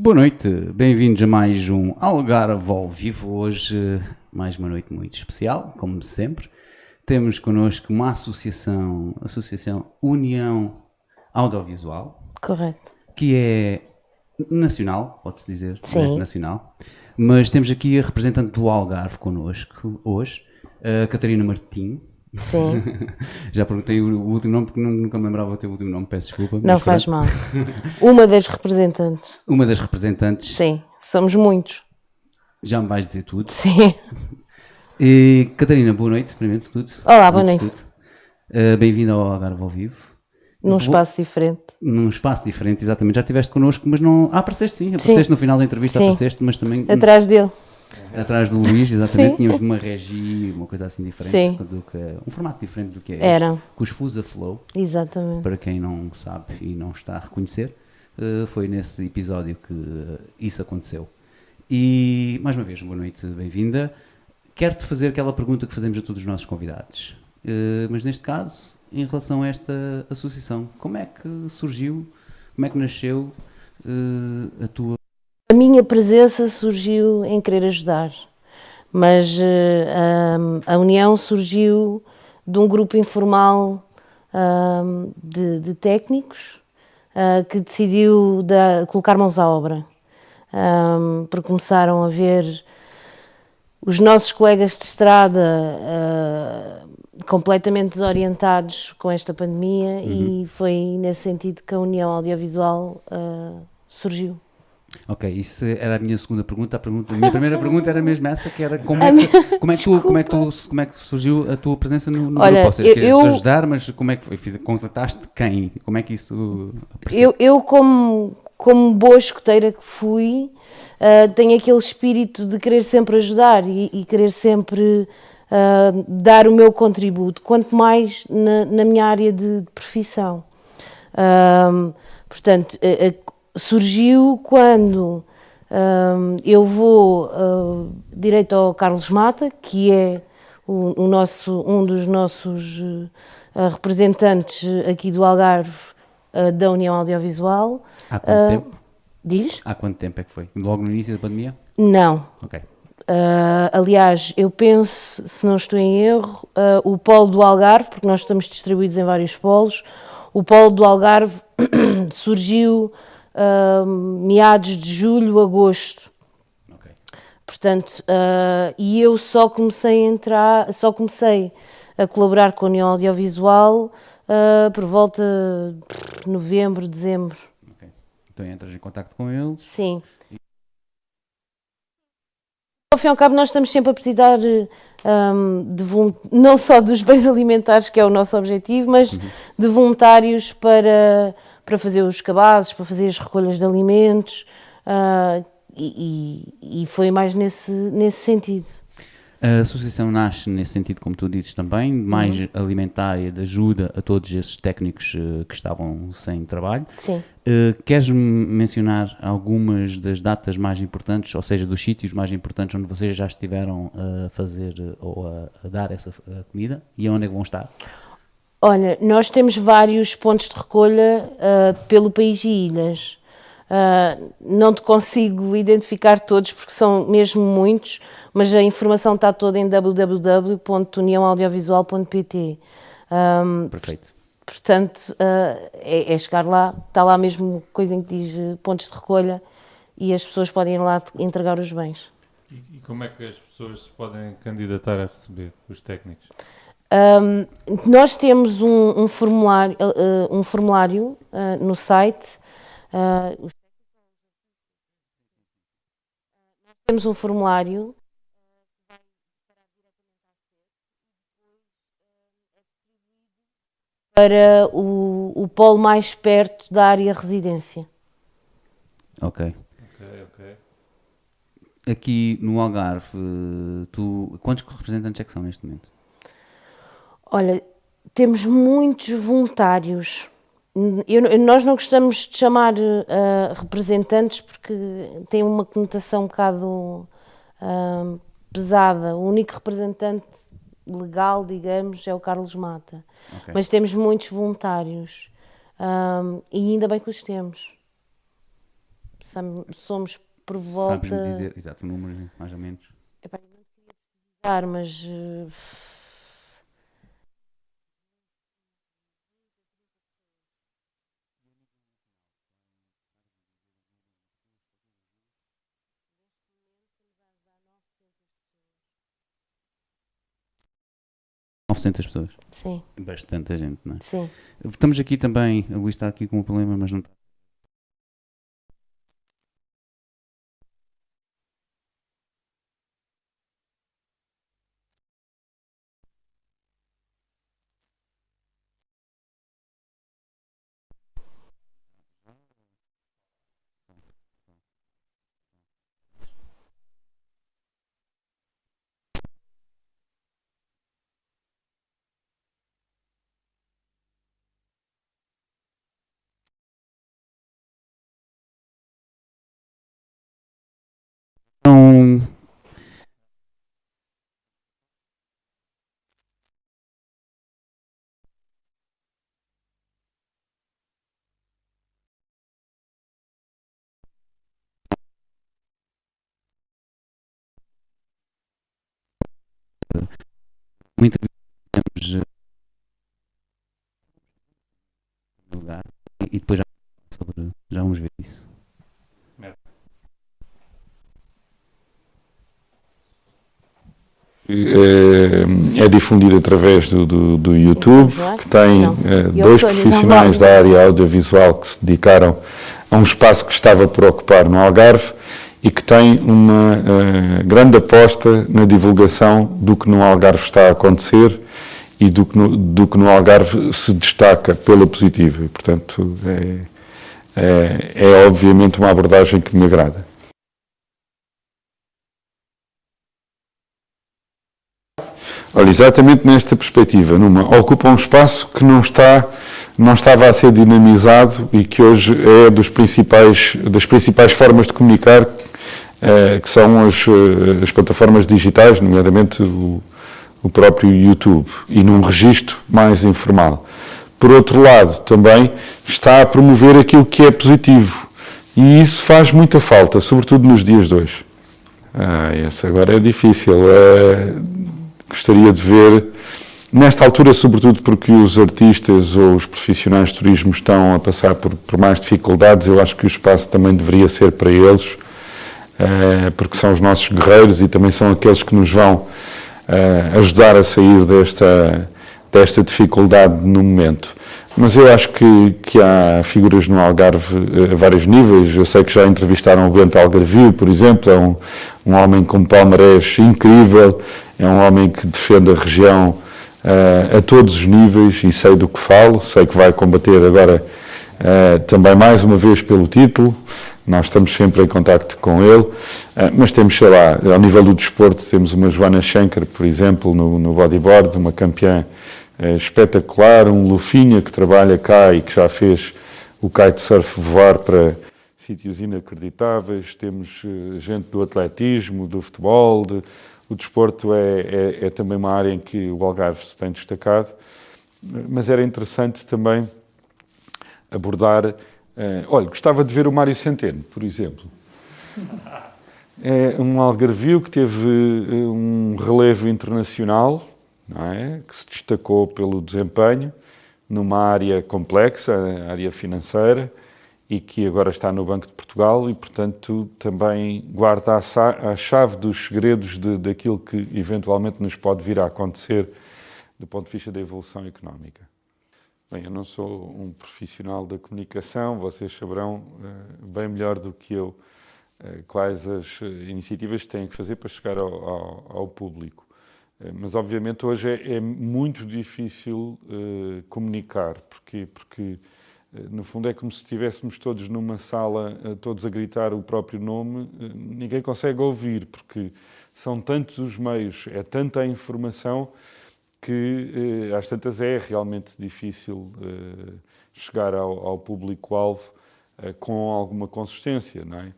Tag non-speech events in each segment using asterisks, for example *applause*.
Boa noite, bem-vindos a mais um Algarve ao vivo. Hoje, mais uma noite muito especial, como sempre. Temos connosco uma associação, Associação União Audiovisual, Correto. que é nacional, pode-se dizer, Sim. né? nacional. Mas temos aqui a representante do Algarve connosco hoje, a Catarina Martim. Sim, *laughs* Já perguntei o último nome porque nu- nunca me lembrava o teu último nome, peço desculpa. não faz pronto. mal. *laughs* Uma das representantes. Uma das representantes, Sim, somos muitos. já me vais dizer tudo. Sim. *laughs* E, Catarina, boa noite, primeiro de tudo. Olá, boa noite. Uh, Bem-vinda ao Algarve ao vivo. Num Vou- espaço diferente. Num espaço diferente, exatamente. Já estiveste connosco, mas não. Ah, apareceste sim, apareceste no final da entrevista, Sim. apareceste, mas também Atrás dele. Atrás do Luís, exatamente. Sim. Tínhamos uma regi, uma coisa assim diferente. Que, um formato diferente do que é este. Era. Com os Fusa Flow, Exatamente. para quem não sabe e não está a reconhecer, uh, foi nesse episódio que uh, isso aconteceu. E, mais uma vez, boa noite, bem-vinda. Quero-te fazer aquela pergunta que fazemos a todos os nossos convidados. Uh, mas neste caso, em relação a esta associação, como é que surgiu, como é que nasceu a tua. A minha presença surgiu em querer ajudar, mas eh, a, a união surgiu de um grupo informal ahm, de, de técnicos ah, que decidiu dar- colocar mãos à obra, Ahm, porque começaram a ver os nossos colegas de estrada ah, completamente desorientados com esta pandemia e foi nesse sentido que a União Audiovisual ah, surgiu. Ok, isso era a minha segunda pergunta. A, pergunta, a minha primeira *laughs* pergunta era mesmo essa, que era como é que, como é que, tu, como é que, tu, como é que surgiu a tua presença no, no Olha, grupo? Eu- ajudar, mas como é que foi? Contrataste quem? Como é que isso apareceu? Eu, eu como, como boa escoteira que fui, ah, tenho aquele espírito de querer sempre ajudar e, e querer sempre ah, dar o meu contributo, quanto mais na, na minha área de, de profissão. Ahm, portanto, a- a- surgiu quando ahm, eu vou ah, direito ao Carlos Mata, que é o, o nosso, um dos nossos ah, representantes aqui do Algarve ah, da União Audiovisual. Há quanto tempo? Diz? Há quanto tempo é que foi? Logo no início da pandemia? Não. Ok. Ah, aliás, eu penso, se não estou em erro, ah, o polo do Algarve, porque nós estamos distribuídos em vários polos, o polo do Algarve *coughs* surgiu ah, meados de julho, agosto. ok. Portanto, ah, e eu só comecei a entrar, só comecei a colaborar com a União Audiovisual ah, por volta de novembro, dezembro. ok. Então entras em contato com eles. Sim. Ao fim e ao cabo, nós estamos sempre a precisar hum, de não só dos bens *laughs* alimentares, que é o nosso objetivo, mas de voluntários para, para fazer os cabazes, para fazer as recolhas de alimentos, ah, e, e- e foi mais nesse, nesse sentido. A associação nasce nesse sentido, como tu dizes também, mais Uhum. alimentar e de ajuda a todos esses técnicos eh, que estavam sem trabalho. Sim. Uh, queres mencionar algumas das datas mais importantes, ou seja, dos sítios mais importantes onde vocês já estiveram a fazer uh, ou a, a dar essa uh, comida e onde é que vão estar? Olha, nós temos vários pontos de recolha ah, pelo país e ilhas. Ah, não te consigo identificar todos porque são mesmo muitos, mas a informação está toda em www.uniãoaudiovisual.pt. Ahm, Perfeito. portanto, ah, é, é chegar lá, está lá mesmo coisa em que diz pontos de recolha e as pessoas podem ir lá entregar os bens. E, e como é que as pessoas se podem candidatar a receber os técnicos? Um, nós temos um, um formulário, uh, um formulário uh, no site. uh, temos um formulário para o, o polo mais perto da área residência. Ok. Ok, ok. Aqui no Algarve, tu, quantos representantes é que são neste momento? Olha, temos muitos voluntários. Eu- nós não gostamos de chamar eh, representantes porque tem uma conotação um bocado ah, pesada. O único representante legal, digamos, é o Carlos Mata. Ok. Mas temos muitos voluntários. E ainda bem que os temos. somos por volta. Sabes-me dizer, exato, o número, mais ou menos. Epá, eu não mas. Uh, Novecentas pessoas. Sim, Bastante gente, não é? sim. Estamos aqui também, a Luís está aqui com um problema, mas não está. Então, muita temos eh, lugar e depois já sobre já vamos ver isso. eh, é difundido através do, do, do YouTube, que tem eh, dois profissionais da área audiovisual que se dedicaram a um espaço que estava por ocupar no Algarve e que tem uma eh, grande aposta na divulgação do que no Algarve está a acontecer e do que no, do que no Algarve se destaca pela positiva. E, portanto, é, é, é obviamente uma abordagem que me agrada. Olha, exatamente nesta perspectiva, numa, ocupa um espaço que não está não estava a ser dinamizado e que hoje é dos principais das principais formas de comunicar eh, que são as, eh, as plataformas digitais, nomeadamente o, o próprio YouTube e num registro mais informal. Por outro lado, também está a promover aquilo que é positivo e isso faz muita falta, sobretudo nos dias de hoje. Ah, esse agora é difícil. Eh, gostaria de ver, nesta altura, sobretudo porque os artistas ou os profissionais de turismo estão a passar por, por mais dificuldades, eu acho que o espaço também deveria ser para eles, eh, porque são os nossos guerreiros e também são aqueles que nos vão eh, ajudar a sair desta, desta dificuldade no momento. Mas eu acho que, que há figuras no Algarve eh, a vários níveis. Eu sei que já entrevistaram o Bento Algarvio, por exemplo, é um, um homem com palmarés incrível, é um homem que defende a região eh, a todos os níveis e sei do que falo, sei que vai combater agora eh, também mais uma vez pelo título, nós estamos sempre em contacto com ele, eh, mas temos, sei lá, ao nível do desporto, temos uma Joana Schenker, por exemplo, no, no bodyboard, uma campeã espetacular, um Lufinha que trabalha cá e que já fez o kitesurf voar para sítios inacreditáveis, temos gente do atletismo, do futebol, de- o desporto é, é- é também uma área em que o Algarve se tem destacado, mas era interessante também abordar. eh, olha, gostava de ver o Mário Centeno, por exemplo. É um algarvio que teve eh, um relevo internacional, é? que se destacou pelo desempenho numa área complexa, a área financeira, e que agora está no Banco de Portugal e, portanto, também guarda a, chave dos segredos de, daquilo que eventualmente nos pode vir a acontecer do ponto de vista da evolução económica. Bem, eu não sou um profissional da comunicação, vocês saberão eh, bem melhor do que eu eh, quais as eh, iniciativas que têm que fazer para chegar ao, ao- ao público. Mas, obviamente, hoje é, é muito difícil comunicar. Porquê? Porque, eh, no fundo, é como se estivéssemos todos numa sala, eh, todos a gritar o próprio nome, eh, ninguém consegue ouvir, porque são tantos os meios, é tanta a informação que, eh, às tantas, é realmente difícil eh, chegar ao, ao público-alvo eh, com alguma consistência, não é?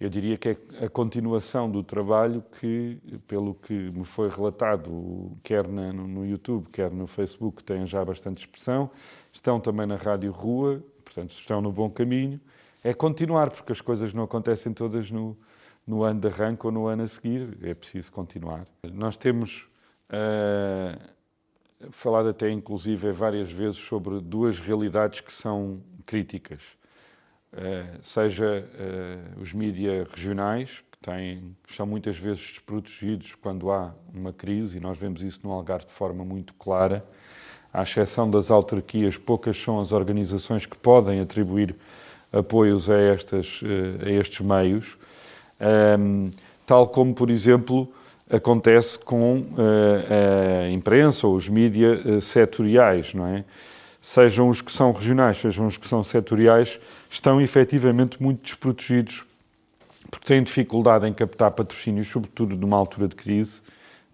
Eu diria que é a continuação do trabalho que, pelo que me foi relatado, quer na- no, YouTube, quer no Facebook, têm já bastante expressão, estão também na Rádio Rua, portanto, estão no bom caminho, é continuar, porque as coisas não acontecem todas no, no ano de arranque ou no ano a seguir, é preciso continuar. Nós temos uh, falado até inclusive várias vezes sobre duas realidades que são críticas, seja uh, os mídias regionais, que têm, são muitas vezes desprotegidos quando há uma crise, e nós vemos isso no Algarve de forma muito clara, à exceção das autarquias, poucas são as organizações que podem atribuir apoios a, estas, a estes meios, um, tal como, por exemplo, acontece com a imprensa ou os mídias setoriais, não é? Sejam os que são regionais, sejam os que são setoriais, estão efetivamente muito desprotegidos porque têm dificuldade em captar patrocínios, sobretudo numa altura de crise,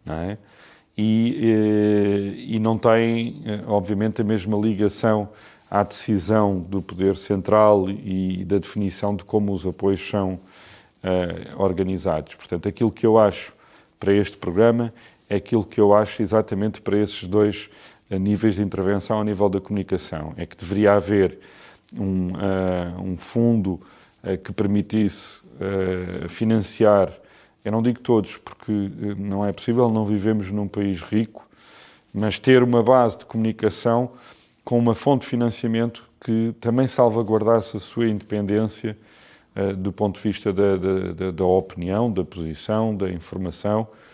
não é? E, eh, e não têm, obviamente, a mesma ligação à decisão do poder central e da definição de como os apoios são uh, organizados. Portanto, aquilo que eu acho para este programa é aquilo que eu acho exatamente para esses dois níveis de intervenção ao nível da comunicação. É que deveria haver um, uh, um fundo que permitisse financiar, eu não digo todos, porque não é possível, não vivemos num país rico, mas ter uma base de comunicação com uma fonte de financiamento que também salvaguardasse a sua independência uh, do ponto de vista da, da, da, opinião, da posição, da informação, uh,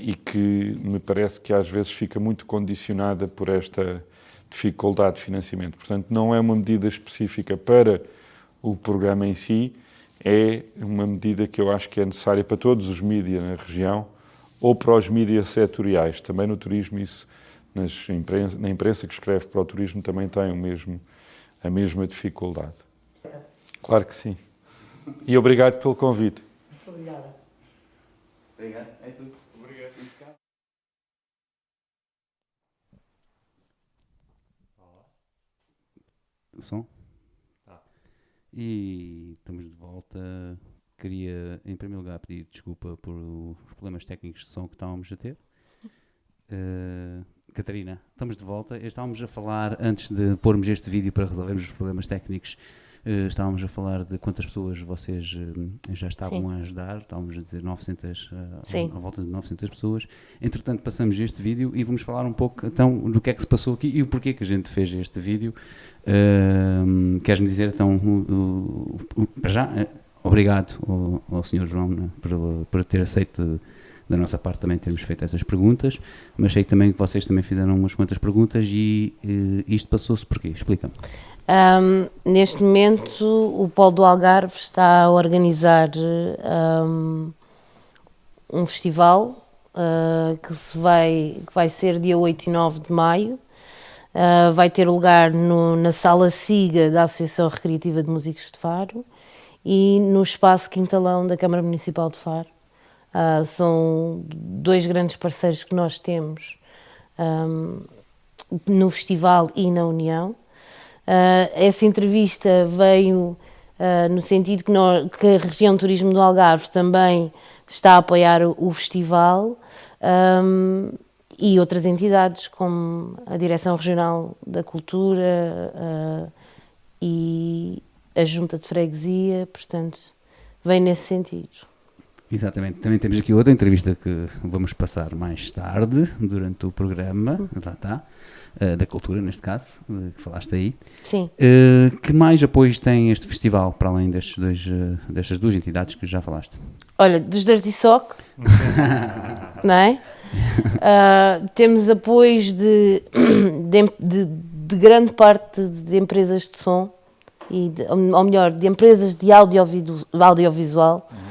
e que me parece que às vezes fica muito condicionada por esta dificuldade de financiamento. Portanto, não é uma medida específica para o programa em si, é uma medida que eu acho que é necessária para todos os mídias na região ou para os mídias setoriais. Também no turismo isso nas imprensa, na imprensa que escreve para o turismo também tem o mesmo, a mesma dificuldade. Claro que sim. E obrigado pelo convite. Obrigada. Obrigado. É tudo. Obrigado. O som? Ah. E estamos de volta. Queria, em primeiro lugar, pedir desculpa por os problemas técnicos de som que estávamos a ter. Uh, *laughs* Catarina, estamos de volta. Estávamos a falar, antes de pormos este vídeo para resolvermos os problemas técnicos, estávamos a falar de quantas pessoas vocês uh, já estavam Sim. a ajudar. Estávamos a dizer 900, uh, à volta de 900 pessoas. Entretanto, passamos este vídeo e vamos falar um pouco então do que é que se passou aqui e o porquê que a gente fez este vídeo. Uh, Queres-me dizer então, para já, obrigado ao, ao Sr. João né, por, por ter aceito da nossa parte também termos feito essas perguntas, mas sei também que vocês também fizeram umas quantas perguntas e uh, isto passou-se porquê? Explica-me. Um, neste momento, o Polo do Algarve está a organizar um, um festival uh, que, se vai, que vai ser dia 8 e 9 de maio. Uh, vai ter lugar no, na Sala SIGA da Associação Recreativa de Músicos de Faro e no Espaço Quintalão da Câmara Municipal de Faro. Uh, são dois grandes parceiros que nós temos um, no festival e na União. Uh, essa entrevista veio uh, no sentido que, nós, que, a região turismo do Algarve também está a apoiar o, o festival um, e outras entidades como a Direção Regional da Cultura e a Junta de Freguesia, portanto, vem nesse sentido. Exatamente. Também temos aqui outra entrevista que vamos passar mais tarde, durante o programa, lá está, uh, da cultura, neste caso, uh, que falaste aí. Sim. Uh, que mais apoios tem este festival, para além destes dois, destas duas entidades que já falaste? Olha, dos Dirty Sock, *laughs* não é? temos apoios de, *coughs* de, de, de, grande parte de empresas de som, e de, ou melhor, de empresas de audiovisual. Uhum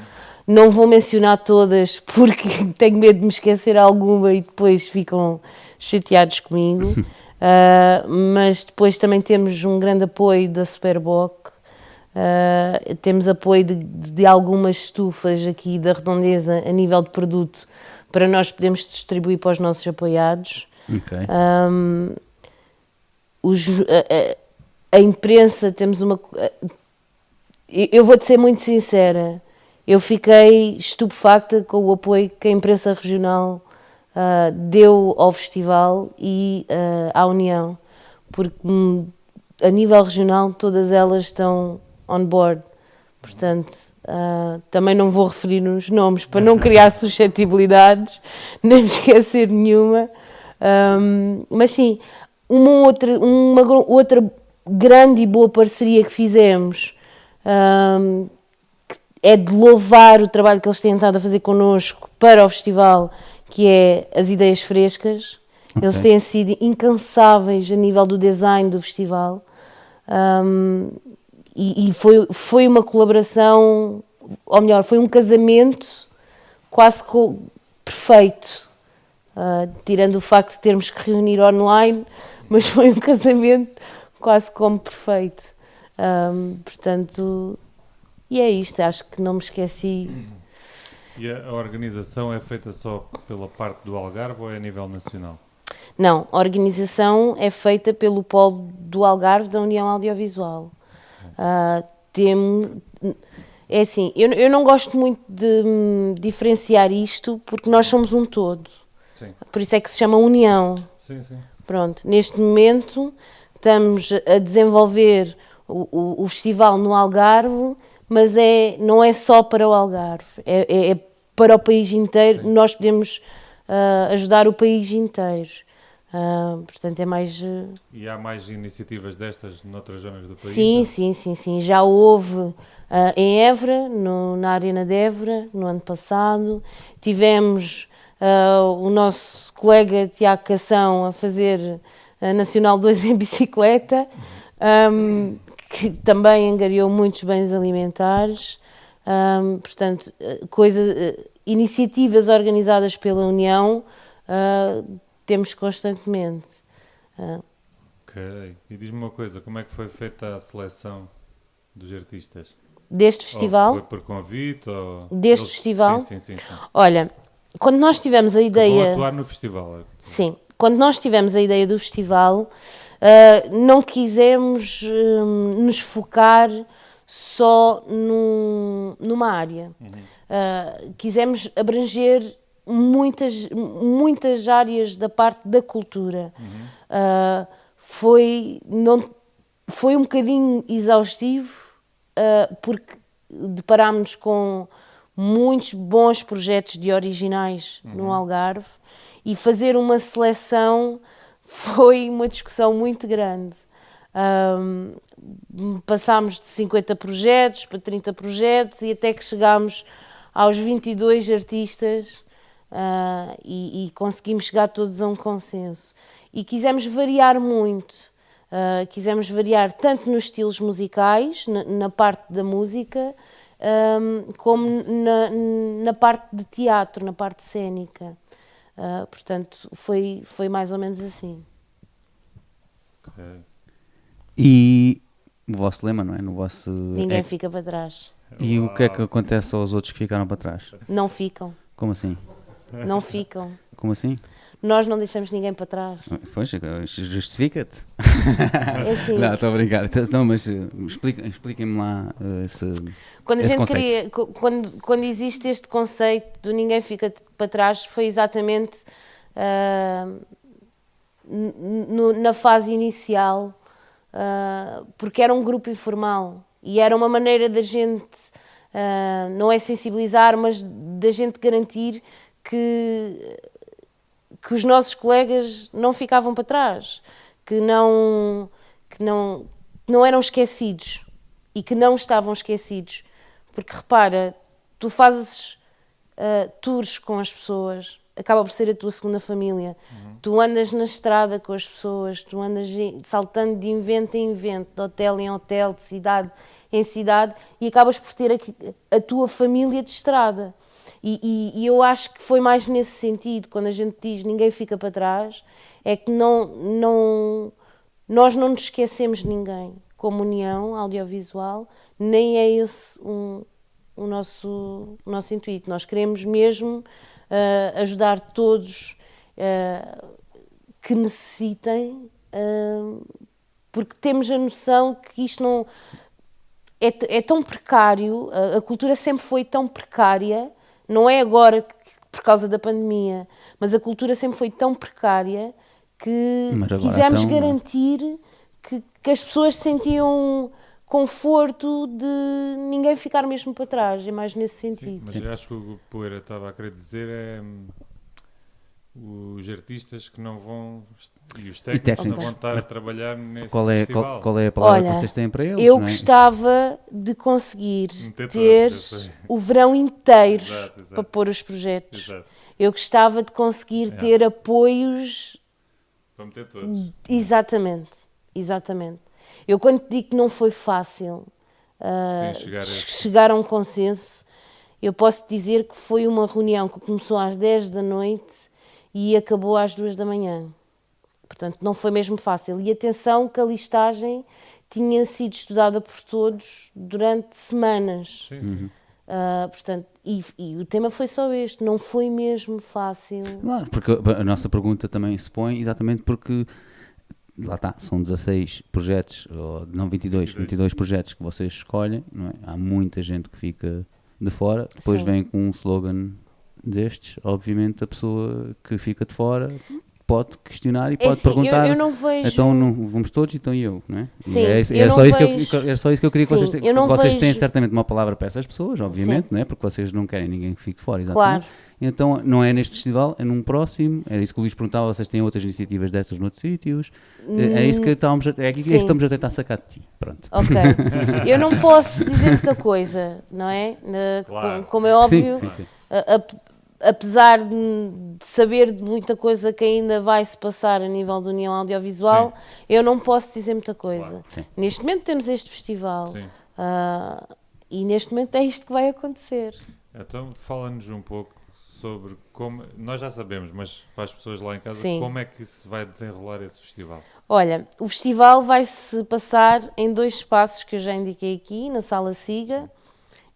não vou mencionar todas porque *laughs* tenho medo de me esquecer alguma e depois ficam chateados comigo. Uh, *laughs* mas depois também temos um grande apoio da Superboc, uh, temos apoio de, de, algumas estufas aqui da redondeza a nível de produto para nós podermos distribuir para os nossos apoiados. Okay. Um, os, a, a, imprensa, temos uma. Eu vou-te ser muito sincera, eu fiquei estupefacta com o apoio que a imprensa regional uh, deu ao festival e uh, à União, porque a nível regional, todas elas estão on board. Portanto, uh, também não vou referir os nomes para não criar *laughs* suscetibilidades, nem me esquecer nenhuma. Um, mas sim, uma outra, uma outra grande e boa parceria que fizemos um, é de louvar o trabalho que eles têm estado a fazer connosco para o festival, que é as ideias frescas. Okay. Eles têm sido incansáveis a nível do design do festival. Um, e, e foi, foi uma colaboração, ou melhor, foi um casamento quase co perfeito. Uh, tirando o facto de termos que reunir online, *laughs* mas foi um casamento quase como perfeito. Um, portanto, e é isto, acho que não me esqueci. E a organização é feita só pela parte do Algarve ou é a nível nacional? Não, a organização é feita pelo polo do Algarve da União Audiovisual. Uh, tem, é assim, eu, eu não gosto muito de hum, diferenciar isto porque nós somos um todo. Sim. Por isso é que se chama União. Sim, sim. Pronto, neste momento estamos a desenvolver o, o, o festival no Algarve, mas é, não é só para o Algarve, é, é, é para o país inteiro. Sim. Nós podemos uh, ajudar o país inteiro. Uh, portanto, é mais. Uh... E há mais iniciativas destas noutras zonas do país? Sim, sim, sim, sim. Já houve em Évora, no, na Arena de Évora, no ano passado. Tivemos o nosso colega Tiago Cação a fazer a Nacional 2 em bicicleta, um, que também angariou muitos bens alimentares. Um, portanto, coisa, iniciativas organizadas pela União temos constantemente. Uh. Ok. E diz-me uma coisa, como é que foi feita a seleção dos artistas? Deste festival? Ou foi por convite? Ou... Deste Eles... festival? Sim, sim, sim, sim, Olha, quando nós tivemos a ideia... Que vão atuar no festival. Sim. Quando nós tivemos a ideia do festival, uh, não quisemos uh, nos focar só num, numa área. Uhum. Uh, quisemos abranger muitas, muitas áreas da parte da cultura. Uhum. Uh, foi, não, foi um bocadinho exaustivo, porque deparámos com muitos bons projetos de originais uhum. no Algarve e fazer uma seleção foi uma discussão muito grande. Um, passámos de 50 projetos para 30 projetos e até que chegámos aos 22 artistas uh, e, e, conseguimos chegar todos a um consenso. E quisemos variar muito, uh, quisemos variar tanto nos estilos musicais, na, na parte da música, um, como na, na, parte de teatro, na parte cênica. Uh, portanto, foi, foi mais ou menos assim. Okay. E o vosso lema, não é? No vosso, Ninguém é... fica para trás. E Uau. o que é que acontece aos outros que ficaram para trás? Não ficam. Como assim? Não ficam. Como assim? Nós não deixamos ninguém para trás. Pois, justifica-te. É assim. Não, estou a brincar. Então, não, mas uh, expliquem-me lá uh, esse Quando esse conceito. Cria, quando, quando existe este conceito do ninguém fica para trás, foi exatamente uh, no, na fase inicial, uh, porque era um grupo informal e era uma maneira da gente, uh, não é sensibilizar, mas da gente garantir que, que os nossos colegas não ficavam para trás, que não, que não, não eram esquecidos e que não estavam esquecidos. Porque repara, tu fazes uh, tours com as pessoas, acaba por ser a tua segunda família. Uhum. Tu andas na estrada com as pessoas, tu andas saltando de invento em invento, de hotel em hotel, de cidade em cidade, e acabas por ter a, a tua família de estrada. E, e, e, eu acho que foi mais nesse sentido, quando a gente diz ninguém fica para trás, é que não, não, nós não nos esquecemos de ninguém. Como União Audiovisual, nem é esse um, o, nosso, o nosso intuito. Nós queremos mesmo uh, ajudar todos uh, que necessitem, uh, porque temos a noção que isto não. É, é tão precário, a, a cultura sempre foi tão precária não é agora por causa da pandemia, mas a cultura sempre foi tão precária que quisemos então, garantir que, que as pessoas sentiam conforto de ninguém ficar mesmo para trás, é mais nesse Sim, sentido. mas eu acho que o que o Poeira estava a querer dizer é hum, os artistas que não vão e os técnicos, técnicos. não vão estar a trabalhar nesse Qual é, festival. qual, qual é a palavra Olha, que vocês têm para eles? Eu não é? gostava de conseguir Meter ter todos, o verão inteiro Exato, exato. para pôr os projetos. Exato. Eu gostava de conseguir É. ter apoios Para meter todos. Exatamente, exatamente. Eu quando te digo que não foi fácil Sim, chegar a- chegar a um consenso, eu posso dizer que foi uma reunião que começou às 10 da noite e acabou às 2 da manhã. Portanto, não foi mesmo fácil. E atenção que a listagem tinha sido estudada por todos durante semanas. Sim, sim. Uhum. Ah, portanto, e, e o tema foi só este, não foi mesmo fácil. Claro, porque a nossa pergunta também se põe exatamente porque lá está, são 16 projetos, ou não 22, 22 projetos que vocês escolhem, não é? Há muita gente que fica de fora, depois Sim. vem com um slogan destes, obviamente a pessoa que fica de fora pode questionar e É pode assim, perguntar. eu, eu não vejo. Então não, vamos todos, então eu, não é? Sim, é, não só isso que eu, vejo- era só isso que eu queria que Sim, vocês, eu não vocês têm vejo- certamente uma palavra para essas pessoas, obviamente, não é? Porque vocês não querem ninguém que fique fora, Claro. exatamente. Então não é neste festival, é num próximo. Era isso que o Luís perguntava, vocês têm outras iniciativas dessas noutros sítios. É, é isso que estávamos a, é aqui que estamos a tentar sacar de ti. Pronto. Ok. *laughs* Eu não posso dizer muita coisa, não é? Claro. com- Como é óbvio, Sim, sim, sim. a- a- apesar de, saber de muita coisa que ainda vai se passar a nível da União Audiovisual, eu não posso dizer muita coisa. Sim. Neste momento temos este festival Sim. ah, e neste momento é isto que vai acontecer. Então, fala-nos um pouco sobre como. Nós já sabemos, mas para as pessoas lá em casa, Sim. como é que se vai desenrolar esse festival? Olha, o festival vai se passar em dois espaços que eu já indiquei aqui, na Sala Siga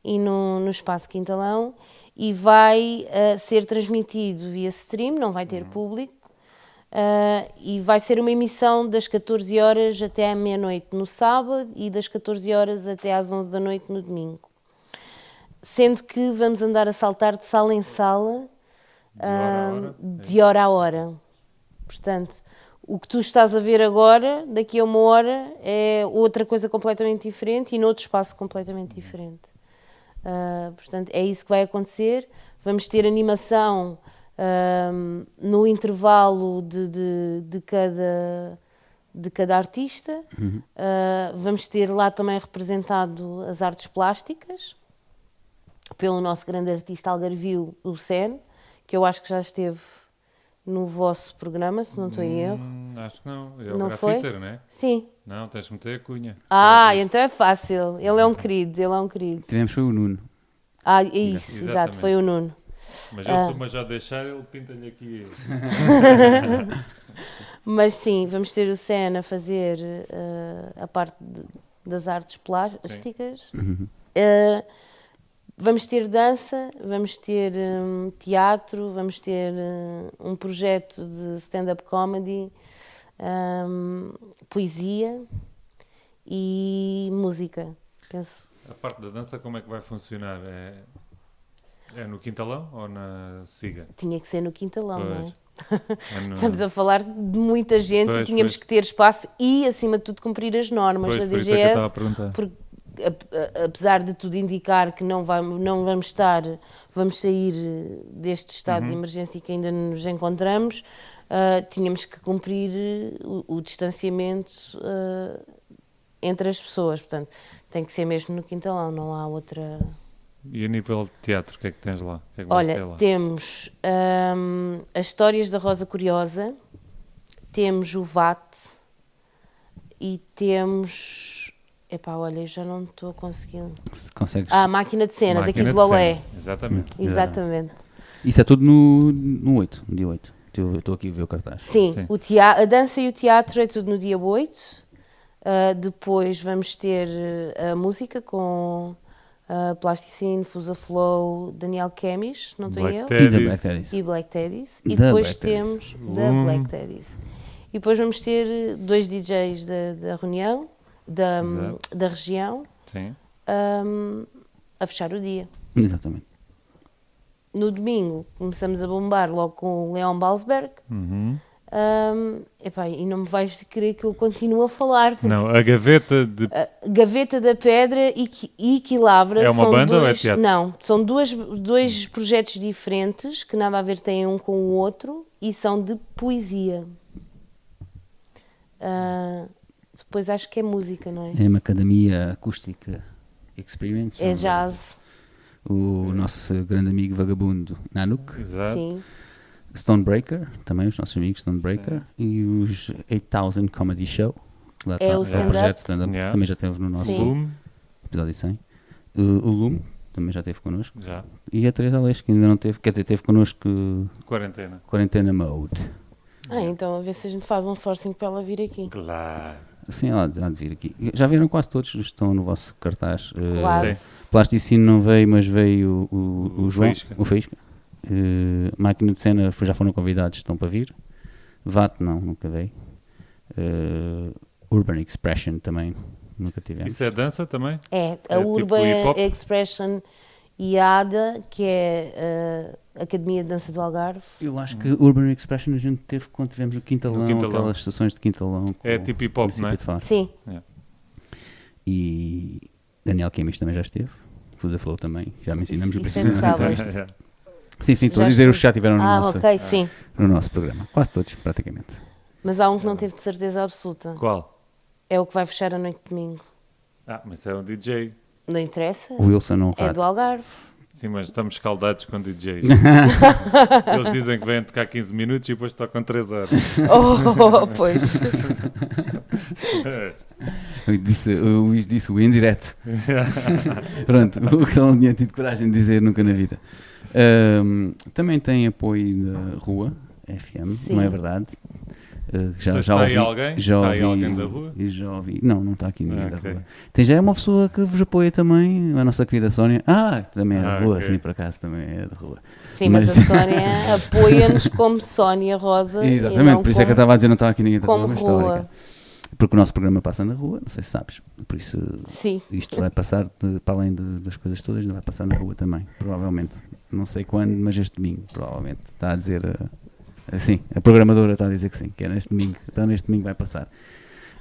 e no, no Espaço Quintalão, e vai ah, ser transmitido via stream, não vai ter público, ah, e vai ser uma emissão das 14 horas até à meia-noite no sábado e das 14 horas até às 11 da noite no domingo. Sendo que vamos andar a saltar de sala em sala, De hora a ah, hora? de hora a hora. Portanto, o que tu estás a ver agora, daqui a uma hora, é outra coisa completamente diferente e noutro espaço completamente diferente. Ah, portanto, é isso que vai acontecer. Vamos ter animação ahm, no intervalo de, de, de cada, de cada artista. Ah, vamos ter lá também representado as artes plásticas pelo nosso grande artista algarvio, o Sen, que eu acho que já esteve no vosso programa, se não estou em erro. Hum, acho que não. É o Não foi? grafiter, não é? Sim. Não, tens de meter a cunha. Ah, então é fácil. Ele é um querido, ele é um querido. Tivemos foi o Nuno. Ah, é isso, Exatamente. exato, foi o Nuno. Mas Ah. ele, mas já deixar, ele pinta-lhe aqui. *laughs* Mas sim, vamos ter o Sen a fazer eh, a parte de- das artes plásticas. Eh, vamos ter dança, vamos ter hum, teatro, vamos ter hum, um projeto de stand-up comedy, hum, poesia e música. Penso. A parte da dança, como é que vai funcionar? É, é no quintalão ou na siga? Tinha que ser no quintalão, não é? Pois. *laughs* É Estamos a falar de muita gente Pois, e tínhamos pois. que ter espaço e, acima de tudo, cumprir as normas Pois, da por isso é DGS. porque, apesar de tudo indicar que não vamos, não vamos estar, vamos sair deste estado Uhum. de emergência que ainda nos encontramos, ah, tínhamos que cumprir o, o distanciamento ah, entre as pessoas. Portanto, tem que ser mesmo no quintalão, não há outra. E a nível de teatro, o que é que tens lá? Que é que Olha, lá? temos hum, as histórias da Rosa Curiosa, temos o VAT e temos. Epá, olha, eu já não estou conseguindo. Se consegues. Ah, a máquina de cena, daqui Máquina do de Lolé. cena. Exatamente. Exatamente. Isso é tudo no, no 8, no dia 8. Eu estou aqui a ver o cartaz. Sim, Sim. O tea- a dança e o teatro é tudo no dia 8. Ah, depois vamos ter eh, a música com a Plasticine, Fusa Flow, Daniel Kemis, não estou Black eu. E Teddies. Black Teddies. e Black Teddies. E Da depois Black Teddies. temos da Hum. Black Teddies. E depois vamos ter dois DJs da, da reunião, da, Exato. da região, Sim. hum, a fechar o dia. Exatamente. No domingo começamos a bombar logo com o Leon Balsberg. Uhum. Ahm, epá, e não me vais querer que eu continue a falar. porque Não, a gaveta de. a Gaveta da Pedra e, e Quilavra É uma são banda ou é dois, teatro? Não, são duas, dois projetos diferentes que nada a ver têm um com o outro e são de poesia. Ah, depois acho que é música, não é? É uma academia acústica experience. É jazz, O nosso grande amigo vagabundo Nanook, Exato. sim. Stonebreaker, também os nossos amigos Stonebreaker, e os 8000 Comedy Show. Lá É tá, o stand-up. projeto stand-up, Yeah. também já teve no nosso Sim. Zoom, episódio 100. O, o Lume também já esteve connosco. já. E a Teresa Aleixo, que ainda não teve, quer dizer, teve connosco Quarentena. Quarentena Mode. Ah, então a ver se a gente faz um forcing para ela vir aqui. Claro. Assim, ela há de vir aqui. Já viram quase todos, estão no vosso cartaz. Eh, Quase. Plasticino não veio, mas veio o, o, O João, Faísca. o Faísca. Eh, Máquina de Cena já foram convidados, estão para vir. VAT não, nunca veio. Eh, Urban Expression também, nunca tivemos. Isso é dança também? É, a É tipo Urban hip-hop? Expression e a ADA, que é Academia de Dança do Algarve. Eu acho que Urban Expression a gente teve quando tivemos o Quintalão, No Quintalão. aquelas estações de Quintalão. É tipo hip-hop, município não é? de. Sim, E Daniel Quemis também já esteve. Fusa Flow também, já mencionamos o é princípio. das sábado. *laughs* Sim, sim, estou a dizer os que já estiveram no, Ah, nosso, ok, sim. no nosso programa. Quase todos, praticamente. Mas há um que não teve de certeza absoluta. Qual? É o que vai fechar a noite de domingo. Ah, mas é um DJ. Não interessa? O Wilson não É do Algarve. Sim, mas estamos escaldados com DJs. *laughs* Eles dizem que vêm tocar 15 minutos e depois tocam 3 horas. Oh, pois. Disse, o Luís disse o indireto. *laughs* Pronto, o que não tinha tido coragem de dizer nunca na vida. Ahm, também tem apoio da Rua FM, Sim. não é verdade? Uh, já, já está aí ouvi, alguém? já Está aí ouvi- alguém da Rua? e Já ouvi, não, não está aqui ninguém Ah, da. Rua. Tem já uma pessoa que vos apoia também, a nossa querida Sónia. Ah, também é da Ah, Rua, ok. sim, por acaso também é da Rua. Sim, mas, Mas- a Sónia *laughs* apoia-nos como Sónia Rosa. Exatamente, por isso é que eu estava a dizer não está aqui ninguém da Rua, mas brincar. Porque o nosso programa passa na Rua, não sei se sabes, por isso Sim. isto vai passar, de- para além de- das coisas todas, vai passar na rua também, provavelmente. Não sei quando, mas este domingo, provavelmente. Está a dizer, eh, assim, a programadora está a dizer que sim, que é neste domingo, então neste domingo vai passar.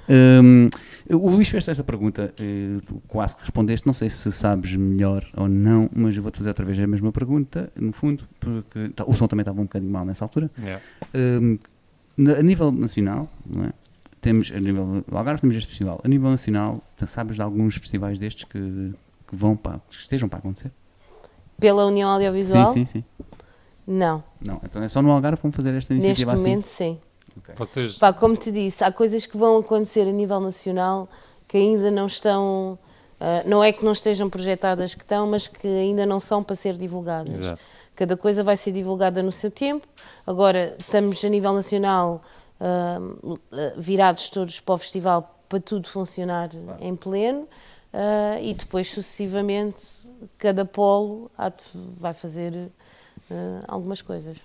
Hum, o Luís fez esta pergunta, eh, tu quase que respondeste, não sei se sabes melhor ou não, mas eu vou-te fazer outra vez a mesma pergunta, no fundo, porque tá- o som também estava um bocadinho mal nessa altura. Yeah. Hum, na- a nível nacional, não é? temos a nível do Algarve temos este festival. A nível nacional, sabes de alguns festivais destes que, que vão para, que estejam para acontecer? Pela União Audiovisual? Sim, sim, sim. Não. Não, então é só no Algarve vão fazer esta Neste iniciativa assim. momento, sim. Vocês. Pá, como te disse, há coisas que vão acontecer a nível nacional que ainda não estão. ah, não é que não estejam projetadas que estão, mas que ainda não são para ser divulgadas. Exato. Cada coisa vai ser divulgada no seu tempo. Agora, estamos a nível nacional ah, virados todos para o festival para tudo funcionar em pleno ah, e depois, sucessivamente, cada polo vai fazer ah, algumas coisas.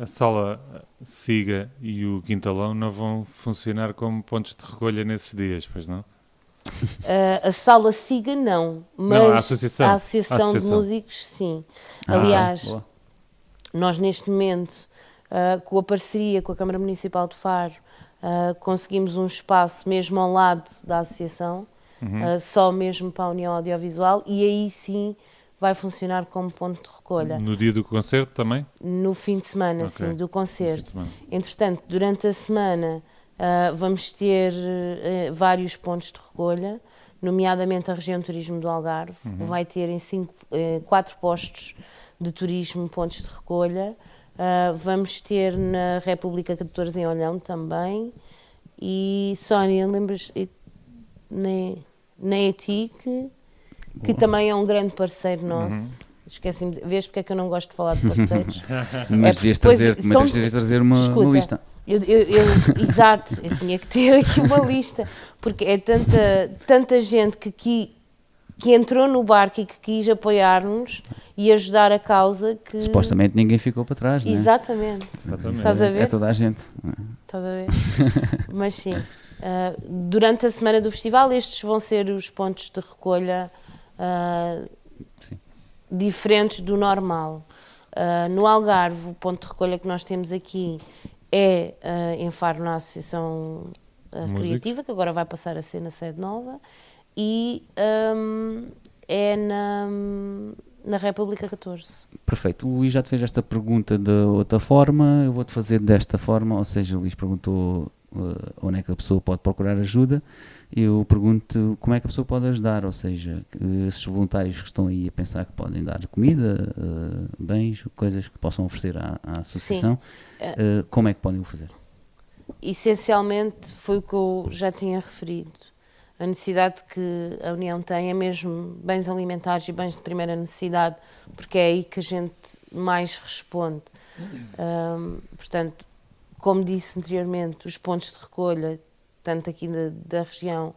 A sala Siga e o Quintalão não vão funcionar como pontos de recolha nesses dias, pois não? Uh, *laughs* a sala SIGA não, mas Não, a associação. a associação A associação. de músicos sim. Ah, Aliás, boa. nós neste momento, uh, com a parceria com a Câmara Municipal de Faro, uh, conseguimos um espaço mesmo ao lado da associação, Uhum. uh, só mesmo para a União Audiovisual, e aí sim vai funcionar como ponto de recolha. No dia do concerto também? No fim de semana, Ok. sim, do concerto. Entretanto, durante a semana ah, vamos ter eh, vários pontos de recolha, nomeadamente a região de turismo do Algarve, vai ter em cinco, eh, quatro postos de turismo pontos de recolha. Ah, vamos ter na República 14 em Olhão também. E Sónia, lembras na, na ETIC, que também é um grande parceiro nosso. Esqueci-me de vês porque é que eu não gosto de falar de parceiros? *laughs* Mas É, devias trazer, mas são- devias trazer uma, uma Escuta, lista. Eu, eu- eu- exato, eu tinha que ter aqui uma lista, porque é tanta, tanta gente que, aqui, que entrou no barco e que quis apoiar-nos e ajudar a causa que. Supostamente ninguém ficou para trás, não é? Exatamente, Exatamente. Estás a É ver? toda a gente. estás a ver? *laughs* Mas sim, ah, durante a semana do festival, estes vão ser os pontos de recolha ah, diferentes do normal. Ah, no Algarve, o ponto de recolha que nós temos aqui é ah, em Faro na Associação Músicos. Criativa, que agora vai passar a ser na sede nova, e hum, é na, na República 14. Perfeito. O Luís já te fez esta pergunta de outra forma, eu vou-te fazer desta forma, ou seja, o Luís perguntou onde é que a pessoa pode procurar ajuda, eu pergunto como é que a pessoa pode ajudar, ou seja, esses voluntários que estão aí a pensar que podem dar comida, eh, bens, coisas que possam oferecer à, à associação, eh, como é que podem o fazer? essencialmente foi o que eu já tinha referido. A necessidade que a União tem é mesmo bens alimentares e bens de primeira necessidade, porque é aí que a gente mais responde. Ahm, portanto, como disse anteriormente, os pontos de recolha, tanto aqui da, da região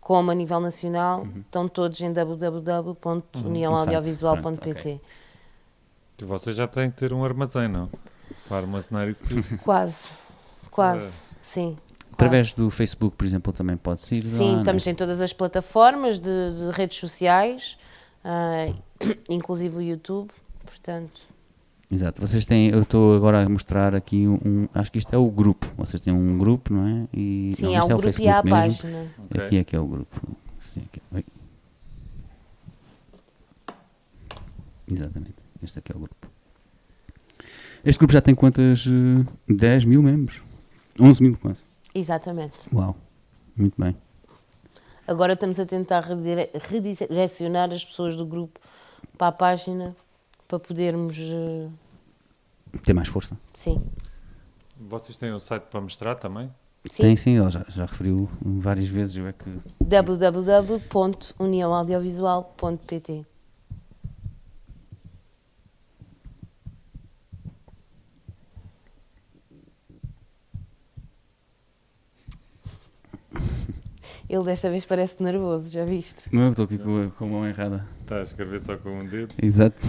como a nível nacional, estão todos em www.uniãoaudiovisual.pt. E Vocês já têm que ter um armazém, não? Para armazenar isso tudo. *laughs* Quase, quase, sim. Através quase. do Facebook, por exemplo, também pode-se ir Sim, lá, estamos né? em todas as plataformas de, de redes sociais, ah, inclusive o YouTube, portanto, Exato, vocês têm, eu estou agora a mostrar aqui um, acho que isto é o grupo, vocês têm um grupo, não é? E, sim, não, há o é o grupo e há a Facebook mesmo. página. Ok. Aqui é que é o grupo. Sim, aqui. Oi. Exatamente, este aqui é o grupo. Este grupo já tem quantas? eh, 10 mil membros? 11 mil quase. Exatamente. Uau, muito bem. Agora estamos a tentar redire- redirecionar as pessoas do grupo para a página para podermos. eh, Ter mais força. Sim. Vocês têm o site para mostrar também? Sim. Tem sim, ele já, já referiu várias vezes. Eu é que www.uniãoaudiovisual.pt *laughs* Ele desta vez parece nervoso, já viste? Não, eu estou aqui com, com a mão errada. Está a escrever só com um dedo? Exato.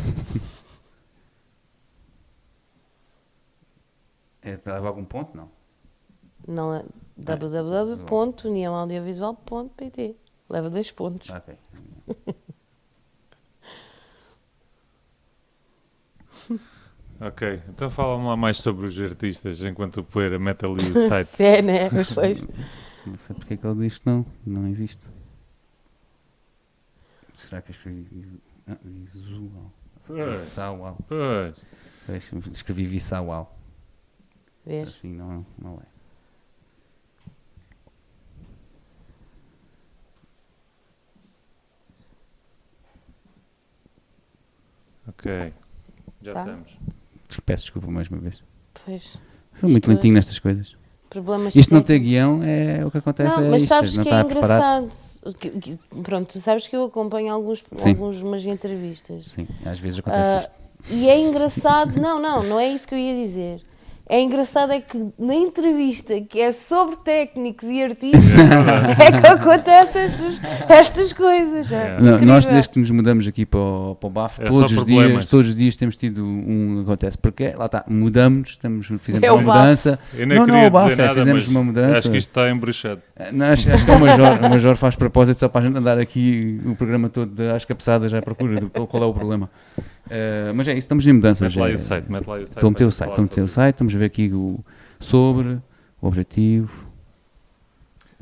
É para levar algum ponto? Não. Não é www.uniãoaudiovisual.pt Leva dois pontos. Ah, ok. *laughs* Ok, então fala-me lá mais sobre os artistas, enquanto o Poeira mete ali o *laughs* site. É, né? Pois. Não sei porque é que ele diz que não. Não existe. Será que eu escrevi ah, visual? Pois, Visual. pois. Escrevi visual. Vês? Assim não, não é. Ok, já Tá. estamos. Peço desculpa mais uma vez. Pois. Sou muito Isto lentinho nestas coisas. Problemas Isto não ter guião é o que acontece. Não, é mas isto, sabes não que está é preparado. engraçado. Pronto, tu sabes que eu acompanho alguns, Sim. algumas entrevistas. Sim, às vezes acontece Ah, isto. e é engraçado, não, não, não é isso que eu ia dizer. É engraçado é que na entrevista que é sobre técnicos e artistas é que acontecem estas, estas coisas. É. É. Não, nós, desde que nos mudamos aqui para o, para o BAF, É todos, os problemas. dias, todos os dias temos tido um. Acontece. Porque, lá está, mudamos, estamos, fizemos É uma BAF. mudança. Eu nem não, queria não, o BAF, dizer é, nada, fizemos uma mudança. acho que isto está embruxado. Não, acho, acho que é o Major. O Major faz propósito só para a gente andar aqui o programa todo de Acho que a pesada já procura do, qual é o problema. Eh, mas é isso, estamos em mudanças. Mete lá é. o site, mete lá o site. Estou a meter o site, estou a meter o site, estamos a ver aqui o sobre, o objetivo.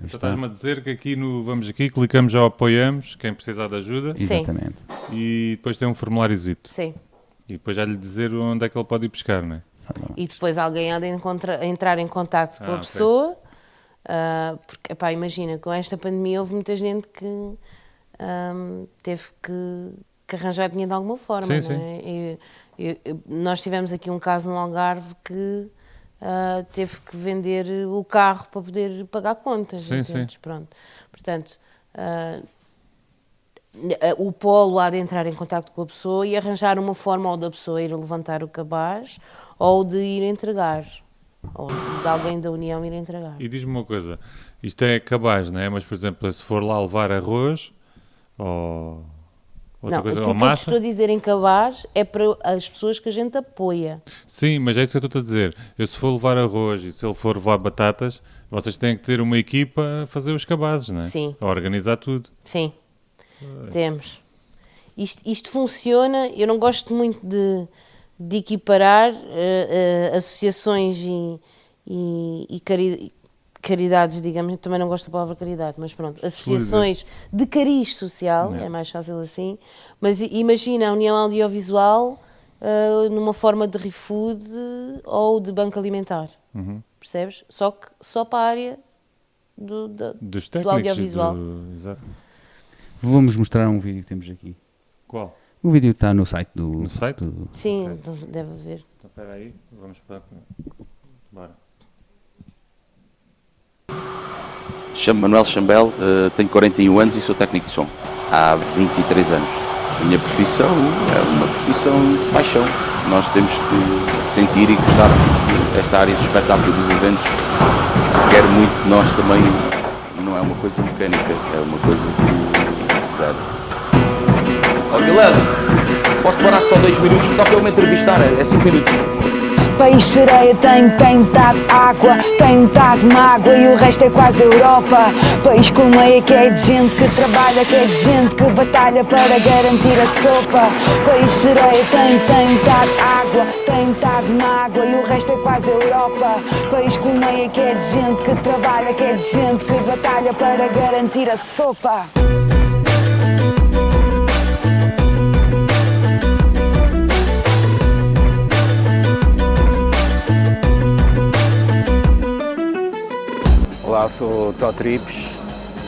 Estás-me a dizer que aqui no Vamos Aqui clicamos já apoiamos quem precisar de ajuda Sim. Exatamente. e depois tem um formuláriozito. Sim. E depois já lhe dizer onde é que ele pode ir buscar, não é? E depois alguém há de entrar em contacto com Ah, a pessoa, ah, porque, epá, imagina, com esta pandemia houve muita gente que ahm, teve que, que arranjar dinheiro de alguma forma, Sim, não sim. é? E- eu- nós tivemos aqui um caso no Algarve que ah, teve que vender o carro para poder pagar contas, Sim, entendes? Pronto. Portanto, ah, o polo há de entrar em contato com a pessoa e arranjar uma forma ou da pessoa ir levantar o cabaz ou de ir entregar. Ou de alguém da União ir entregar. E diz-me uma coisa, isto é cabaz, não é? Mas, por exemplo, se for lá levar arroz ou outra não, coisa, aquilo ou que eu estou a dizer em cabaz é para as pessoas que a gente apoia. Sim, mas é isso que eu estou a dizer. Eu se for levar arroz e se ele for levar batatas, vocês têm que ter uma equipa a fazer os cabazes, não é? Sim. A organizar tudo. Sim, temos. Isto, isto funciona, eu não gosto muito de, de equiparar eh, eh, associações e, e, e caridades, digamos, também não gosto da palavra caridade, mas pronto, associações de cariz social, é mais fácil assim, mas imagina a União Audiovisual ah, numa forma de ReFood ou de banco alimentar, percebes? Só que só para a área do, da- Dos do audiovisual. Do... Exato. Vamos mostrar um vídeo que temos aqui. Qual? O vídeo está no site do. No site? do- Sim, Ok. então deve haver. Então espera aí, vamos para. Bora. Chamo Manuel Chambel, eh, tenho 41 anos e sou técnico de som há 23 anos. A minha profissão é uma profissão de paixão. Nós temos que sentir e gostar desta área do espetáculo dos eventos. Quero muito de nós também, não é uma coisa mecânica, é uma coisa de zero. Ó Vilela, pode parar só 2 minutos só para eu me entrevistar, é 5 minutos. País sereia tem, tem metade água, tem metade mágoa e o resto é quase Europa. País colmeia que é de gente que trabalha, que é de gente que batalha para garantir a sopa. País sereia tem, tem metade água, tem metade mágoa e o resto é quase Europa. País colmeia que é de gente que trabalha, que é de gente que batalha para garantir a sopa. Olá, sou Tó Trips,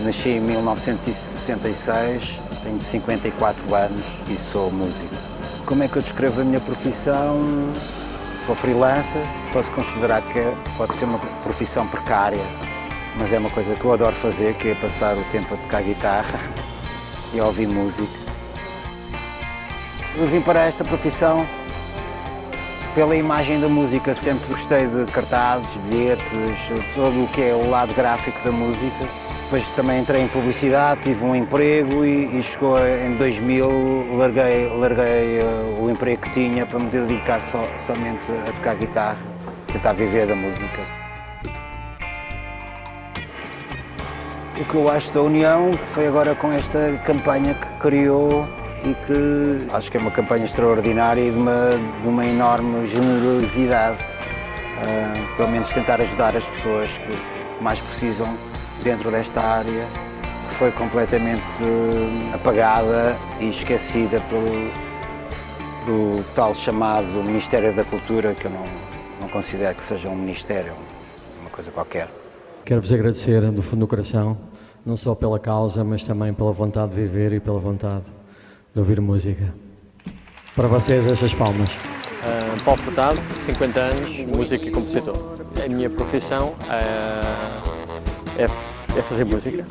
nasci em 1966, tenho 54 anos e sou músico. Como é que eu descrevo a minha profissão? Sou freelancer, posso considerar que pode ser uma profissão precária, mas é uma coisa que eu adoro fazer, que é passar o tempo a tocar guitarra *laughs* e a ouvir música. Eu vim para esta profissão pela imagem da música, sempre gostei de cartazes, bilhetes, todo o que é o lado gráfico da música. Depois também entrei em publicidade, tive um emprego e, e chegou em 2000, larguei, larguei eh, o emprego que tinha para me dedicar só- somente a tocar guitarra, tentar viver da música. O que eu acho da União, que foi agora com esta campanha que criou e que acho que é uma campanha extraordinária e de uma, de uma enorme generosidade. Ah, pelo menos tentar ajudar as pessoas que mais precisam dentro desta área, que foi completamente ah, apagada e esquecida pelo, pelo tal chamado Ministério da Cultura, que eu não, não considero que seja um ministério, uma coisa qualquer. Quero-vos agradecer do fundo do coração, não só pela causa, mas também pela vontade de viver e pela vontade de ouvir música. Para vocês, estas palmas. Uh, Paulo Furtado, 50 anos, músico e compositor. A minha profissão uh, é, é fazer música.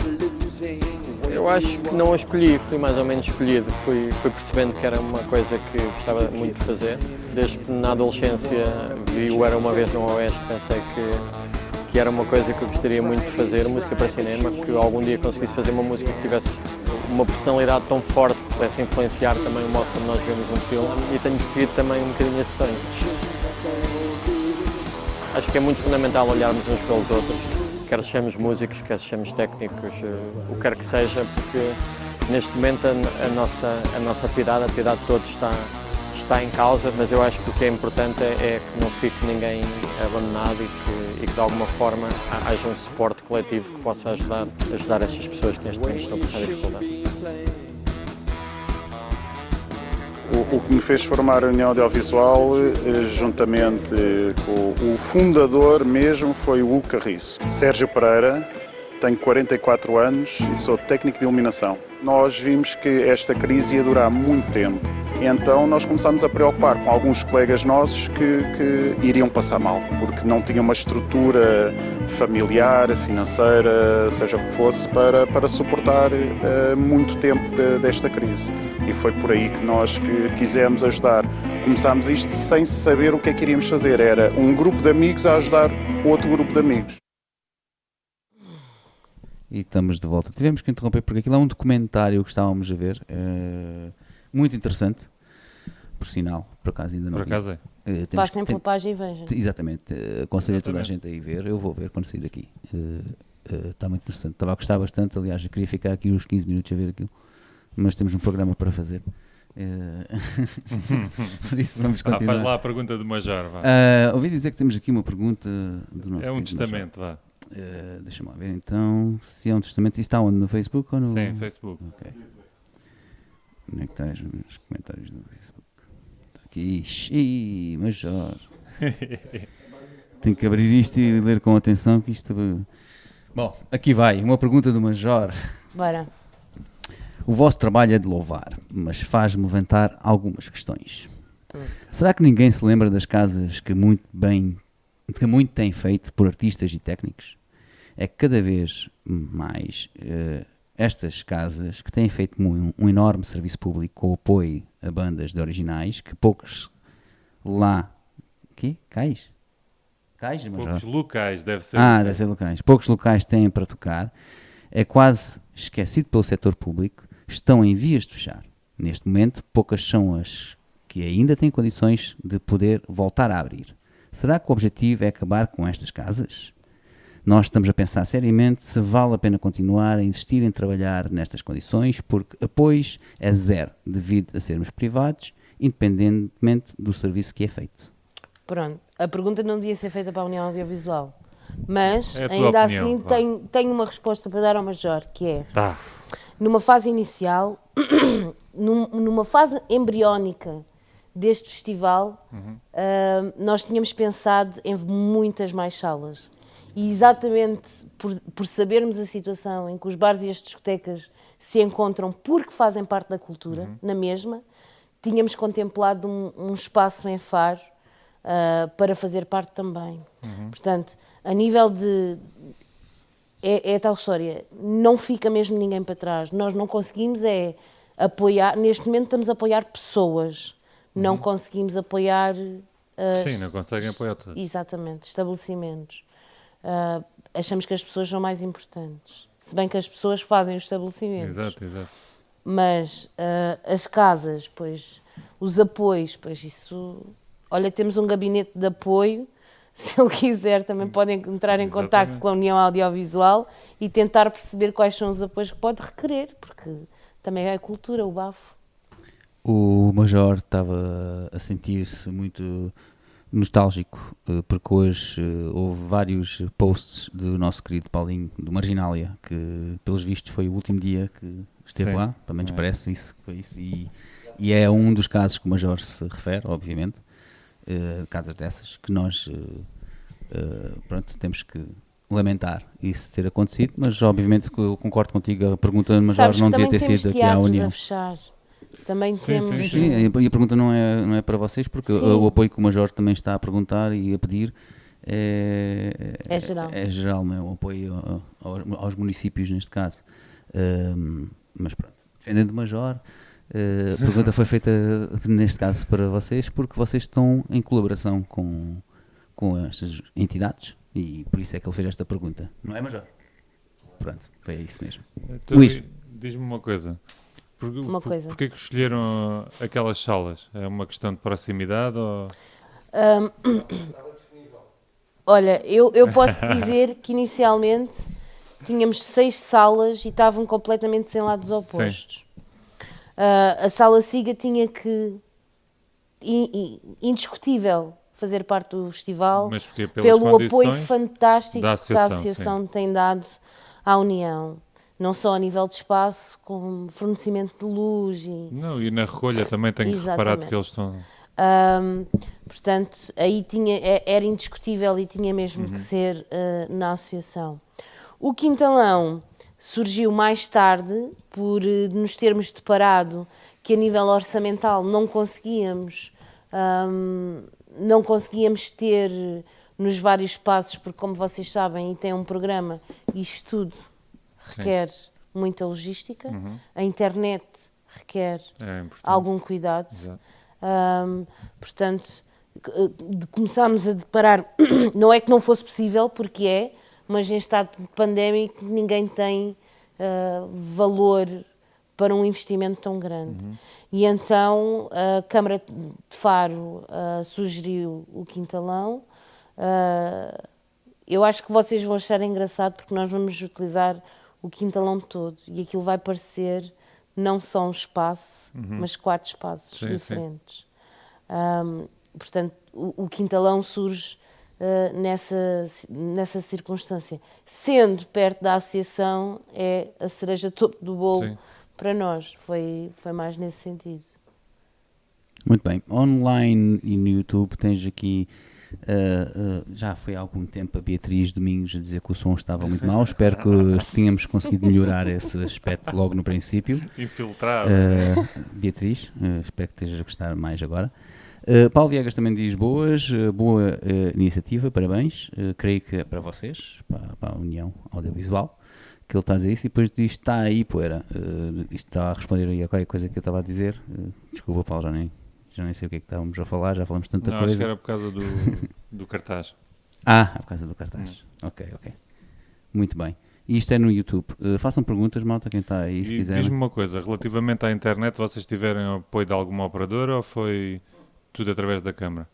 Eu acho que não a escolhi, fui mais ou menos escolhido. Fui, fui percebendo que era uma coisa que gostava muito de fazer. Desde que na adolescência vi o Era Uma Vez no Oeste, pensei que, que era uma coisa que eu gostaria muito de fazer, música para cinema, que algum dia conseguisse fazer uma música que tivesse uma personalidade tão forte que pudesse influenciar também o modo como nós vemos um filme e tenho perseguido também um bocadinho esse sonho. Acho que é muito fundamental olharmos uns pelos outros, quer sejamos músicos, quer sejamos técnicos, eh, o que quer que seja, porque neste momento a nossa, a nossa atividade, a atividade de todos está, está em causa, mas eu acho que o que é importante é, é que não fique ninguém abandonado e que, e que de alguma forma ha- haja um suporte coletivo que possa ajudar, ajudar essas pessoas que neste momento estão a passar dificuldade. O, o que me fez formar a União Audiovisual, eh, juntamente com o fundador mesmo, foi o Carriço. Sérgio Pereira, tenho 44 anos e sou técnico de iluminação. Nós vimos que esta crise ia durar muito tempo. Então nós começámos a preocupar com alguns colegas nossos que, que iriam passar mal, porque não tinham uma estrutura familiar, financeira, seja o que fosse, para, para suportar eh, muito tempo de- desta crise. E foi por aí que nós que quisemos ajudar. Começámos isto sem saber o que é que iríamos fazer. Era um grupo de amigos a ajudar outro grupo de amigos. E estamos de volta. Tivemos que interromper porque aquilo é um documentário que estávamos a ver, eh, muito interessante, por sinal, por acaso ainda não Por vi. acaso é. Que- Passem pela página e vejam. Exatamente, eh, aconselho a toda a Exatamente. gente a ir ver. Eu vou ver quando sair daqui. Está muito interessante. Estava a gostar bastante, aliás, eu queria ficar aqui uns 15 minutos a ver aquilo, mas temos um programa para fazer *laughs* Por isso vamos Ah, continuar. faz lá a pergunta do Major, vá. Ah, ouvi dizer que temos aqui uma pergunta do nosso É um testamento, vá. Eh, Deixa-me lá ver então se é um testamento. Isso está onde? No Facebook ou no. Sim, Facebook. Ok. Onde é que está os meus comentários do Facebook? Está aqui. Ixi, Major. *laughs* Tenho que abrir isto e ler com atenção que isto. Bom, aqui vai. Uma pergunta do Major. Bora. O vosso trabalho é de louvar, mas faz-me levantar algumas questões. Será que ninguém se lembra das casas que muito bem, que muito têm feito por artistas e técnicos? É cada vez mais eh, estas casas que têm feito mu- um, enorme serviço público com apoio a bandas de originais que poucos lá. Que? Cais? Cais? Poucos locais, deve ser. Ah, locais. deve ser locais. Poucos locais têm para tocar. É quase esquecido pelo setor público. Estão em vias de fechar. Neste momento, poucas são as que ainda têm condições de poder voltar a abrir. Será que o objetivo é acabar com estas casas? Nós estamos a pensar seriamente se vale a pena continuar a insistir em trabalhar nestas condições, porque apoios é zero, devido a sermos privados, independentemente do serviço que é feito. Pronto, a pergunta não devia ser feita para a União Audiovisual, mas É ainda opinião, assim tenho, tenho uma resposta para dar ao Major, que é, Tá. numa fase inicial, *clears throat* num- numa fase embriónica deste festival, Uhum. ah, nós tínhamos pensado em muitas mais salas. E exatamente por, por sabermos a situação em que os bares e as discotecas se encontram porque fazem parte da cultura, Uhum. na mesma, tínhamos contemplado um, um espaço em Faro ah, para fazer parte também. Uhum. Portanto, a nível de. É, é tal história, não fica mesmo ninguém para trás. Nós não conseguimos é apoiar, neste momento estamos a apoiar pessoas, não conseguimos apoiar. as- Sim, não conseguem apoiar tudo. Exatamente, estabelecimentos. Ah, achamos que as pessoas são mais importantes. Se bem que as pessoas fazem os estabelecimentos. Exato, exato. Mas ah, as casas, pois, os apoios, pois isso. Olha, temos um gabinete de apoio. *laughs* Se ele quiser, também podem entrar em contato com a União Audiovisual e tentar perceber quais são os apoios que pode requerer, porque também é cultura, o bafo. O Major estava a sentir-se muito nostálgico, eh, porque hoje eh, houve vários posts do nosso querido Paulinho, do Marginália, que pelos vistos foi o último dia que esteve Sim. lá, pelo menos É. parece isso, foi isso. E, e é um dos casos que o Major se refere, obviamente, eh, casas dessas, que nós eh, pronto, temos que lamentar isso ter acontecido, mas obviamente que eu concordo contigo, a pergunta do Major Sabes não devia ter sido aqui à União. a fechar. Também Sim, temos. sim, Sim, e a- e a pergunta não é, não é para vocês, porque Sim. o, o apoio que o Major também está a perguntar e a pedir é, É geral. É, geral, não é? O apoio ao- ao- aos municípios, neste caso. Ahm, mas pronto, defendendo o Major, eh, a pergunta foi feita, *laughs* neste caso, para vocês, porque vocês estão em colaboração com, com estas entidades e por isso é que ele fez esta pergunta. Não é, Major? Pronto, foi isso mesmo. Tu Luís. di- Diz-me uma coisa. Por, Uma por- coisa. Porquê que escolheram aquelas salas? É uma questão de proximidade ou... Ahm, olha, eu, eu posso *laughs* dizer que inicialmente tínhamos seis salas e estavam completamente sem lados opostos. Ah, a sala Siga tinha que, in- in- indiscutível, fazer parte do festival pelo apoio fantástico da que a associação, associação tem dado à União. Não só a nível de espaço, como fornecimento de luz e Não, e na recolha também tenho reparado Exatamente. que eles estão... Ahm, portanto, aí tinha, é- era indiscutível e tinha mesmo Uhum. que ser ah, na associação. O Quintalão surgiu mais tarde por eh, nos termos deparado que a nível orçamental não conseguíamos ahm, não conseguíamos ter nos vários espaços, porque como vocês sabem, e tem um programa, isto tudo requer muita logística, Uhum. a internet requer É algum cuidado. Ahm, portanto, de- começámos a deparar, *coughs* não é que não fosse possível, porque é, mas em estado pandémico ninguém tem ah, valor para um investimento tão grande. E então a Câmara de Faro ah, sugeriu o Quintalão. Ah, eu acho que vocês vão achar engraçado porque nós vamos utilizar o quintalão todo e aquilo vai parecer não só um espaço, mas quatro espaços Sim, sim. diferentes. Ahm, portanto, o, o quintalão surge ah, nessa, nessa circunstância. Sendo perto da associação, é a cereja topo do bolo Sim. para nós. Foi, foi mais nesse sentido. Muito bem. Online e no YouTube tens aqui. Ah, ah, já foi há algum tempo a Beatriz Domingos a dizer que o som estava muito mau. *laughs* Espero que tenhamos conseguido melhorar esse aspecto logo no princípio. Infiltrado. Uh, Beatriz, uh, espero que estejas a gostar mais agora. Uh, Paulo Viegas também diz boas, uh, boa uh, iniciativa, parabéns. Uh, creio que é para vocês, para, para a União Audiovisual, que ele está a dizer isso. E depois diz: está aí, poeira. Uh, isto está a responder aí a qualquer coisa que eu estava a dizer. Uh, desculpa, Paulo, já nem, já nem sei o que é que estávamos a falar, já falamos tanta Não, coisa. acho que era por causa do, *laughs* do cartaz. Ah, é por causa do cartaz. Ok, ok. Muito bem. E isto é no YouTube. Uh, façam perguntas, malta, quem está aí, se E quiserem. diz-me uma coisa, relativamente à internet, vocês tiveram apoio de alguma operadora ou foi tudo através da câmara?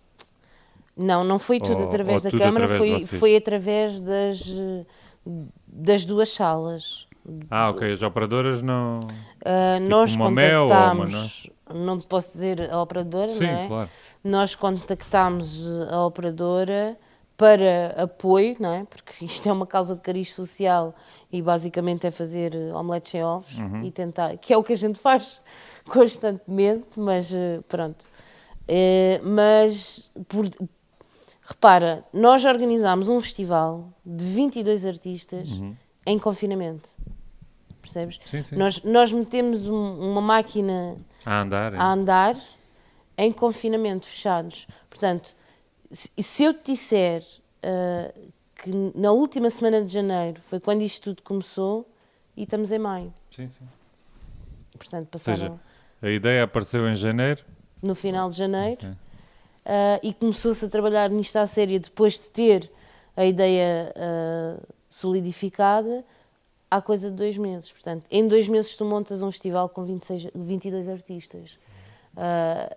Não, não foi tudo Ou- através ou da tudo Câmara, foi, foi através das, das duas salas. Ah, ok, as operadoras não... Ah, Tipo nós uma Mel ou uma, contactámos, não posso dizer a operadora, Sim, não é? claro. Nós contactámos a operadora para apoio, não é? Porque isto é uma causa de cariz social e basicamente é fazer omeletes sem ovos Uhum. e tentar, que é o que a gente faz *laughs* constantemente, mas eh, pronto. Eh, mas, por, repara, nós organizámos um festival de 22 artistas em confinamento. Percebes? Uhum. Sim, sim. Nós, nós metemos um- uma máquina A andar, é? a andar em confinamento, fechados. Portanto, se, eu te disser ah, que na última semana de janeiro foi quando isto tudo começou e estamos em maio. Sim, sim. Portanto, Ou seja, passaram a ideia apareceu em janeiro, no final de janeiro Ok. ah, e começou-se a trabalhar nisto à séria depois de ter a ideia ah, solidificada há coisa de dois meses. Portanto, em dois meses tu montas um festival com 26, 22 artistas. Ah,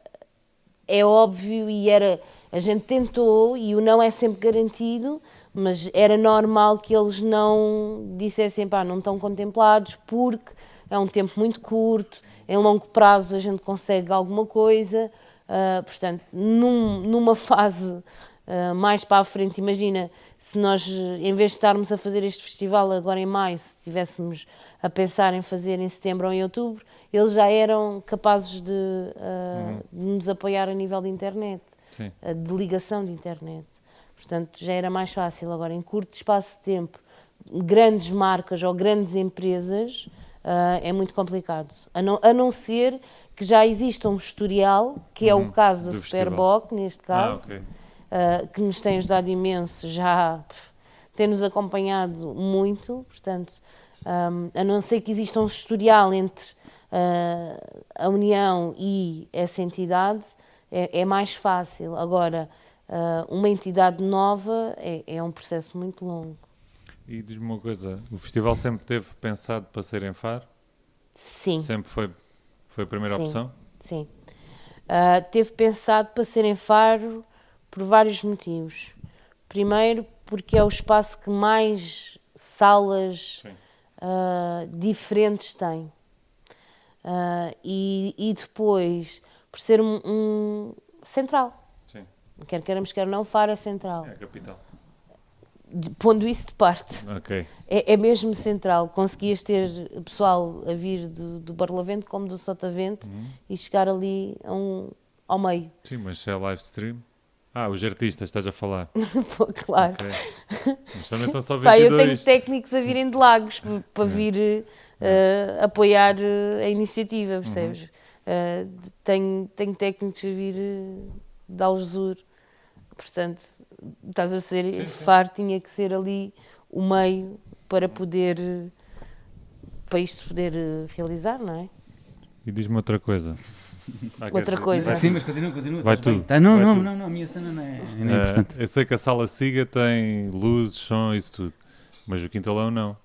é óbvio e era a gente tentou e o não é sempre garantido mas era normal que eles não dissessem pá, não estão contemplados porque é um tempo muito curto em longo prazo a gente consegue alguma coisa ah, portanto num- numa fase ah, mais para a frente imagina se nós em vez de estarmos a fazer este festival agora em maio se estivéssemos a pensar em fazer em setembro ou em outubro eles já eram capazes de, ah, de nos apoiar a nível de internet, de ligação de internet. Portanto, já era mais fácil. Agora, em curto espaço de tempo, grandes marcas ou grandes empresas, ah, é muito complicado. A não, a não ser que já exista um historial, que é o caso da. Superboc, neste Ah, caso, ah, que nos tem ajudado imenso, já tem-nos acompanhado muito, portanto, ahm, a não ser que exista um historial entre ah, a União e essa entidade, é, é mais fácil. Agora, ah, uma entidade nova é, é um processo muito longo. E diz-me uma coisa, o festival sempre teve pensado para ser em Faro? Sim. Sempre foi, foi a primeira Sim. opção? Sim. Ah, teve pensado para ser em Faro por vários motivos. Primeiro, porque é o espaço que mais salas ah, diferentes tem. Ah, e, e depois, por ser um, um central. Sim. Quer queiramos, quer não, Faro é central. É a capital. De- pondo isso de parte. É, é mesmo central. Conseguias ter pessoal a vir do, do Barlavento como do Sotavento Uhum. e chegar ali a um, ao meio. Sim, mas se é live stream... Ah, os artistas, estás a falar. *laughs* Pô, claro. Ok. Mas também são só *laughs* Pá, eu tenho 22. técnicos a virem de Lagos para vir eh, apoiar eh, a iniciativa, percebes? Uhum. Eh, tenho, tenho técnicos a vir de Algesur. Portanto, estás a ser, Faro tinha que ser ali o meio para poder para isto poder realizar, não é? E diz-me outra coisa. Outra coisa. Vai sim, mas continua, continua. Vai tu. Tá, não, Vai não, tu. não, não, a minha cena não é, não é Eh, importante. eu sei que a sala Siga tem luzes, som, isso tudo. Mas o Quintalão não.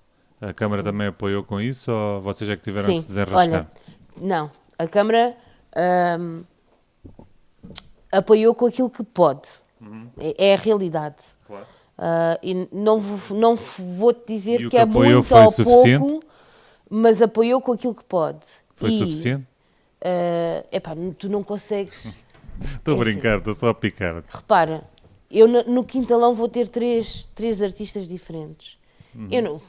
A Câmara também apoiou com isso ou vocês é que tiveram que se desenrascar? olha, não, a Câmara ahm, apoiou com aquilo que pode. É, é a realidade. Uhum. Claro. Ah, e não, vou- não vou-te dizer E o que, que é apoiou muito foi ou suficiente? pouco, mas apoiou com aquilo que pode. Foi E, suficiente? Eh, epá, tu não consegues. Estou a é assim. brincar, estou só a picar. Repara, eu no, no quintalão vou ter três, três artistas diferentes. Uhum. Eu não-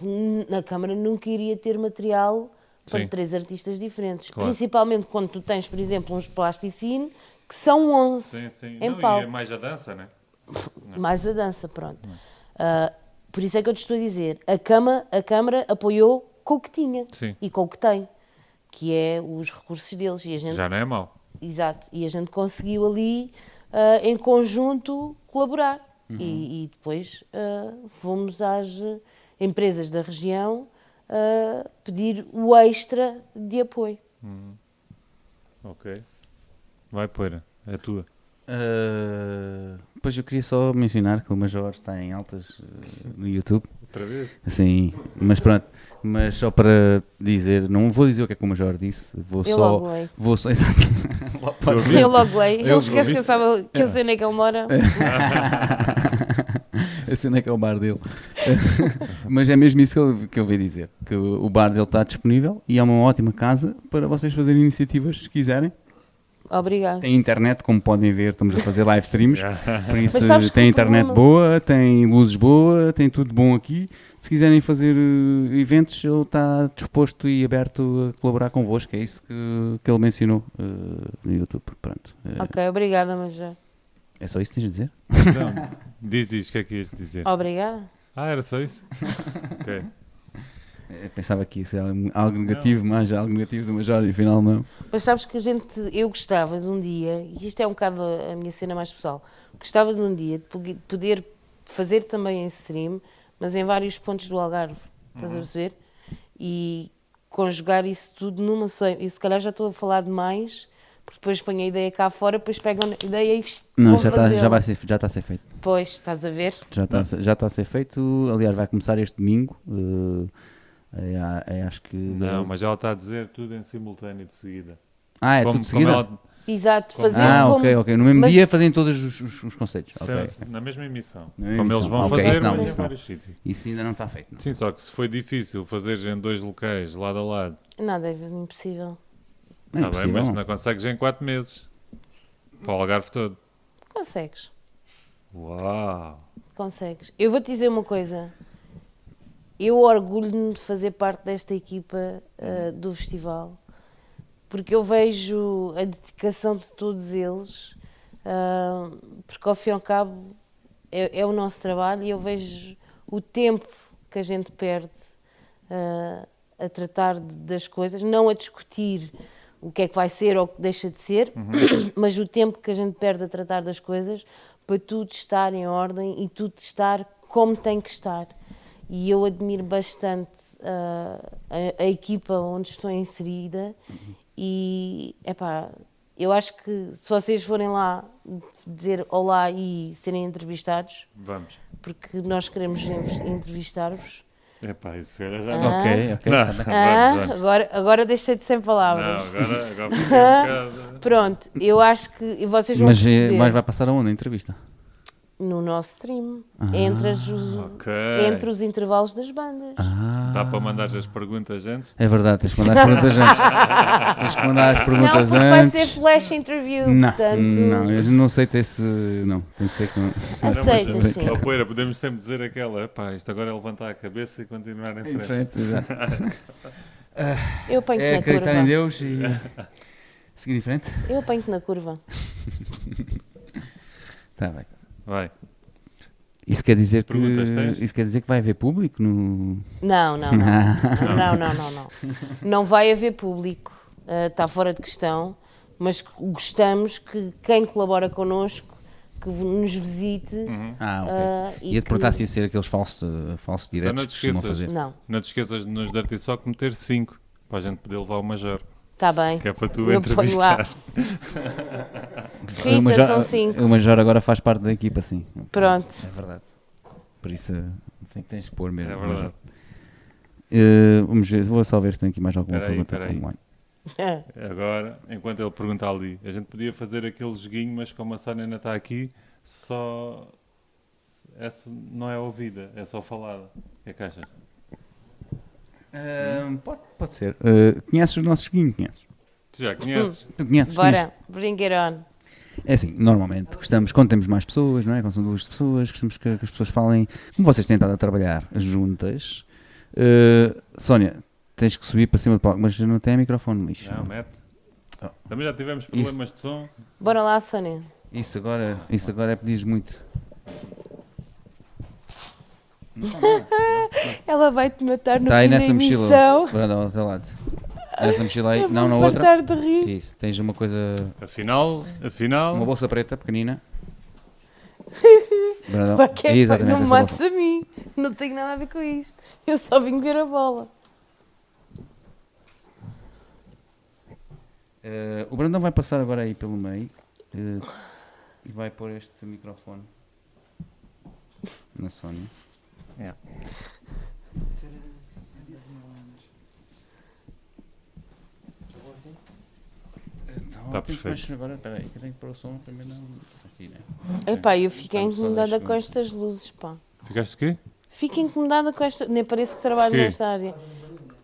na Câmara nunca iria ter material para Sim. três artistas diferentes. Claro. Principalmente quando tu tens, por exemplo, uns plasticine, que são 11 Sim, sim. em Não, e palco. é mais a dança, né? *laughs* Mais a dança, pronto. Ah, por isso é que eu te estou a dizer, a, cama, a Câmara apoiou com o que tinha Sim. e com o que tem, que é os recursos deles. E a gente, Já não é mau. Exato, e a gente conseguiu ali, ah, em conjunto, colaborar. E, e depois ah, fomos às empresas da região ah, pedir o extra de apoio. Ok. Vai, poeira. É tua. Uh, pois eu queria só mencionar que o Major está em altas uh, no YouTube. Outra vez? Sim, mas pronto. Mas só para dizer, não vou dizer o que é que o Major disse, vou Eu só. logo leio. Vou só, *laughs* exato. Eu logo leio, ele Eu- esquece que eu, sabe, que eu sei onde é que ele mora. *laughs* Não é que é o bar dele. *laughs* Mas é mesmo isso que eu, que eu veio dizer: que o bar dele está disponível e é uma ótima casa para vocês fazerem iniciativas se quiserem. Obrigado. Tem internet, como podem ver, estamos a fazer live streams. *laughs* Por isso, tem internet problema- boa, tem luzes boa, tem tudo bom aqui. Se quiserem fazer eh, eventos, ele está disposto e aberto a colaborar convosco. É isso que, que ele mencionou eh, no YouTube. Pronto. Eh, Ok, obrigada, mas já. É só isso que tens a dizer? Então, diz, diz, o que é que ias dizer? Obrigada. Ah, era só isso? *laughs* ok. Eu pensava que isso era algo negativo, mas algo negativo do Major e afinal não. Mas sabes que a gente, eu gostava de um dia, e isto é um bocado a minha cena mais pessoal, gostava de um dia de poder fazer também em stream, mas em vários pontos do Algarve, estás a perceber? E conjugar isso tudo numa só. E se calhar já estou a falar demais, porque depois ponho a ideia cá fora, depois pegam a ideia e Não, já está já vai ser, já está a ser feito. Pois, estás a ver? Já está, a ser- já está a ser feito. Aliás, vai começar este domingo. eh, é, é, acho que. Não, mas ela está a dizer tudo em simultâneo de seguida. Ah, é Como- tudo de seguida? como ela- Exato, fazer Ah, como- ok, ok. No mesmo mas- dia fazem todos os, os- os conceitos. Sim, Ok. Na mesma emissão. Na mesma Como eles emissão. vão Ok, fazer, isso não, isso em não. vários sítios. Isso ainda não está feito. não. Sim, só que se foi difícil fazeres em dois locais, lado a lado, Nada é impossível. Não é está bem, mas não consegues em 4 meses. Para o Algarve todo. Consegues. Uau! Consegues. Eu vou-te dizer uma coisa. Eu orgulho-me de fazer parte desta equipa ah, do festival, porque eu vejo a dedicação de todos eles, ah, porque ao fim e ao cabo é, é o nosso trabalho e eu vejo o tempo que a gente perde ah, a tratar de- das coisas, não a discutir o que é que vai ser ou o que deixa de ser, *coughs* mas o tempo que a gente perde a tratar das coisas para tudo estar em ordem e tudo estar como tem que estar. E eu admiro bastante ah, a, a equipa onde estou inserida e, epá, eu acho que se vocês forem lá dizer olá e serem entrevistados, Vamos. porque nós queremos en- entrevistar-vos, Epá, isso se calhar já Ah. não. Ok, ok. Não, tá ah, vamos, vamos. agora, agora deixei-te sem Não, palavras. agora, agora *laughs* um bocado. Pronto, eu acho que e vocês vão Mas, eh, perceber mas vai passar aonde a entrevista? No nosso stream, Ah, entre, as- os, ok. entre os intervalos das bandas. Ah, Dá para mandar as perguntas antes? é verdade, tens que mandar as perguntas antes. *laughs* tens que mandar as não, perguntas vai antes. ser flash interview, Não, portanto... não, eu não aceito esse. Não, tem que ser com. *laughs* Aceitas, mas, sim. ó, Poeira, podemos sempre dizer aquela, epá, isto agora é levantar a cabeça e continuar em Em frente. frente, exato. *laughs* Eu apanho-te É na acreditar curva. em Deus e. Seguir em frente? Eu apanho-te na curva. Tá bem. Vai. Isso quer dizer que. Perguntas tens? Isso quer dizer que vai haver público no. Não, não, não. *laughs* não, não, não, não. Não vai haver público, ah, está fora de questão, mas gostamos que quem colabora connosco, que nos visite. Ah, ok. ah, e Ia-te que- perguntar se ia ser aqueles falsos, uh, falsos Então diretos não que te costumam esqueças. fazer. Não, Não te esqueças de nos Dirty Sock meter 5 para a gente poder levar o Major, está bem. que é para tu entrevistar. Rita, Major- são cinco. O Major agora faz parte da equipa, sim. Pronto. É verdade. Por isso tem, tens de pôr mesmo. É verdade. Uh, vamos ver, vou só ver se tem aqui mais alguma Espera aí, pergunta. espera aí. online. Agora, enquanto ele pergunta ali, a gente podia fazer aquele joguinho, mas como a Sónia ainda está aqui, só. Essa não é ouvida, é só falada. O que é que achas? Ah, pode, pode ser. Ah, conheces os nossos seguintes? Conheces? Tu já conheces? Tu conheces? conheces? Bora, bring it on. É assim, normalmente gostamos, quando temos mais pessoas, não é? Quando são duas pessoas, gostamos que, que as pessoas falem, como vocês têm estado a trabalhar juntas. Uh, Sónia, tens que subir para cima do palco, mas não tem microfone, lixo. Não, mete. Oh. Também já tivemos problemas de som. Bora lá, Sónia. Isso agora, isso agora é pedir muito. *laughs* Ela vai-te matar no Está aí fim da nessa mochila. emissão. Brandão, ao teu lado. Nessa mochila aí. Eu Não, na vou outra. fartar de rir. Isso, tens uma coisa. Afinal, afinal. Uma bolsa preta, pequenina. *laughs* Brandão. Pá, que é, pá, Exatamente, não me essa mates bolsa. a mim. Não tenho nada a ver com isto. Eu só vim ver a bola. Eh, o Brandão vai passar agora aí pelo meio eh, e vai pôr este microfone na Sónia. É. Então, Tá eu tenho que perfeito. Agora, espera aí, que eu tenho que pôr o som primeiro. Não, aqui, né? Epá, eu fiquei Vamos só incomodada com estas luzes, pá. Ficaste o quê? Fico incomodada com esta. Nem parece que trabalho nesta área.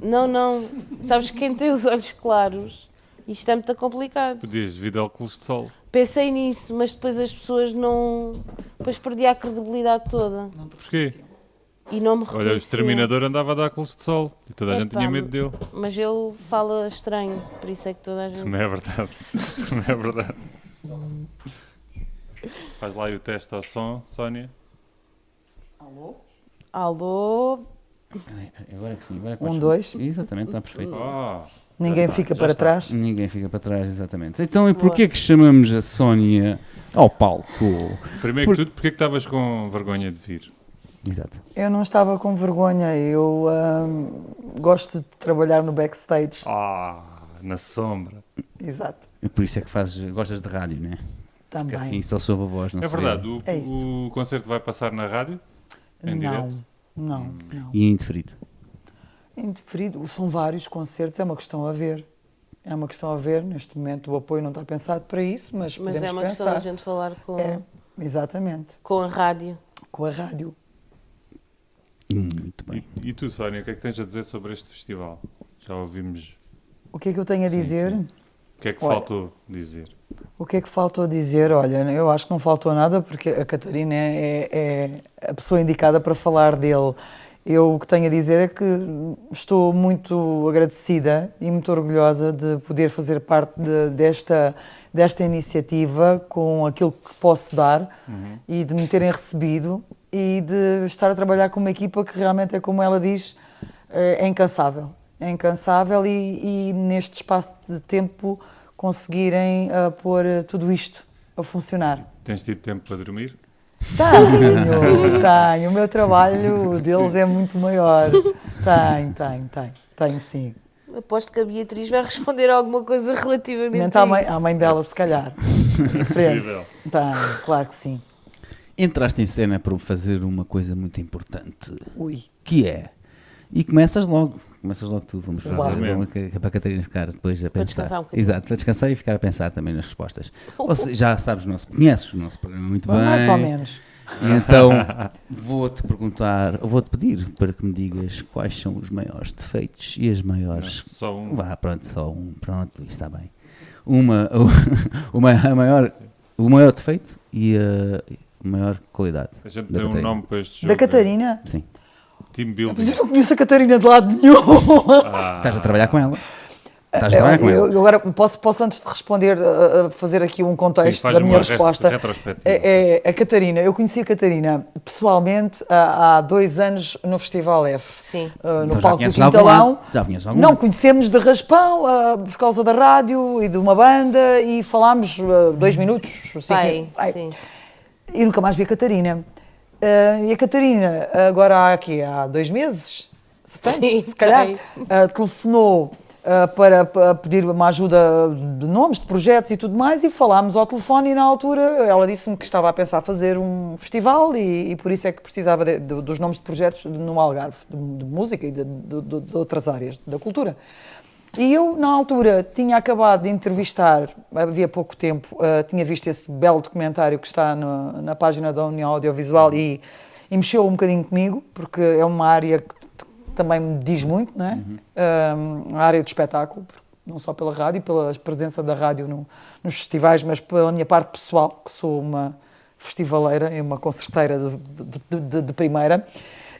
Não, não. Sabes que quem tem os olhos claros, isto é muito complicado. Podias devido ao óculos de sol. Pensei nisso, mas depois as pessoas não. Depois perdi a credibilidade toda. Porquê? E não me Olha, o exterminador andava a dar óculos de sol e toda a gente Epá, tinha medo dele. Mas ele fala estranho, por isso é que toda a gente. Também é verdade. *laughs* Também é verdade. Faz lá aí o teste ao som, Sónia. Alô? Peraí, Agora que sim, agora é que Um, podes- dois. Exatamente, está perfeito. Oh, Ninguém fica para está. trás. Ninguém fica para trás, exatamente. Então, e porquê que chamamos a Sónia ao palco? Primeiro Por- que tudo, porquê que estavas com vergonha de vir? Exato. Eu não estava com vergonha, eu ahm, gosto de trabalhar no backstage. Ah, na sombra. Exato, E por isso é que fazes, gostas de rádio, não é? também. Porque assim só soube a voz, não É verdade, o, É o concerto vai passar na rádio? Em não, direto? não, não. E é indeferido. Indeferido, são vários concertos, é uma questão a ver. É uma questão a ver, neste momento o apoio não está pensado para isso, mas, Mas podemos é uma pensar. questão da gente falar com, É, exatamente, com a rádio. com a rádio. Muito bem. E, e tu, Sónia, o que é que tens a dizer sobre este festival? Já ouvimos. O que é que eu tenho a Sim, dizer? sim. O que é que Olha. faltou dizer? O que é que faltou a dizer? Olha, eu acho que não faltou nada porque a Catarina é, é a pessoa indicada para falar dele. Eu o que tenho a dizer é que estou muito agradecida e muito orgulhosa de poder fazer parte de- desta, desta iniciativa com aquilo que posso dar e de me terem recebido e de estar a trabalhar com uma equipa que realmente é como ela diz, eh, é incansável. É incansável e, e neste espaço de tempo conseguirem ah, pôr eh, tudo isto a funcionar. Tens tido tempo para dormir? Tenho, *laughs* tenho. O meu trabalho deles é muito maior. Tenho, tenho, tenho. Tenho sim. Aposto que a Beatriz vai responder alguma coisa relativamente Mente a à mãe, isso. à mãe dela, se calhar. *laughs* Diferente. Possível. Tenho, claro que sim. Entraste em cena para fazer uma coisa muito importante, Ui. que é. E começas logo. Começas logo tu, vamos fazer. Vamos, que, que é para a Catarina ficar depois a Para pensar. descansar um bocadinho. Exato, para descansar e ficar a pensar também nas respostas. *laughs* Você já sabes o nosso, conheces o nosso programa muito bem. Mais ou menos. Então vou-te perguntar, vou-te pedir para que me digas quais são os maiores defeitos e as maiores. Só um. Vá, pronto, só um. Pronto, está bem. Uma, *laughs* uma, a maior, o maior defeito e a maior qualidade. A gente da tem um Catarina. nome para este jogo. Da Catarina? Sim. Team Mas Building. eu não conheço a Catarina de lado nenhum. Ah, *laughs* Estás a trabalhar com ela. Estás a trabalhar com Eu, ela. eu agora posso, posso, antes de responder, fazer aqui um sim, contexto faz da minha resposta. É, é a Catarina. Eu conheci a Catarina pessoalmente há, há dois anos no Festival F. Sim. uh, no Então palco do Quintalão. Não, lado? conhecemos de raspão uh, por causa da rádio e de uma banda e falámos uh, dois minutos. Pai. Ai, sim. E nunca mais vi a Catarina. Uh, e a Catarina, agora há aqui, há dois meses, se, tem, Sim, se calhar, uh, telefonou uh, para, para pedir uma ajuda de nomes, de projetos e tudo mais, e falámos ao telefone e na altura ela disse-me que estava a pensar fazer um festival e, e por isso é que precisava de- de- dos nomes de projetos no Algarve, de, de música e de outras áreas da cultura. E eu, na altura, tinha acabado de entrevistar, havia pouco tempo, uh, tinha visto esse belo documentário que está no- na página da União Audiovisual e, e mexeu um bocadinho comigo, porque é uma área que, também me diz muito, não é? Um, a área do espetáculo, não só pela rádio, pela presença da rádio no, nos festivais, mas pela minha parte pessoal, que sou uma festivaleira e uma concerteira de, de, de, de primeira.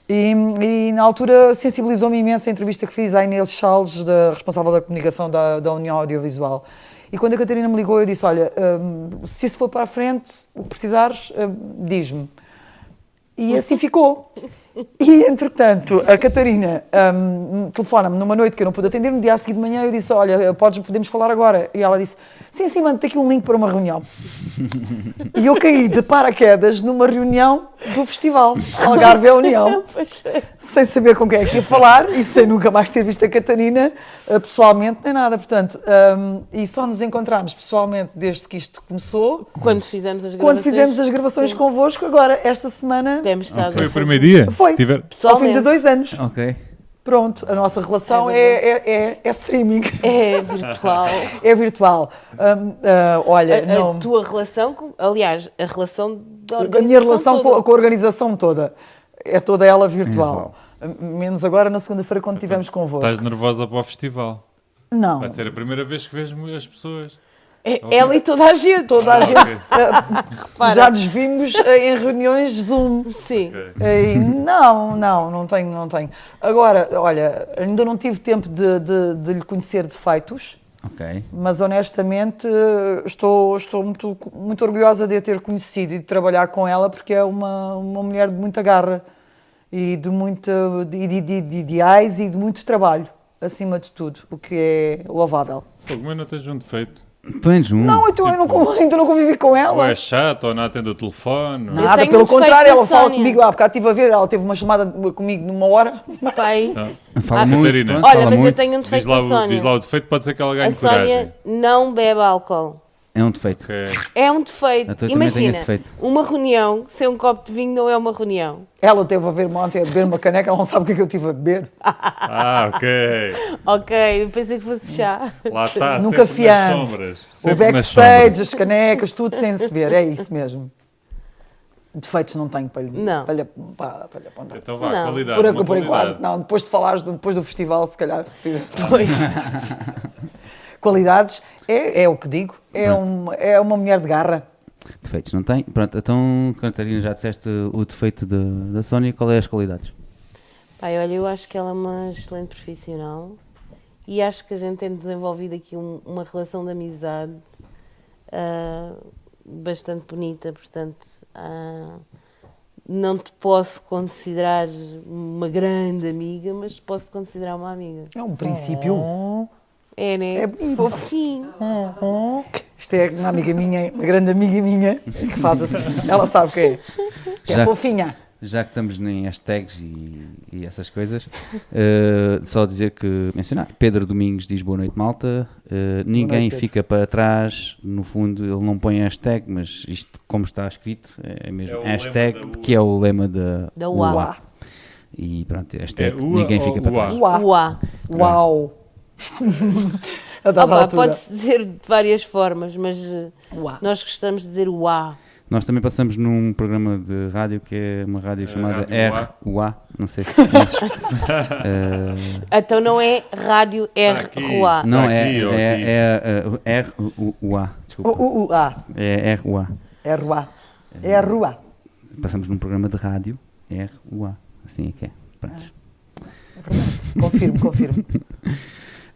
E, e, na altura sensibilizou-me imenso a entrevista que fiz à Inês Charles, da responsável da comunicação da, da União Audiovisual. E quando a Catarina me ligou, eu disse: Olha, um, se isso for para a frente, o que precisares, um, diz-me. E assim ficou. E, entretanto, a Catarina um, telefona-me numa noite que eu não pude atender, no dia a seguir de manhã eu disse, olha, podes, podemos falar agora. E ela disse, sim, sim, manda aqui um link para uma reunião. *laughs* e eu caí de paraquedas numa reunião do festival, Algarve é União, *laughs* sem saber com quem é que ia falar e sem nunca mais ter visto a Catarina uh, pessoalmente, nem nada. Portanto, um, e só nos encontramos pessoalmente desde que isto começou. Quando fizemos as gravações. Quando fizemos as gravações sim. convosco, agora, esta semana... Temos estado foi o primeiro dia? Foi, Tiver... ao fim de dois anos. Ok. Pronto, a nossa relação é, é, é, é, streaming. É virtual. *laughs* é virtual. Um, uh, olha, a, não... a, tua relação, com, aliás, a relação da A minha relação com, com, a organização toda é toda ela virtual. Menos agora na segunda-feira quando estivemos convosco. Estás nervosa para o festival? Não. Vai ser a primeira vez que vejo as pessoas. É, ela e toda a gente. Toda a gente. *laughs* Uh, já nos vimos uh, em reuniões Zoom. Sim. Okay. Uh, não, não, não tenho, não tenho. Agora, olha, ainda não tive tempo de, de, de lhe conhecer defeitos. Ok. Mas honestamente estou, estou muito, muito orgulhosa de a ter conhecido e de trabalhar com ela porque é uma, uma mulher de muita garra e de, muita, de, de, de, de ideais e de muito trabalho, acima de tudo, o que é louvável. Fogo, mas não tens um defeito. Pelo menos um. Não, então eu não, Tipo, convivi, então não convivi com ela. Ou é chato, ou não atende o telefone. ou- Nada, pelo contrário, ela fala Sónia. comigo. Há bocado estive a ver, ela teve uma chamada comigo numa hora. Pai. Fala Ah, muito. Catarina. Olha, fala mas eu muito. tenho um Diz defeito lá, da o, Sónia. diz lá o defeito, pode ser que ela ganhe a Sónia coragem. não bebe álcool. É um defeito. Ok. É um defeito. Então Imagina, defeito. uma reunião sem um copo de vinho não é uma reunião. Ela teve a ver ontem a beber uma caneca, ela não sabe o que é que eu tive a beber. Ah, ok. *laughs* Ok, eu pensei que fosse chá. Lá está, Nunca sempre nas fiante. sombras. O Sempre nas backstage, as canecas, tudo sem se ver, é isso mesmo. Defeitos não tenho para lhe, Não. para lhe, para, para lhe apontar. Então vá, Não. qualidade. Por, por enquanto, qualidade. não. Depois de falares, do- depois do festival, se calhar, se fizer. Pois. *laughs* Qualidades, é, é o que digo, é, um, é uma mulher de garra. Defeitos não tem. Pronto, então, Catarina, já disseste o defeito da, da Sónia. Qual é as qualidades? Pai, olha, eu acho que ela é uma excelente profissional e acho que a gente tem desenvolvido aqui um- uma relação de amizade ah, bastante bonita, portanto, ah, não te posso considerar uma grande amiga, mas posso te considerar uma amiga. É um princípio. É, né? É bonito. Fofinho. Isto é uma amiga minha, uma grande amiga minha, que faz assim. Ela sabe o que é. Que é Já- fofinha. Já que estamos em hashtags e, e essas coisas, eh, só dizer que mencionar. Pedro Domingos diz boa noite, malta. Eh, ninguém noite, Pedro. fica para trás. No fundo, ele não põe hashtag, mas isto, como está escrito, é mesmo É hashtag, que é o lema da, Da UA. Uá. E pronto, hashtag É ua ninguém fica para trás. Uá. Uá. Uau. *laughs* A dada Opa, altura. Pode-se dizer de várias formas, mas eh, Uá. nós gostamos de dizer uá. Nós também passamos num programa de rádio que é uma rádio chamada Rádio RUA, não sei se conheces. *laughs* Eh, Então não é rádio R aqui. Ruá. não, Aqui é, ou é, aqui? é, eh, RUA, desculpa. U, a. É RUA. É rua. É rua. Passamos num programa de rádio RUA, assim é que é. Pronto. É verdade. Confirmo, confirmo. *laughs*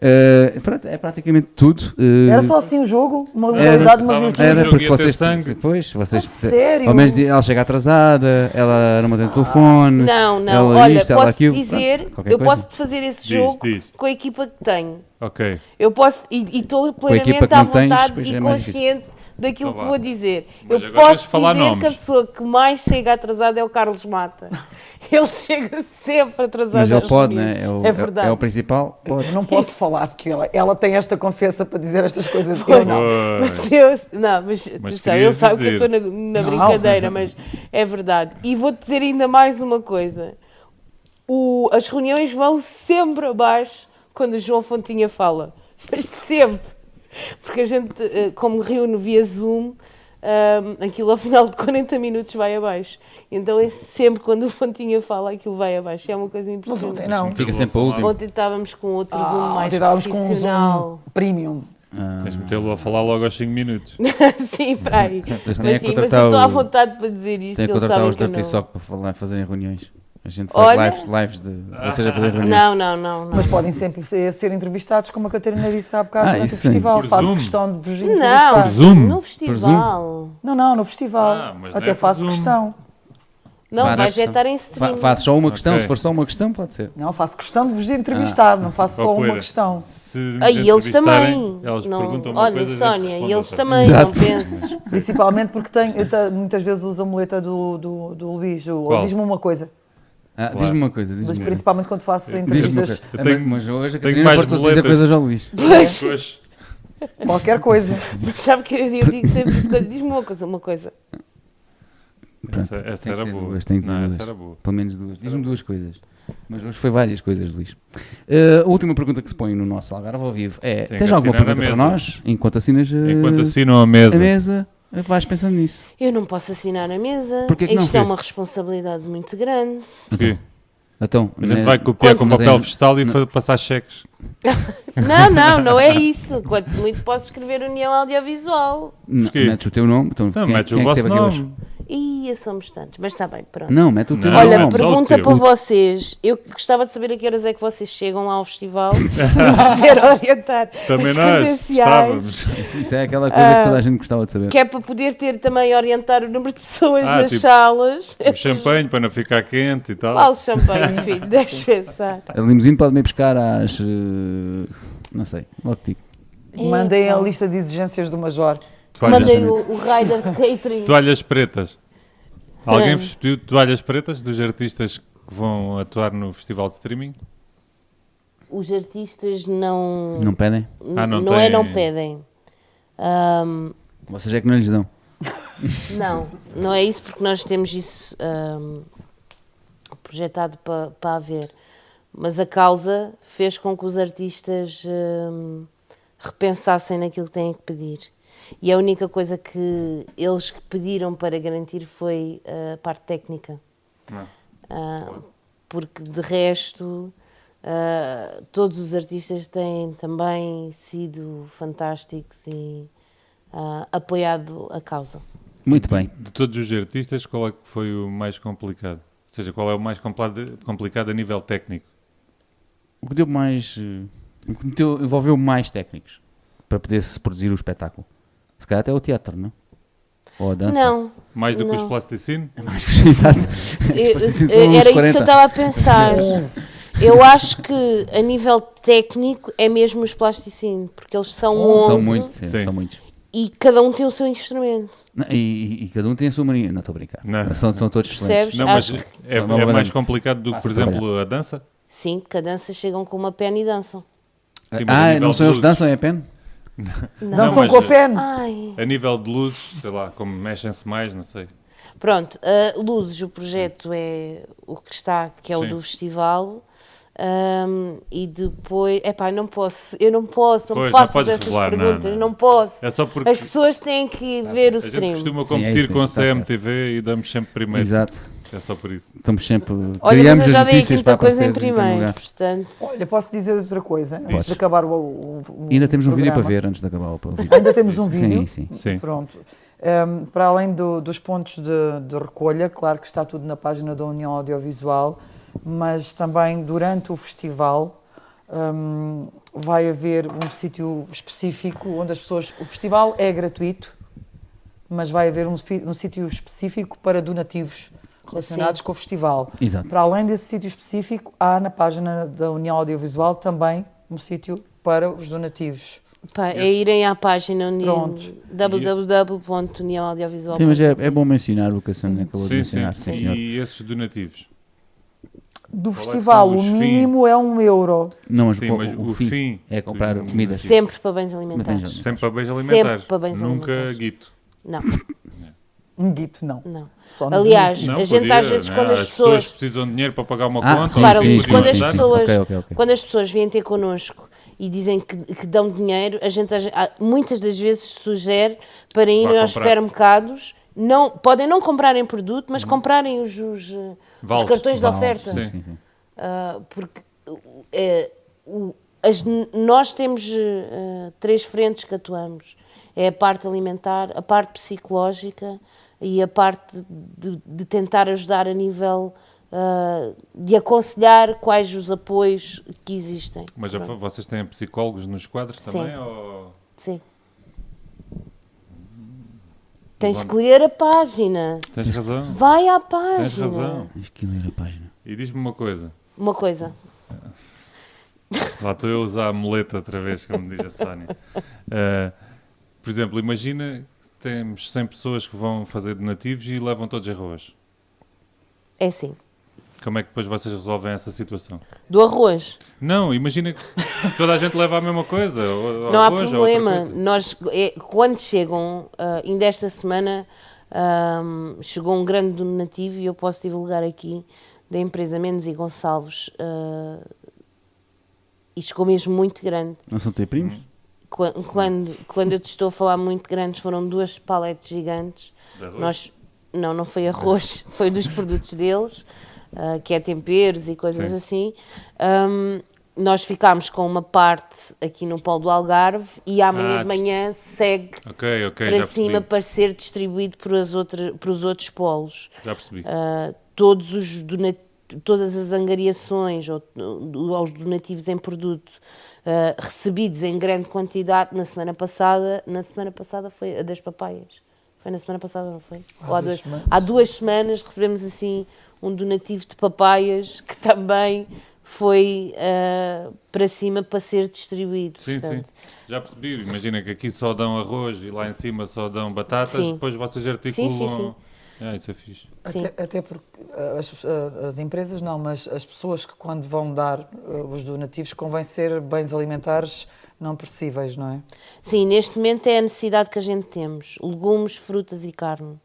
Eh, pronto, é praticamente tudo. eh, Era só assim o jogo? Uma Era- modalidade, uma virtude? Era porque vocês. sangue. Depois, vocês. A sério? Ao menos ela chega atrasada, ela não mantém o telefone. Não, não. ela Olha, isto, ela posso aquilo. dizer, Pronto, eu coisa. posso fazer esse Diz, jogo diz. com a equipa que tenho. Ok. Eu posso, e estou plenamente à tens, vontade pois e é consciente daquilo que vou dizer. Mas eu posso dizer que a nomes. pessoa que mais chega atrasada é o Carlos Mata. *laughs* Ele chega sempre atrasado. Mas ele pode, né? É o, É é, verdade. é o principal. Pode. Eu não posso falar, porque ela, ela tem esta confiança para dizer estas coisas. Eu não. Pois. *laughs* Eu- não, mas, Mas querias ele sabe que eu dizer. estou na, na Não. brincadeira, mas é verdade. E vou-te dizer ainda mais uma coisa. O- as reuniões vão sempre abaixo quando o João Fontinha fala. Mas sempre. Porque a gente, eh, como reúne via Zoom, ahm, aquilo ao final de 40 minutos vai abaixo. Então é sempre quando o Pontinha fala, aquilo vai abaixo. É uma coisa impressionante. ontem não. Fica sempre para o último. Ontem estávamos com outro zoom Ah, mais ontem estávamos com um zoom premium. Tens de metê-lo a falar logo aos 5 minutos. *laughs* sim, para aí. Mas, é sim, mas eu estou à vontade para dizer isto. Tem que contratar os não. Sock para falar, fazerem reuniões. A gente faz Olha- lives, lives de vocês a fazer reuniões. Não, não, não. não. Mas podem sempre ser, entrevistados, como a Catarina disse há bocado Ah, durante o festival. Faço Zoom. questão de vos Não, entrevistar. Por Zoom? no festival. Não, não, no festival. Ah, mas não Até é faço Zoom. questão. Não, Faz vai questão. já estar em Fa stream. fazes só uma questão, Ok. se for só uma questão, pode ser. Não, faço questão de vos entrevistar, não faço só uma questão. Ah, e eles também. Eles não, perguntam uma olha, coisa, Sónia, e eles também, Exato. não penses. Principalmente porque tem, eu te- muitas vezes uso a muleta do, do, do Luís. Ou diz-me uma coisa. Ah, Claro. Diz-me uma coisa, Mas diz-me uma coisa. principalmente quando faço entrevistas. Eu tenho- mas hoje a tenho Catarina mais fartou-se dizer coisas ao Luís. *laughs* Pois. qualquer coisa. Mas *laughs* sabe que eu, digo sempre isso, diz-me uma coisa, uma coisa. Essa, essa Tem que era boa. duas, tem que ser Não, duas. essa era boa. Pelo menos duas. Diz-me duas coisas. Mas hoje foi várias coisas, Luís. Uh, a última pergunta que se põe no nosso Algarve ao vivo é: Tem tens alguma pergunta para nós? Enquanto assinas uh, Enquanto assinam a mesa. a mesa, vais pensando nisso. Eu não posso assinar a mesa. Porquê que não? Isto é uma responsabilidade muito grande. Porquê? Então, A gente né, vai copiar com papel vegetal e passar cheques. *laughs* Não, não, não é isso. Quanto muito posso escrever União Audiovisual. Não, Porquê? metes o teu nome. Então, Não, quem, metes quem o é vosso nome. Ih, somos tantos. Mas está bem, pronto. Não, mete o teu Não, Olha, nome. só o pergunta teu. para vocês. Eu gostava de saber a que horas é que vocês chegam lá ao festival *laughs* para poder orientar *laughs* Também as nós estávamos. Isso, isso é aquela coisa que toda a gente gostava de saber. Que é para poder ter também orientar o número de pessoas Ah, nas tipo, salas. O champanhe para não ficar quente e tal. Qual champanhe, *laughs* filho? Deixa pensar. A limusine pode-me ir buscar às. uh, não sei, logo digo. Mandei a Epá. lista de exigências do Major. Toalhas, Mandei o, o Rider *laughs* Catering. toalhas pretas. Alguém É. vos pediu toalhas pretas dos artistas que vão atuar no festival de streaming? Os artistas não. Não pedem? Ah, não não é têm- não pedem. Ahm, Vocês é que não lhes dão. *laughs* não, não é isso porque nós temos isso ahm, projetado para para haver. Mas a causa fez com que os artistas ahm, repensassem naquilo que têm que pedir. E a única coisa que eles pediram para garantir foi a parte técnica. Ah, porque de resto ah, todos os artistas têm também sido fantásticos e ah, apoiado a causa. Muito bem. De todos os artistas, qual é que foi o mais complicado? Ou seja, qual é o mais compla- complicado a nível técnico? O que deu mais. uh, O que envolveu mais técnicos para poder-se produzir o espetáculo. Se calhar até o teatro, não? Ou a dança. Não, Mais do que os Não. plasticine? Mais que- Exato. eu- *laughs* são era isso que 40. eu estava a pensar. *laughs* Eu acho que a nível técnico é mesmo os plasticínios, porque eles são 11 São muitos, sim, Sim. são muitos. e cada um tem o seu instrumento. Não, e, e- cada um tem a sua mania. Não estou a brincar. Não. São, são todos excelentes. Percebes? Não, mas Acho é, é mais complicado do que, por exemplo, a dança? Sim, que a dança chegam com uma pena e dançam. Sim, ah, nível não são eles que dançam, é a pen? Não. Dançam mas, com a eh, pen. Ai. A nível de luzes, sei lá, como mexem-se mais, não sei. Pronto, a Luzes, o projeto é o que está, que é o Sim. do festival. ahm, e depois, epá, não posso, eu não posso, não Pois, não faças podes essas revelar, não, perguntas, não, não. posso. É só porque As pessoas têm que ver o a gente stream. costuma Sim, é competir isso com mesmo, a. CMTV e damos sempre primeiro. Exato. É só por isso. Estamos sempre. Olha, criamos mas eu já dei a notícias quinta para coisa em primeiro portanto. Olha, posso dizer outra coisa? Antes Podes. de acabar o, o- o ainda temos um vídeo para ver antes de acabar o o *laughs* vídeo. Ainda temos um vídeo? Sim, sim. Sim. Pronto. Um, para além do- dos pontos de, de recolha, claro que está tudo na página da União Audiovisual, mas também durante o festival um, vai haver um sítio específico onde as pessoas. O festival é gratuito, mas vai haver um, um sítio específico para donativos relacionados Sim. com o festival. Exato. Para além desse sítio específico, há na página da União Audiovisual também um sítio para os donativos. Pá, é irem à página www.uniãoaudiovisual. Sim, mas é, é bom mencionar o que a Sônia acabou de Sim, sim. mencionar. Sim, senhor. E esses donativos? Do Qual é festival, são o mínimo é um euro. Não, mas, Sim, o, mas o o fim, fim é comprar comida. Sempre para bens alimentares. Sempre para bens alimentares. para bens Nunca alimentares. guito. Não, Um guito, não. não. Só no Aliás. Não, a gente podia, às vezes né? quando as as pessoas pessoas precisam de dinheiro para pagar uma Ah, conta. sim, Repara, sim, sim, quando sim, as pessoas- Ok, ok, ok. Quando as pessoas vêm ter connosco e dizem que, que dão dinheiro, a gente muitas das vezes sugere para irem aos supermercados, não, podem não comprarem produto, mas comprarem os, os, eh, os cartões de Vales, oferta. sim. Sim, sim. Uh, porque uh, é, o- as- nós temos uh, três frentes que atuamos. É a parte alimentar, a parte psicológica e a parte de, de tentar ajudar a nível uh, de aconselhar quais os apoios que existem. Mas Pronto. vocês têm psicólogos nos quadros Sim. também? Ou... Sim. Tens Ivone. que ler a página. Tens razão. Vai à página. Tens razão. Tens que ler a página. E diz-me uma coisa. Uma coisa. Lá estou eu a usar a muleta outra vez, como diz a Sónia. Uh, *laughs* por exemplo, imagina que temos 100 pessoas que vão fazer donativos e levam todos arroz. É assim. Como é que depois vocês resolvem essa situação? Do arroz. Não, imagina que toda a gente leva a mesma coisa. Ou, *laughs* ou Não há arroz, outra problema. Nós, é, quando chegam, ah, ainda esta semana, ahm, chegou um grande donativo e eu posso divulgar aqui da empresa Mendes e Gonçalves. ah, e chegou mesmo muito grande. Não são teus primos? Qua- Quando, quando eu te estou a falar muito grandes, foram duas paletes gigantes. De arroz? Nós, não, não foi arroz, *laughs* foi dos produtos deles, ah, que é temperos e coisas Sim. assim. Ahm, nós ficámos com uma parte aqui no Polo do Algarve e amanhã Ah, de manhã segue Ok, ok, para cima percebi. para ser distribuído por, as outra, por os outros polos. Já percebi. Ah, todos os dona- todas as angariações ou, ou os donativos em produto ah, recebidos em grande quantidade na semana passada, na semana passada foi a das papaias. Foi na semana passada, não foi? Há Ou há, duas duas, semanas. há duas semanas recebemos assim um donativo de papaias que também foi ah, para cima para ser distribuído. Sim, portanto. sim. Já percebi. Imagina que aqui só dão arroz e lá em cima só dão batatas, Sim. depois vocês Sim, articulam. sim, sim. Ah, isso é fixe. Sim. Até, até porque uh, as, uh, as empresas não, mas as pessoas que quando vão dar uh, os donativos convém ser bens alimentares não perecíveis, não é? Sim, neste momento é a necessidade que a gente temos: legumes, frutas e carne.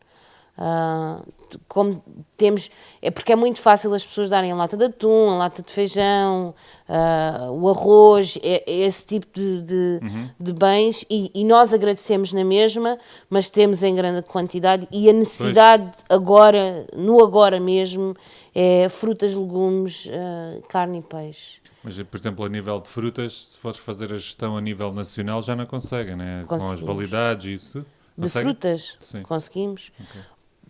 Ah, como temos, é porque é muito fácil as pessoas darem a lata de atum, a lata de feijão, ah, o arroz, é, é esse tipo de, de, de bens, e, e nós agradecemos na mesma, mas temos em grande quantidade e a necessidade agora, no agora mesmo, é frutas, legumes, ah, carne e peixe. Mas, por exemplo, a nível de frutas, se fores fazer a gestão a nível nacional, já não conseguem, né? Com as validades e isso. De Conseguem? frutas, Sim. conseguimos.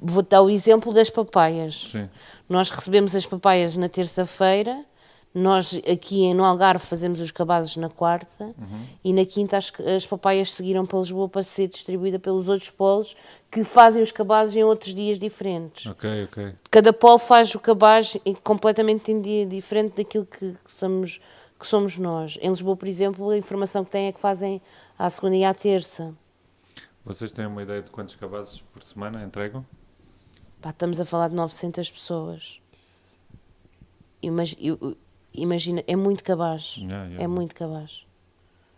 Vou dar o exemplo das papaias. Sim. Nós recebemos as papaias na terça-feira, nós aqui no Algarve fazemos os cabazes na quarta e na quinta as, as papaias seguiram para Lisboa para ser distribuída pelos outros polos que fazem os cabazes em outros dias diferentes. Ok, ok. Cada polo faz o cabaz completamente em dia diferente daquilo que, que somos, que somos nós. Em Lisboa, por exemplo, a informação que têm é que fazem à segunda e à terça. Vocês têm uma ideia de quantos cabazes por semana entregam? Pá, estamos a falar de 900 pessoas. Imagina, é muito cabaz. Yeah, yeah. É muito cabaz.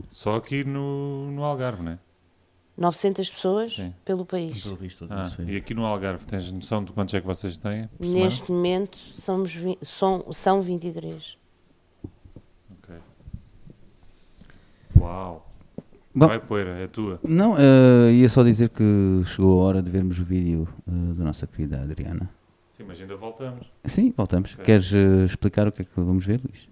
Só aqui no, no Algarve, não é? 900 pessoas Sim. pelo país. Pelo Ah, isso foi. e aqui no Algarve, tens noção de quantos é que vocês têm por semana? Neste momento somos, são, são 23. Ok. Uau. Bom. Vai, poeira, é tua. Não, eh, ia só dizer que chegou a hora de vermos o vídeo eh, da nossa querida Adriana. Sim, mas ainda voltamos. Sim, voltamos. Ok. Queres eh, explicar o que é que vamos ver, Luís?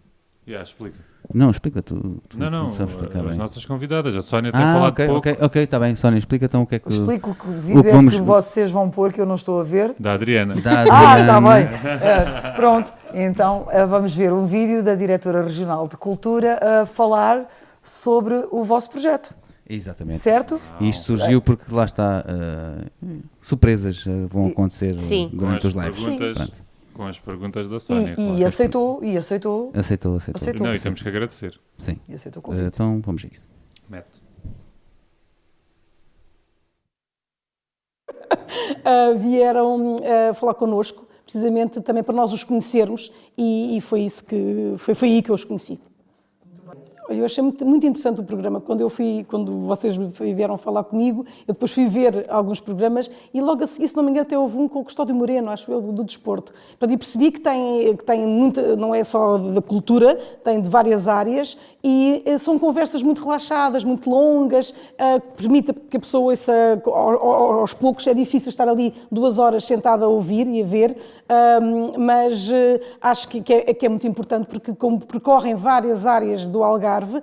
Já, explica. Não, explica, tu, tu, não, não, tu sabes explicar as bem. nossas convidadas. A Sónia tem Ah, falado ok, pouco ok, ok, está bem. Sónia, explica então o que é que... Explico que vídeo que é vamos- que vocês vão pôr que eu não estou a ver. da Adriana. Da Ah, está Adriana. bem. Eh, pronto, então eh, vamos ver um vídeo da Diretora Regional de Cultura a falar sobre o vosso projeto, Exatamente. certo? E isto surgiu porque lá está, eh, surpresas eh, vão acontecer eh, Sim. Com durante as, os lives. perguntas, Pronto. com as perguntas da Sónia. e claro. aceitou, e aceitou, Aceitou, aceitou. Aceitou. Não, e temos que agradecer. Sim. e aceitou o convite. então vamos a isso. Mete. *laughs* ah, vieram ah, falar connosco, precisamente também para nós os conhecermos, e, e foi isso que foi, foi aí que eu os conheci. Eu achei muito, muito, interessante o programa. Quando eu fui, quando vocês vieram falar comigo, eu depois fui ver alguns programas e logo a seguir, se não me engano, até houve um com o Custódio Moreno, acho eu, do, do desporto. Portanto, e percebi que tem, que tem muita, não é só da cultura, tem de várias áreas e eh, são conversas muito relaxadas, muito longas, uh, permite que a pessoa ouça aos poucos. É difícil estar ali duas horas sentada a ouvir e a ver, mas uh, acho que, que, é, que é muito importante porque, como percorrem várias áreas do Algarve, Algarve,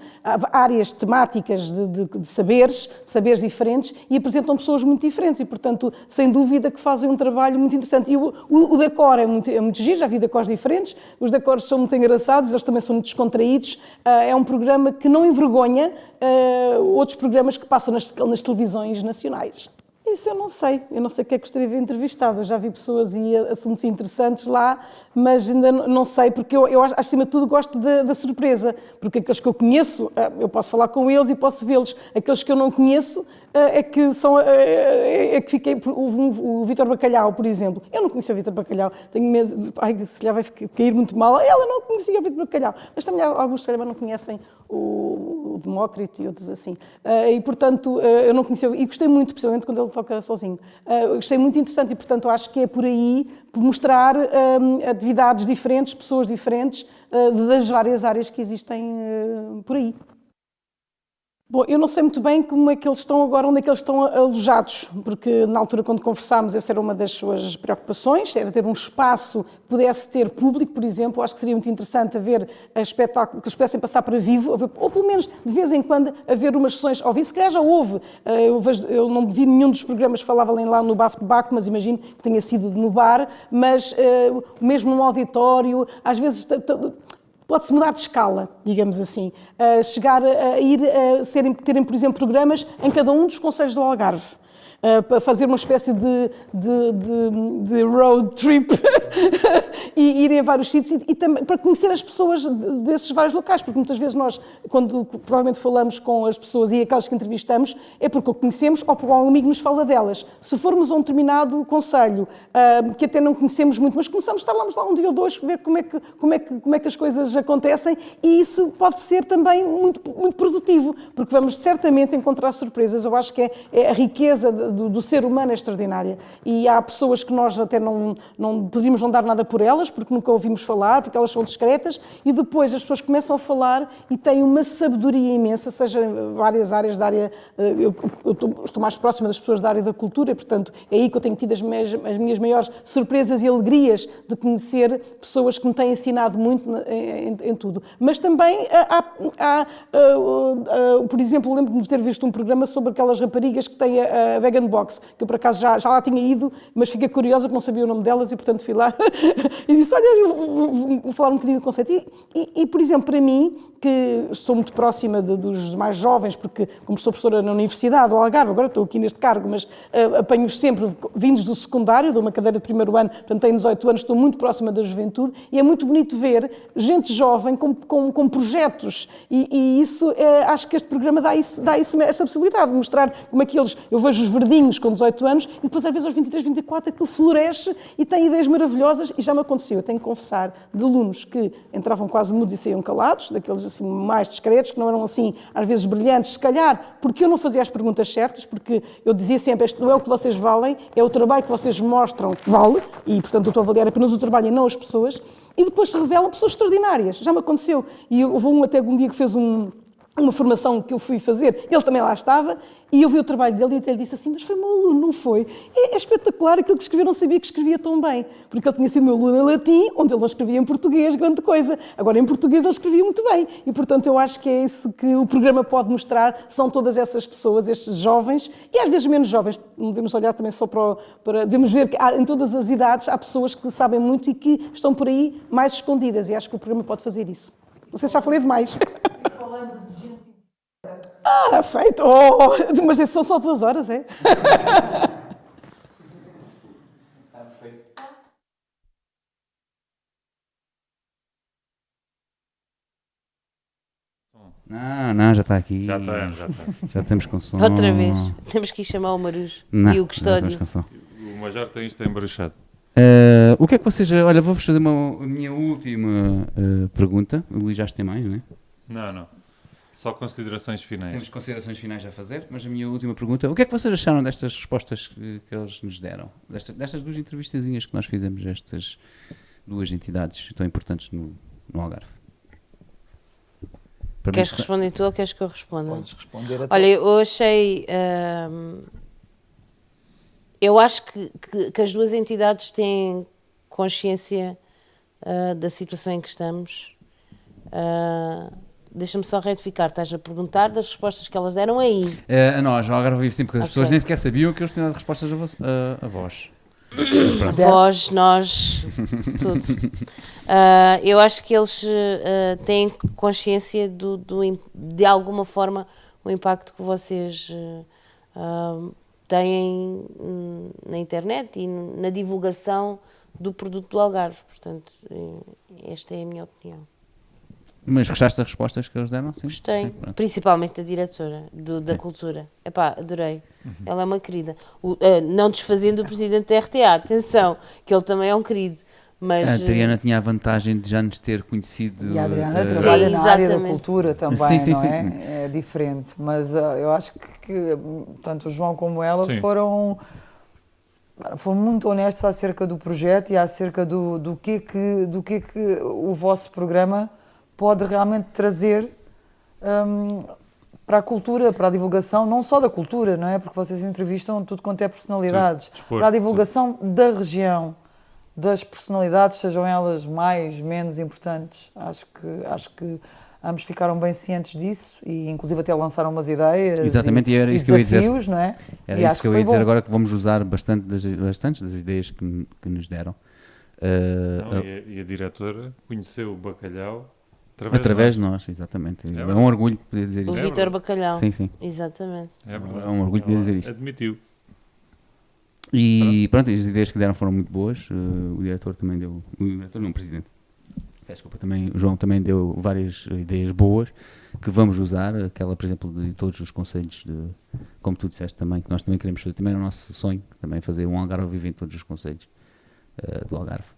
áreas temáticas de, de, de, saberes, saberes diferentes, e apresentam pessoas muito diferentes, e portanto, sem dúvida que fazem um trabalho muito interessante. E o, o, o decor é muito, é muito giro, já vi decors diferentes, os decors são muito engraçados, eles também são muito descontraídos, uh, é um programa que não envergonha uh, outros programas que passam nas, nas televisões nacionais. Isso eu não sei, eu não sei o que é que gostaria de entrevistado. Eu já vi pessoas e assuntos interessantes lá, mas ainda não sei, porque eu, eu acima de tudo gosto da, da, surpresa, porque aqueles que eu conheço, ah, eu posso falar com eles e posso vê-los. Aqueles que eu não conheço ah, é que são, é, é que fiquei, o, o Vítor Bacalhau, por exemplo. Eu não conhecia o Vítor Bacalhau, tenho medo, ai, se lhe vai cair muito mal. Ela não conhecia o Vítor Bacalhau, mas também alguns, se não conhecem o, o Demócrito e outros assim. E, portanto, eu não conhecia, e gostei muito, principalmente quando ele toca sozinho. Uh, gostei muito interessante e, portanto, acho que é por aí, mostrar uh, atividades diferentes, pessoas diferentes, uh, das várias áreas que existem uh, por aí. Bom, eu não sei muito bem como é que eles estão agora, onde é que eles estão alojados, porque na altura quando conversámos essa era uma das suas preocupações, era ter um espaço que pudesse ter público, por exemplo, acho que seria muito interessante haver espetáculos que eles pudessem passar para vivo, ou pelo menos de vez em quando haver umas sessões ao vivo, se calhar já houve, eh, eu, vejo, eu não vi nenhum dos programas que falava lá no Bafo de Baco, mas imagino que tenha sido no bar, mas uh, mesmo num auditório, às vezes pode-se mudar de escala, digamos assim. Chegar a ir a serem, terem, por exemplo, programas em cada um dos conselhos do Algarve. Para fazer uma espécie de, de, de, de road trip *laughs* *laughs* e irem a vários sítios e, e, também para conhecer as pessoas desses vários locais, porque muitas vezes nós, quando provavelmente falamos com as pessoas e aquelas que entrevistamos, é porque o conhecemos ou porque um amigo nos fala delas. Se formos a um determinado conselho uh, que até não conhecemos muito, mas começamos lá, lá um dia ou dois, ver como é que, como é que, como é que as coisas acontecem e isso pode ser também muito, muito produtivo, porque vamos certamente encontrar surpresas. Eu acho que é, é a riqueza do, do, ser humano é extraordinária. E há pessoas que nós até não, não poderíamos não dar nada por elas, porque nunca ouvimos falar, porque elas são discretas, e depois as pessoas começam a falar e têm uma sabedoria imensa, seja várias áreas da área. Eh, eu, eu estou mais próxima das pessoas da área da cultura, portanto, é aí que eu tenho tido as minhas, as minhas maiores surpresas e alegrias de conhecer pessoas que me têm ensinado muito em, em, em tudo. Mas também eh, há, há, eh, por exemplo, lembro-me de ter visto um programa sobre aquelas raparigas que têm a, a Vegan Box, que eu por acaso já, já lá tinha ido, mas fiquei curiosa porque não sabia o nome delas e portanto fui lá *laughs* e disse, olha, vou, vou falar um bocadinho do conceito. E, e, e, por exemplo, para mim, que estou muito próxima de, dos mais jovens, porque como sou professora na Universidade do Algarve, agora estou aqui neste cargo, mas uh, apanho-os sempre vindos do secundário, de uma cadeira de primeiro ano, portanto tenho 18 anos, estou muito próxima da juventude e é muito bonito ver gente jovem com, com, com projetos e, e isso, é, acho que este programa dá, isso, dá isso, essa possibilidade de mostrar como aqueles, eu vejo os verdinhos com 18 anos e depois às vezes aos 23, 24 aquilo floresce e tem ideias maravilhosas e já me aconteceu, eu tenho que confessar, de alunos que entravam quase mudos e saíam calados, daqueles assim mais discretos, que não eram assim às vezes brilhantes, se calhar porque eu não fazia as perguntas certas, porque eu dizia sempre, este não é o que vocês valem, é o trabalho que vocês mostram que vale, e portanto eu estou a avaliar apenas o trabalho e não as pessoas, e depois se revelam pessoas extraordinárias, já me aconteceu, e houve um até um dia que fez um uma formação que eu fui fazer, ele também lá estava, e eu vi o trabalho dele e até lhe disse assim, mas foi meu aluno, não foi? É, é espetacular, aquilo que escreveu não sabia que escrevia tão bem, porque ele tinha sido meu aluno em latim, onde ele não escrevia em português, grande coisa. Agora, em português ele escrevia muito bem, e portanto eu acho que é isso que o programa pode mostrar, são todas essas pessoas, estes jovens, e às vezes menos jovens, devemos olhar também só para, para devemos ver que há, em todas as idades há pessoas que sabem muito e que estão por aí mais escondidas, e acho que o programa pode fazer isso. Não sei se já falei demais. *laughs* Ah, aceito. Oh, mas são só duas horas, é? Não, não, já está aqui. Já estamos, já estamos. Já temos com som. Outra vez. Temos que ir chamar o Marujo não, e o Custódio. O Major tem isto embaraçado. Uh, o que é que vocês. Olha, vou-vos fazer uma minha última uh, pergunta. O Luís já tem mais, não é? Não, não. Só considerações finais. Temos considerações finais a fazer, mas a minha última pergunta: o que é que vocês acharam destas respostas que, que eles nos deram? Destas, destas duas entrevistazinhas que nós fizemos, estas duas entidades tão importantes no, no Algarve? Para Queres mim, responder tu ou queres que eu responda? Podes responder a Olha, eu achei. hum, eu acho que, que- que as duas entidades têm consciência ah, da situação em que estamos. Ah, Deixa-me só retificar, estás a perguntar das respostas que elas deram aí. Eh, a nós, ao Algarve Vivo, sim, porque as Ok. pessoas nem sequer sabiam que eles tinham dado respostas a, vos- a- a vós. Vós, nós, tudo. Ah, *laughs* eu acho que eles ah, têm consciência do, do de alguma forma o impacto que vocês ah, têm hum, na internet e na divulgação do produto do Algarve. Portanto, eh, esta é a minha opinião. Mas gostaste das respostas que eles deram? Sim? Gostei, Sim, principalmente da diretora do- da cultura. Epá, adorei. Uhum. Ela é uma querida. O- ah, não desfazendo o presidente da RTA, atenção, que ele também é um querido. Mas, A eh, Adriana tinha a vantagem de já nos ter conhecido. E a Adriana eh, trabalha Sim, na área da exatamente. cultura também, Sim, sim, não sim. é? É diferente. Mas ah, eu acho que, que tanto o João como ela Sim. foram, foram muito honestos acerca do projeto e acerca do, do, que, é que, do que é que o vosso programa pode realmente trazer hum, para a cultura, para a divulgação, não só da cultura, não é? Porque vocês entrevistam tudo quanto é personalidades. Sim, desporto, para a divulgação da região, das personalidades, sejam elas mais, menos importantes. Acho que, acho que ambos ficaram bem cientes disso e inclusive até lançaram umas ideias Exatamente, e era e isso que eu ia dizer. desafios, não é? Era E isso que eu ia dizer bom. agora, que vamos usar bastante das, bastantes das ideias que, que nos deram. Eh, Não, a- e, a, e a diretora conheceu o bacalhau através, através de nós, exatamente. É, verdade. um orgulho poder dizer o isso. É. Bacalhau. Sim, sim. Exatamente. É. É um orgulho poder Ela dizer isto. Admitiu. E pronto, as ideias que deram foram muito boas. eh, o diretor também deu. O diretor, não, o presidente. Peço Desculpa, também, o João também deu várias ideias boas que vamos usar. Aquela, por exemplo, de todos os conselhos, de, como tu disseste também, que nós também queremos fazer. Também é o nosso sonho, também fazer um Algarve vivo em todos os conselhos eh, do Algarve.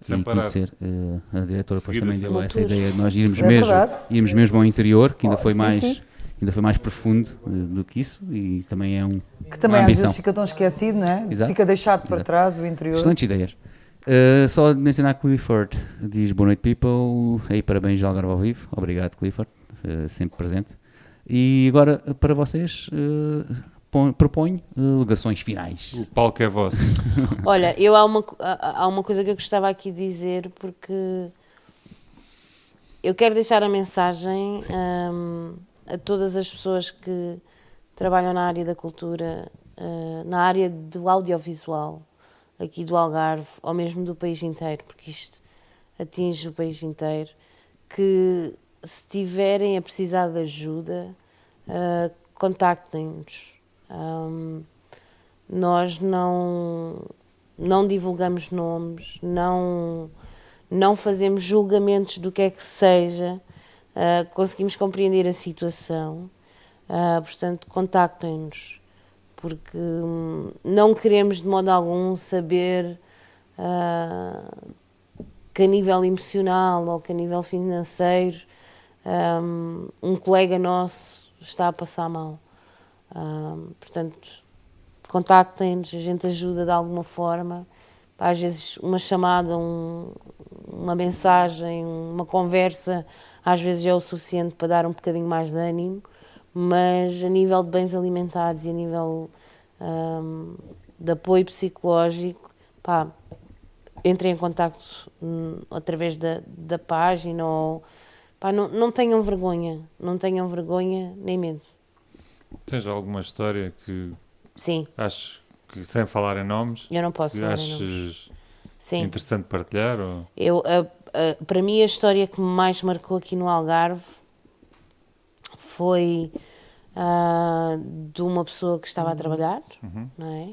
Sem e parar. conhecer eh, a diretora Seguir também deu essa ideia de nós irmos É mesmo, verdade. irmos mesmo ao interior, que ainda Oh, foi sim, mais sim. ainda foi mais profundo eh, do que isso e também é um Que também uma às vezes fica tão esquecido, não é? Exato. Fica deixado para Exato. trás o interior. Excelentes ideias. Uh, só de mencionar Clifford diz boa noite, people. Aí, parabéns Algarve ao vivo. Obrigado, Clifford, uh, sempre presente. E agora, uh, para vocês, uh, proponho uh, alegações finais. O palco é vosso. *laughs* Olha, eu há uma, há uma coisa que eu gostava aqui de dizer, porque eu quero deixar a mensagem hum, a todas as pessoas que trabalham na área da cultura, eh, na área do audiovisual, aqui do Algarve, ou mesmo do país inteiro, porque isto atinge o país inteiro, que se tiverem a precisar de ajuda, eh, contactem-nos. Hum, nós não, não divulgamos nomes, não, não fazemos julgamentos do que é que seja, ah, conseguimos compreender a situação, ah, portanto, contactem-nos, porque hum, não queremos de modo algum saber ah, que a nível emocional ou que a nível financeiro hum, um colega nosso está a passar mal. Hum, portanto, contactem-nos, a gente ajuda de alguma forma. Às vezes uma chamada, um- uma mensagem, uma conversa, às vezes é o suficiente para dar um bocadinho mais de ânimo, mas a nível de bens alimentares e a nível hum, de apoio psicológico, pá, entrem em contacto hum, através da, da página ou pá, não, não tenham vergonha, não tenham vergonha nem medo. Tens alguma história que Sim, acho que, sem falar em nomes, eu não posso que falar em aches nomes. Sim. interessante partilhar? Ou... Eu, a- a- para mim, a história que mais marcou aqui no Algarve foi ah, de uma pessoa que estava a trabalhar, não é?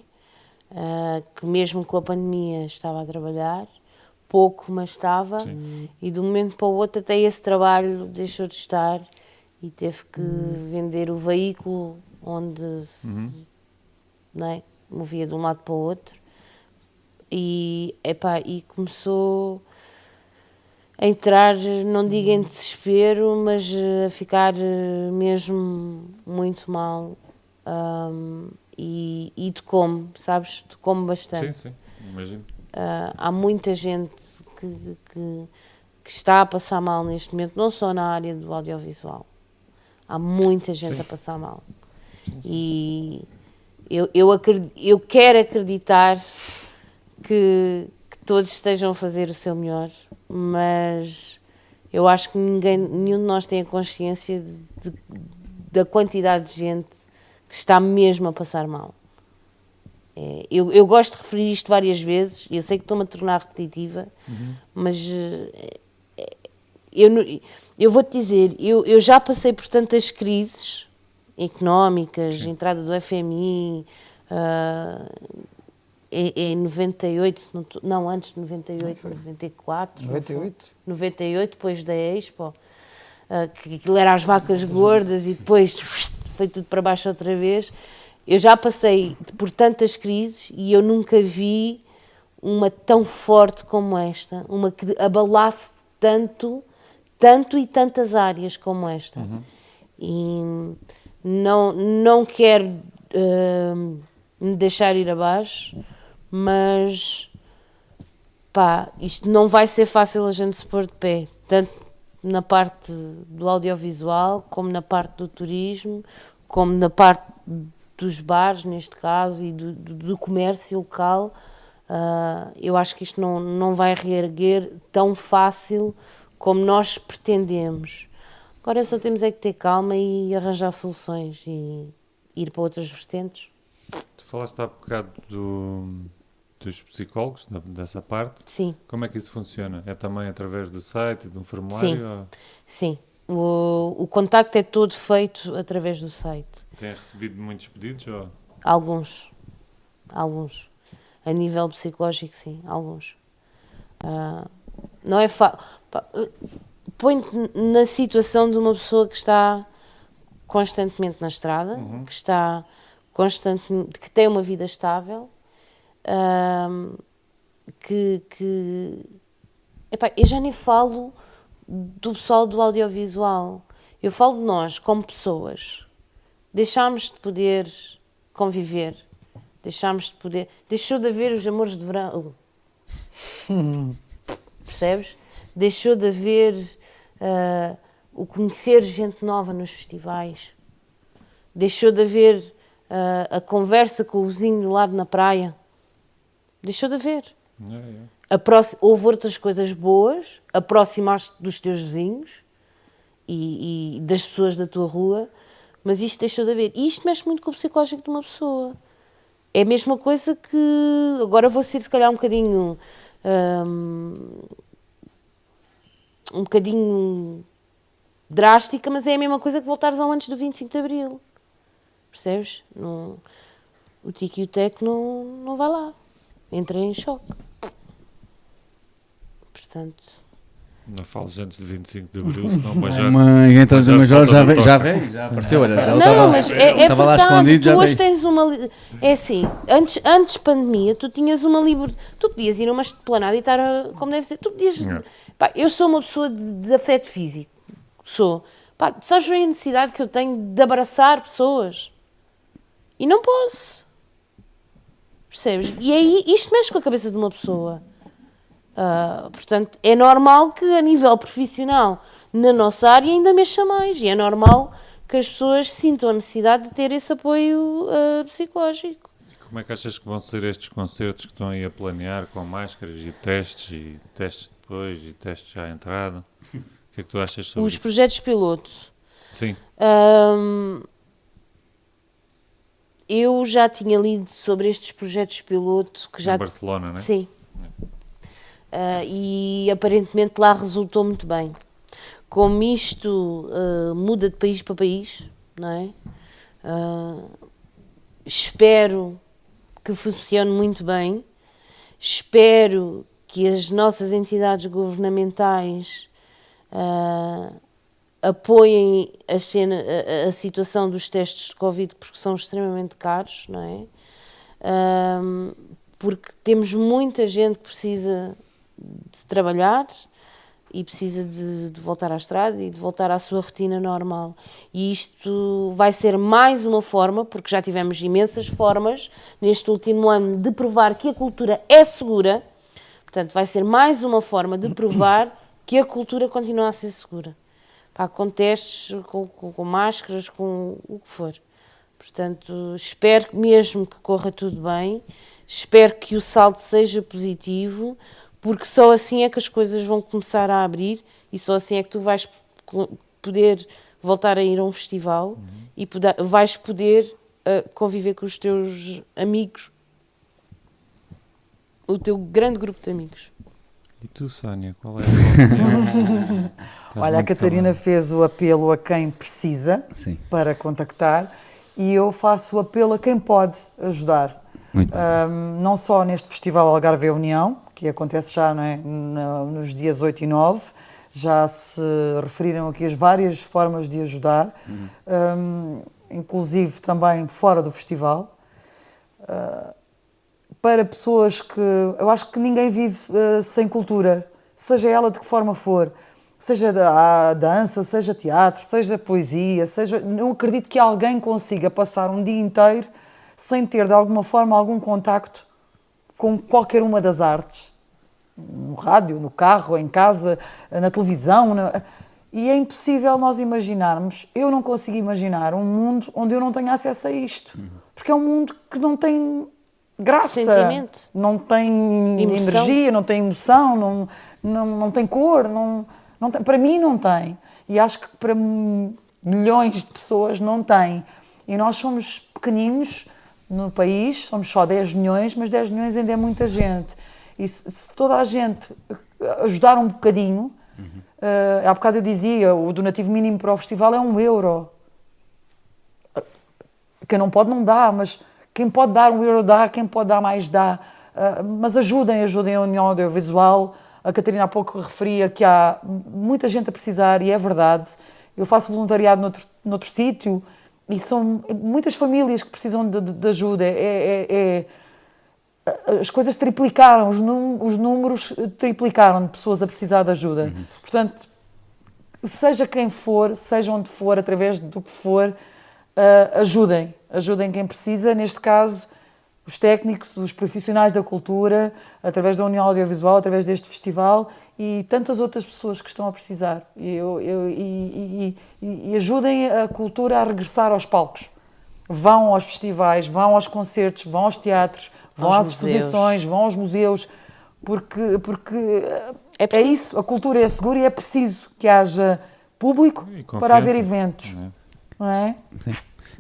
Ah, que mesmo com a pandemia estava a trabalhar, pouco, mas estava, e de um momento para o outro até esse trabalho deixou de estar e teve que vender o veículo onde se não é? movia de um lado para o outro e, epá, e começou a entrar, não digo em desespero, mas a ficar eh, mesmo muito mal. Um, e, e tocou-me, sabes? Tocou-me bastante. Sim, sim, imagino. Uh, há muita gente que, que, que, está a passar mal neste momento, não só na área do audiovisual. Há muita gente sim. a passar mal. Sim. E eu, eu, acredito, eu quero acreditar que, que todos estejam a fazer o seu melhor, mas eu acho que ninguém, nenhum de nós tem a consciência de, de, da quantidade de gente que está mesmo a passar mal. É, eu, eu, gosto de referir isto várias vezes, eu sei que estou-me a tornar repetitiva, uhum. mas é, eu, eu vou-te dizer, eu, eu já passei por tantas crises económicas, Sim. entrada do FMI, uh, em, em 98, não, não, antes de 98, 94. 98? 98, depois da Expo, uh, que aquilo era as vacas gordas e depois *laughs* foi tudo para baixo outra vez. Eu já passei por tantas crises e eu nunca vi uma tão forte como esta, uma que abalasse tanto, tanto e tantas áreas como esta. Uhum. E não, não quero uh, me deixar ir abaixo, mas pá, isto não vai ser fácil a gente se pôr de pé, tanto na parte do audiovisual, como na parte do turismo, como na parte dos bares, neste caso, e do, do comércio local. Uh, eu acho que isto não, não vai reerguer tão fácil como nós pretendemos. Agora só temos é que ter calma e arranjar soluções e ir para outras vertentes. Tu falaste há bocado do, dos psicólogos, dessa parte. Sim. Como é que isso funciona? É também através do site, de um formulário? Sim. Ou... Sim. O, o contacto é todo feito através do site. Tem recebido muitos pedidos? Ou... Alguns. Alguns. A nível psicológico, sim, alguns. Uh, não é fácil. Põe-te na situação de uma pessoa que está constantemente na estrada, uhum. que está constantemente, que tem uma vida estável, que, que epá, eu já nem falo do pessoal do audiovisual. Eu falo de nós como pessoas. Deixámos de poder conviver. Deixámos de poder. Deixou de haver os amores de verão. *laughs* Percebes? Deixou de haver uh, o conhecer gente nova nos festivais. Deixou de haver uh, a conversa com o vizinho do lado na praia. Deixou de haver. É, é houve outras coisas boas, aproximaste dos teus vizinhos e, e, das pessoas da tua rua, mas isto deixou de haver. E isto mexe muito com o psicológico de uma pessoa. É a mesma coisa que. Agora vou ser, se calhar, um bocadinho. Um, bocadinho drástica, mas é a mesma coisa que voltares ao antes do 25 de Abril. Percebes? Não, o Tiki e o Tec não, não vai lá. Entra em choque portanto. Não fales antes de 25 de Abril, senão *laughs* o Major. Mãe, então o Major já, veio, já veio, já apareceu. Olha, ele não, mas é, é estava lá escondido. Tu já hoje veio. tens uma. É assim, antes, antes de pandemia, tu tinhas uma liberdade. Tu podias ir a uma esplanada e estar como deve ser. Tu podias. Pá, eu sou uma pessoa de, de afeto físico. Sou. Pá, tu sabes bem a necessidade que eu tenho de abraçar pessoas. E não posso. Percebes? E aí isto mexe com a cabeça de uma pessoa. Uh, portanto, é normal que a nível profissional, na nossa área, ainda mexa mais. E é normal que as pessoas sintam a necessidade de ter esse apoio uh, psicológico. E como é que achas que vão ser estes concertos que estão aí a planear com máscaras e testes, e testes depois, e testes já à entrada? O que é que tu achas sobre Os isso? projetos pilotos. Sim. Um, eu já tinha lido sobre estes projetos pilotos que já. Em Barcelona, não é? Sim. É uh, e aparentemente lá resultou muito bem. Como isto uh, muda de país para país, não é? Uh, espero que funcione muito bem, espero que as nossas entidades governamentais apoiem a, cena, a, a, situação dos testes de Covid porque são extremamente caros, não é? porque temos muita gente que precisa de trabalhar, e precisa de, de voltar à estrada e de voltar à sua rotina normal. E isto vai ser mais uma forma, porque já tivemos imensas formas neste último ano de provar que a cultura é segura. Portanto, vai ser mais uma forma de provar que a cultura continua a ser segura. Pá, com testes, com, com, com máscaras, com o que for. Portanto, espero mesmo que corra tudo bem, espero que o salto seja positivo, porque só assim é que as coisas vão começar a abrir e só assim é que tu vais poder voltar a ir a um festival e poder- vais poder uh, conviver com os teus amigos, o teu grande grupo de amigos. E tu, Sónia, qual é a *laughs* Olha, a Catarina fez o apelo a quem precisa Sim. para contactar e eu faço o apelo a quem pode ajudar. Muito bem. Ahm, não só neste Festival Algarve União, que acontece já é, no- nos dias 8 e 9, já se referiram aqui as várias formas de ajudar, ahm, inclusive também fora do festival. Ah, para pessoas que. Eu acho que ninguém vive ah, sem cultura, seja ela de que forma for. Seja a dança, seja teatro, seja poesia, seja. Não acredito que alguém consiga passar um dia inteiro sem ter de alguma forma algum contacto com qualquer uma das artes. No rádio, no carro, em casa, na televisão. na- E é impossível nós imaginarmos, eu não consigo imaginar um mundo onde eu não tenho acesso a isto. Porque é um mundo que não tem graça, Sentimento. não tem Emoção. energia, não tem emoção, não, não, não tem cor, não, não tem, para mim não tem. E acho que para milhões de pessoas não tem. E nós somos pequeninos no país, somos só 10 milhões, mas 10 milhões ainda é muita gente. E se, se toda a gente ajudar um bocadinho, eh, há bocado eu dizia, o donativo mínimo para o festival é um euro. Quem não pode, não dá, mas quem pode dar um euro dá, quem pode dar mais dá. Ah, mas ajudem, ajudem a União Audiovisual. A Catarina há pouco referia que há muita gente a precisar, e é verdade. Eu faço voluntariado noutro, noutro sítio e são muitas famílias que precisam de, de- de ajuda. É- é- é- as coisas triplicaram, os, num- os números triplicaram de pessoas a precisar de ajuda. Portanto, seja quem for, seja onde for, através do que for, ah, ajudem. Ajudem quem precisa, neste caso, os técnicos, os profissionais da cultura, através da União Audiovisual, através deste festival e tantas outras pessoas que estão a precisar. E, eu- eu- e- e- e- ajudem a cultura a regressar aos palcos. Vão aos festivais, vão aos concertos, vão aos teatros, vão Aos às museus. exposições, vão aos museus, porque, porque É é, isso, a cultura é segura e é preciso que haja público para haver eventos. não é? Não é? Sim.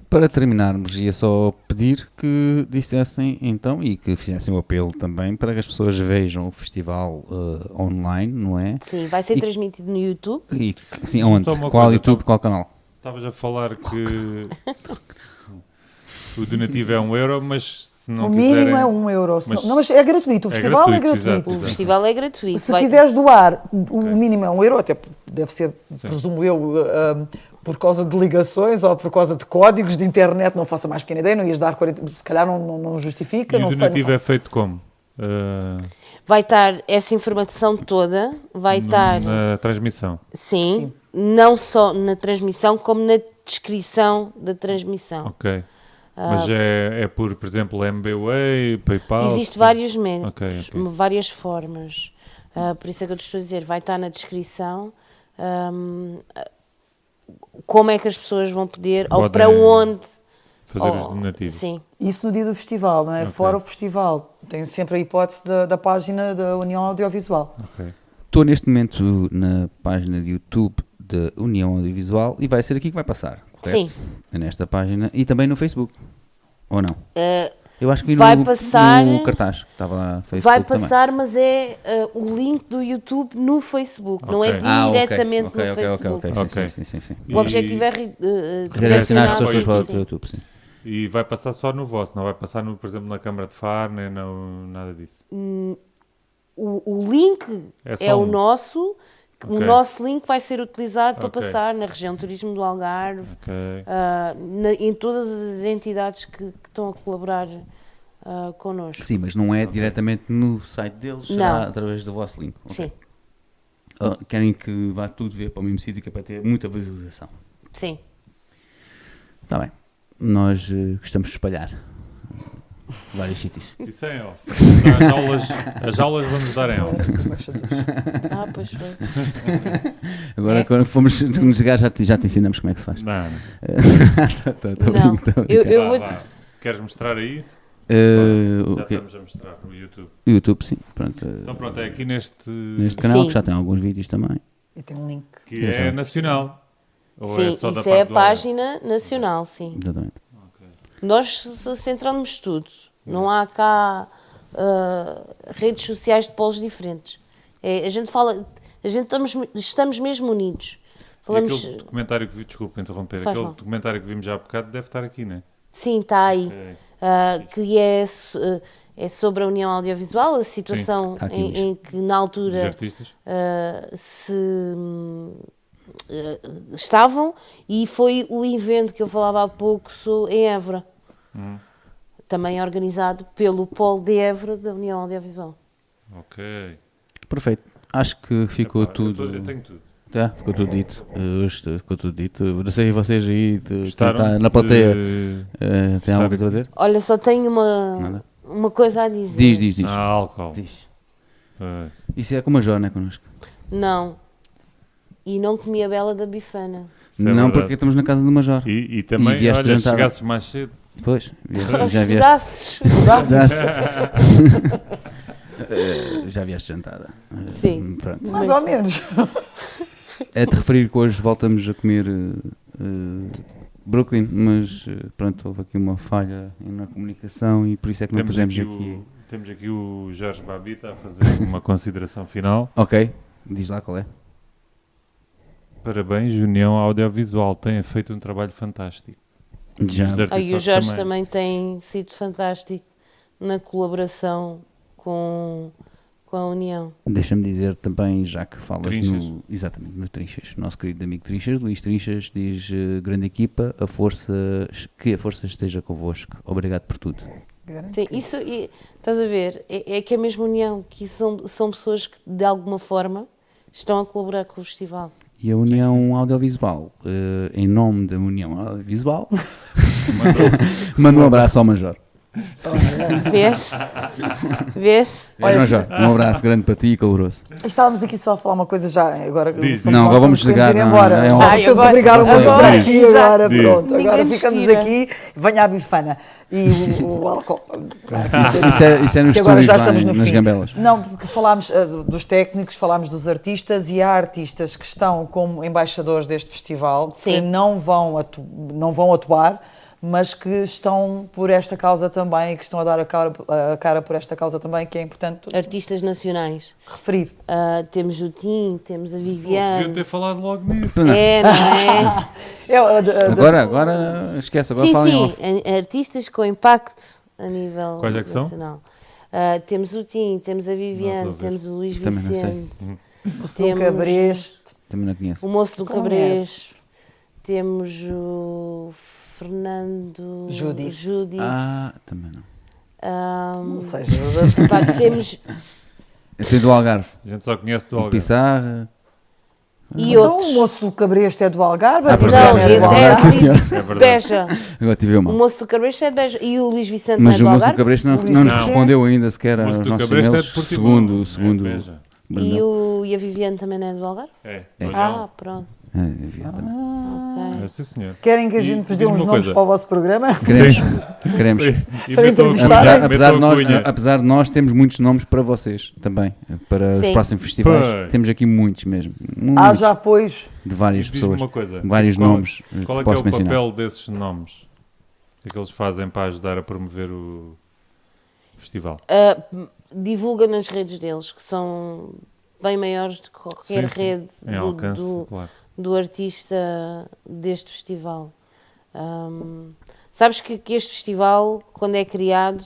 Para terminarmos, ia só pedir que dissessem então e que fizessem o apelo também para que as pessoas vejam o festival eh, online, não é? Sim, vai ser E- transmitido no YouTube. E, sim, onde? Qual coisa, YouTube, então. qual canal? Estavas a falar que o donativo é um euro, mas se não o quiserem... mínimo é um euro. Mas- não, mas é gratuito, o É festival é gratuito, gratuito. exato, O exato. festival é gratuito. Se vai- quiseres doar, o mínimo é um euro, até deve ser, presumo eu, ah, por causa de ligações ou por causa de códigos de internet, não faço a mais pequena ideia, não ias dar 40, se calhar não, não, não justifica, E não o sei. donativo não é feito como? Uh, Vai estar essa informação toda, vai estar, na transmissão. sim, não só na transmissão, como na descrição da transmissão. Ok. Ah, Mas é, é por, por exemplo, MBWay, PayPal? Existe se- vários métodos, Ok, ok. várias formas. Ah, por isso é que eu te estou a dizer, vai estar na descrição ahm, como é que as pessoas vão poder, ou Podem para onde. fazer ou- os donativos. Sim. Isso no dia do festival, não é? Ok. Fora o festival. Tem sempre a hipótese da, da página da União Audiovisual. Ok. Estou neste momento na página de YouTube da União Audiovisual e vai ser aqui que vai passar, correto? Sim. É nesta página e também no Facebook. Ou não? Ah, Eu acho que vi vai no, passar- no cartaz que estava lá no Facebook vai também. passar, mas é ah, o link do YouTube no Facebook, não é. Ah, diretamente ok, no ok, ok, Facebook. ok, Ok. Sim, sim, sim, sim. O objetivo é ah, Redirecionar as pessoas para o. YouTube, sim. E vai passar só no vosso, não vai passar, no, por exemplo, na Câmara de Faro, nem no, nada disso. O, o link É é, só o um. Nosso, o nosso link vai ser utilizado para passar na região de turismo do Algarve, Ok. ah, na- em todas as entidades que, que estão a colaborar ah, connosco. Sim, mas não é diretamente no site deles, será Não. através do vosso link. Sim. Oh, querem que vá tudo ver para o mesmo sítio que é para ter muita visualização. Sim. Está bem. Nós eh, gostamos de espalhar vários sítios. *laughs* Isso é em off. As, aulas, as aulas vamos dar em off. Ah, pois foi. Agora, quando fomos nos ligar, já te, já te ensinamos como é que se faz. Não, não. *laughs* Bem. eu- eu vou-. Queres mostrar aí isso? Eh, Já o quê? estamos a mostrar no YouTube. O YouTube, sim. Pronto, eh, Então pronto, é aqui neste, neste canal, Sim. que já tem alguns vídeos também. E tem um link. que é nacional. Ou sim, é só isso é a página nacional, sim. Exatamente. Nós centramos tudo. Não há cá ah, redes sociais de polos diferentes. É, a gente fala, a gente estamos, estamos mesmo unidos. E Falamos, aquele documentário que vi, desculpa interromper, Faz aquele mal. documentário que vimos já há bocado deve estar aqui, não é? sim, está aí. Ok. Ah, que é, ah, é sobre a União Audiovisual, a situação aqui, em, em que na altura artistas. ah, se ah, estavam e foi o evento que eu falava há pouco em Évora. Hum. Também organizado pelo Polo de Évora da União Audiovisual. Ok. Perfeito. Acho que ficou Epá, eu tudo. tô- Eu, tenho tudo. Tá, ficou tudo dito. Hoje ficou tudo dito. Não sei vocês aí, de, está na plateia, de- eh, tem alguma coisa a dizer? Olha, só tenho uma, Nada. uma coisa a dizer. Diz, diz, diz. Ah, álcool. Diz. Pois. Isso é como a não é connosco? Não. E não comi a bela da bifana. Isso é não, verdade. porque estamos na casa do Major. E, e também, E olha, jantar. chegasses mais cedo. Pois, vieste- já vieste. Eh, já vieste jantada. Eh, Sim. Pronto. Mais ou menos. É de referir que hoje voltamos a comer eh, Brooklyn, mas pronto, houve aqui uma falha na comunicação e por isso é que não Temos pusemos aqui, aqui. O, temos aqui o Jorge Babita a fazer uma consideração final. Ok, diz lá qual é. Parabéns, União Audiovisual. Têm feito um trabalho fantástico. Já. Ah, e o Jorge também. tem sido fantástico na colaboração com, com a União. Deixa-me dizer também, já que falas Trinchas. no. Exatamente, no Trinchas. Nosso querido amigo Trinchas, Luís Trinchas, diz: eh, grande equipa, a força, que a força esteja convosco. Obrigado por tudo. Sim, isso, e, estás a ver, é, é que é mesmo União, que isso são, são pessoas que de alguma forma estão a colaborar com o festival. E a União Audiovisual, eh, em nome da União Audiovisual, *laughs* manda *laughs* um abraço ao Major. Vês? Vês? Vês, Major? Um abraço grande para ti e caloroso. Estávamos aqui só a falar uma coisa já. Agora Diz. somos Não, agora vamos que desligar, ir não, embora. é um- Vocês Ai, agora- obrigaram a agora- aqui agora. Diz. Pronto. Ninguém Agora nos ficamos tira. aqui. Venha a bifana. E o, o álcool. Isso é, *laughs* isso é nos Que agora estúdios já lá no nas fim. gambelas. Não, porque falámos eh, dos técnicos, falámos dos artistas e há artistas que estão como embaixadores deste festival que Sim. não vão, atu não vão atuar, mas que estão por esta causa também e que estão a dar a cara, a cara por esta causa também, que é importante Artistas nacionais. referir. Ah, temos o Tim, temos a Deviam Viviane. ter falado logo nisso. É, *laughs* não é? *laughs* É, a de- a de- Agora, agora, esquece, agora sim, falem sim, off. artistas com impacto a nível Quais é que são? nacional. Ah, temos o Tim, temos a Viviane, temos o Luís Também não sei. Vicente, o temos- Cabreste. Também não conheço. o moço do. Cabrês, temos o Fernando Judice. Judice. Ah, também não. Ahm, Ou seja, pá, temos Eu tenho do Algarve. A gente só conhece do O Algarve. Pissarra. e então, outros. o moço do Cabreste é do Algarve. Ah, Viviane é, não, é é, do Algarve, sim, é, senhor. É verdade. Beja. Agora tive eu O moço do Cabrês é de Beja. E o Luís Vicente Mas o não é do moço do? Cabresto não, não nos respondeu ainda sequer O aos moço do nossos é e-mails. de Portimão. segundo, É, segundo Beja. E, o, e a Viviane também não é do Algarve? É, É. Ah, pronto. É, havia também. ok. É, sim, senhor. Querem que a E gente vos dê uns nomes coisa. para o vosso programa? *laughs* Queremos. Sim. Queremos. Sim. E Para metam- entrevistar. Apesar, apesar, de a nós, apesar de nós, temos muitos nomes para vocês também. Para os Sim. próximos festivais. Pois. Temos aqui muitos mesmo. Muitos, Haja apoios. de várias Diz-me pessoas. uma coisa. Vários Qual- nomes. eh, Qual é que é o mencionar. papel desses nomes? O que é que eles fazem para ajudar a promover o festival? Ah, divulga nas redes deles, que são bem maiores do que qualquer Sim, sim. rede Em do, alcance, do, claro. Do artista deste festival. Ahm, sabes que, que este festival, quando é criado,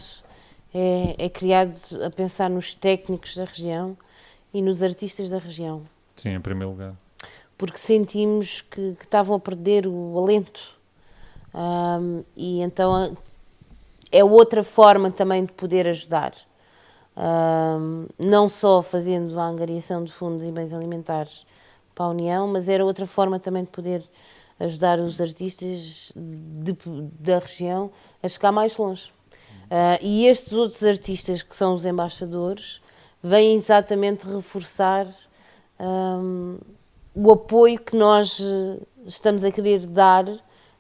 é, é criado a pensar nos técnicos da região e nos artistas da região, Sim, em primeiro lugar. porque sentimos que, que estavam a perder o alento. Ahm, e então é outra forma também de poder ajudar. Ahm, não só fazendo a angariação de fundos e bens alimentares para a União, mas era outra forma também de poder ajudar os artistas de- da região a chegar mais longe. Ah, e estes outros artistas que são os embaixadores vêm exatamente reforçar ahm, o apoio que nós eh, estamos a querer dar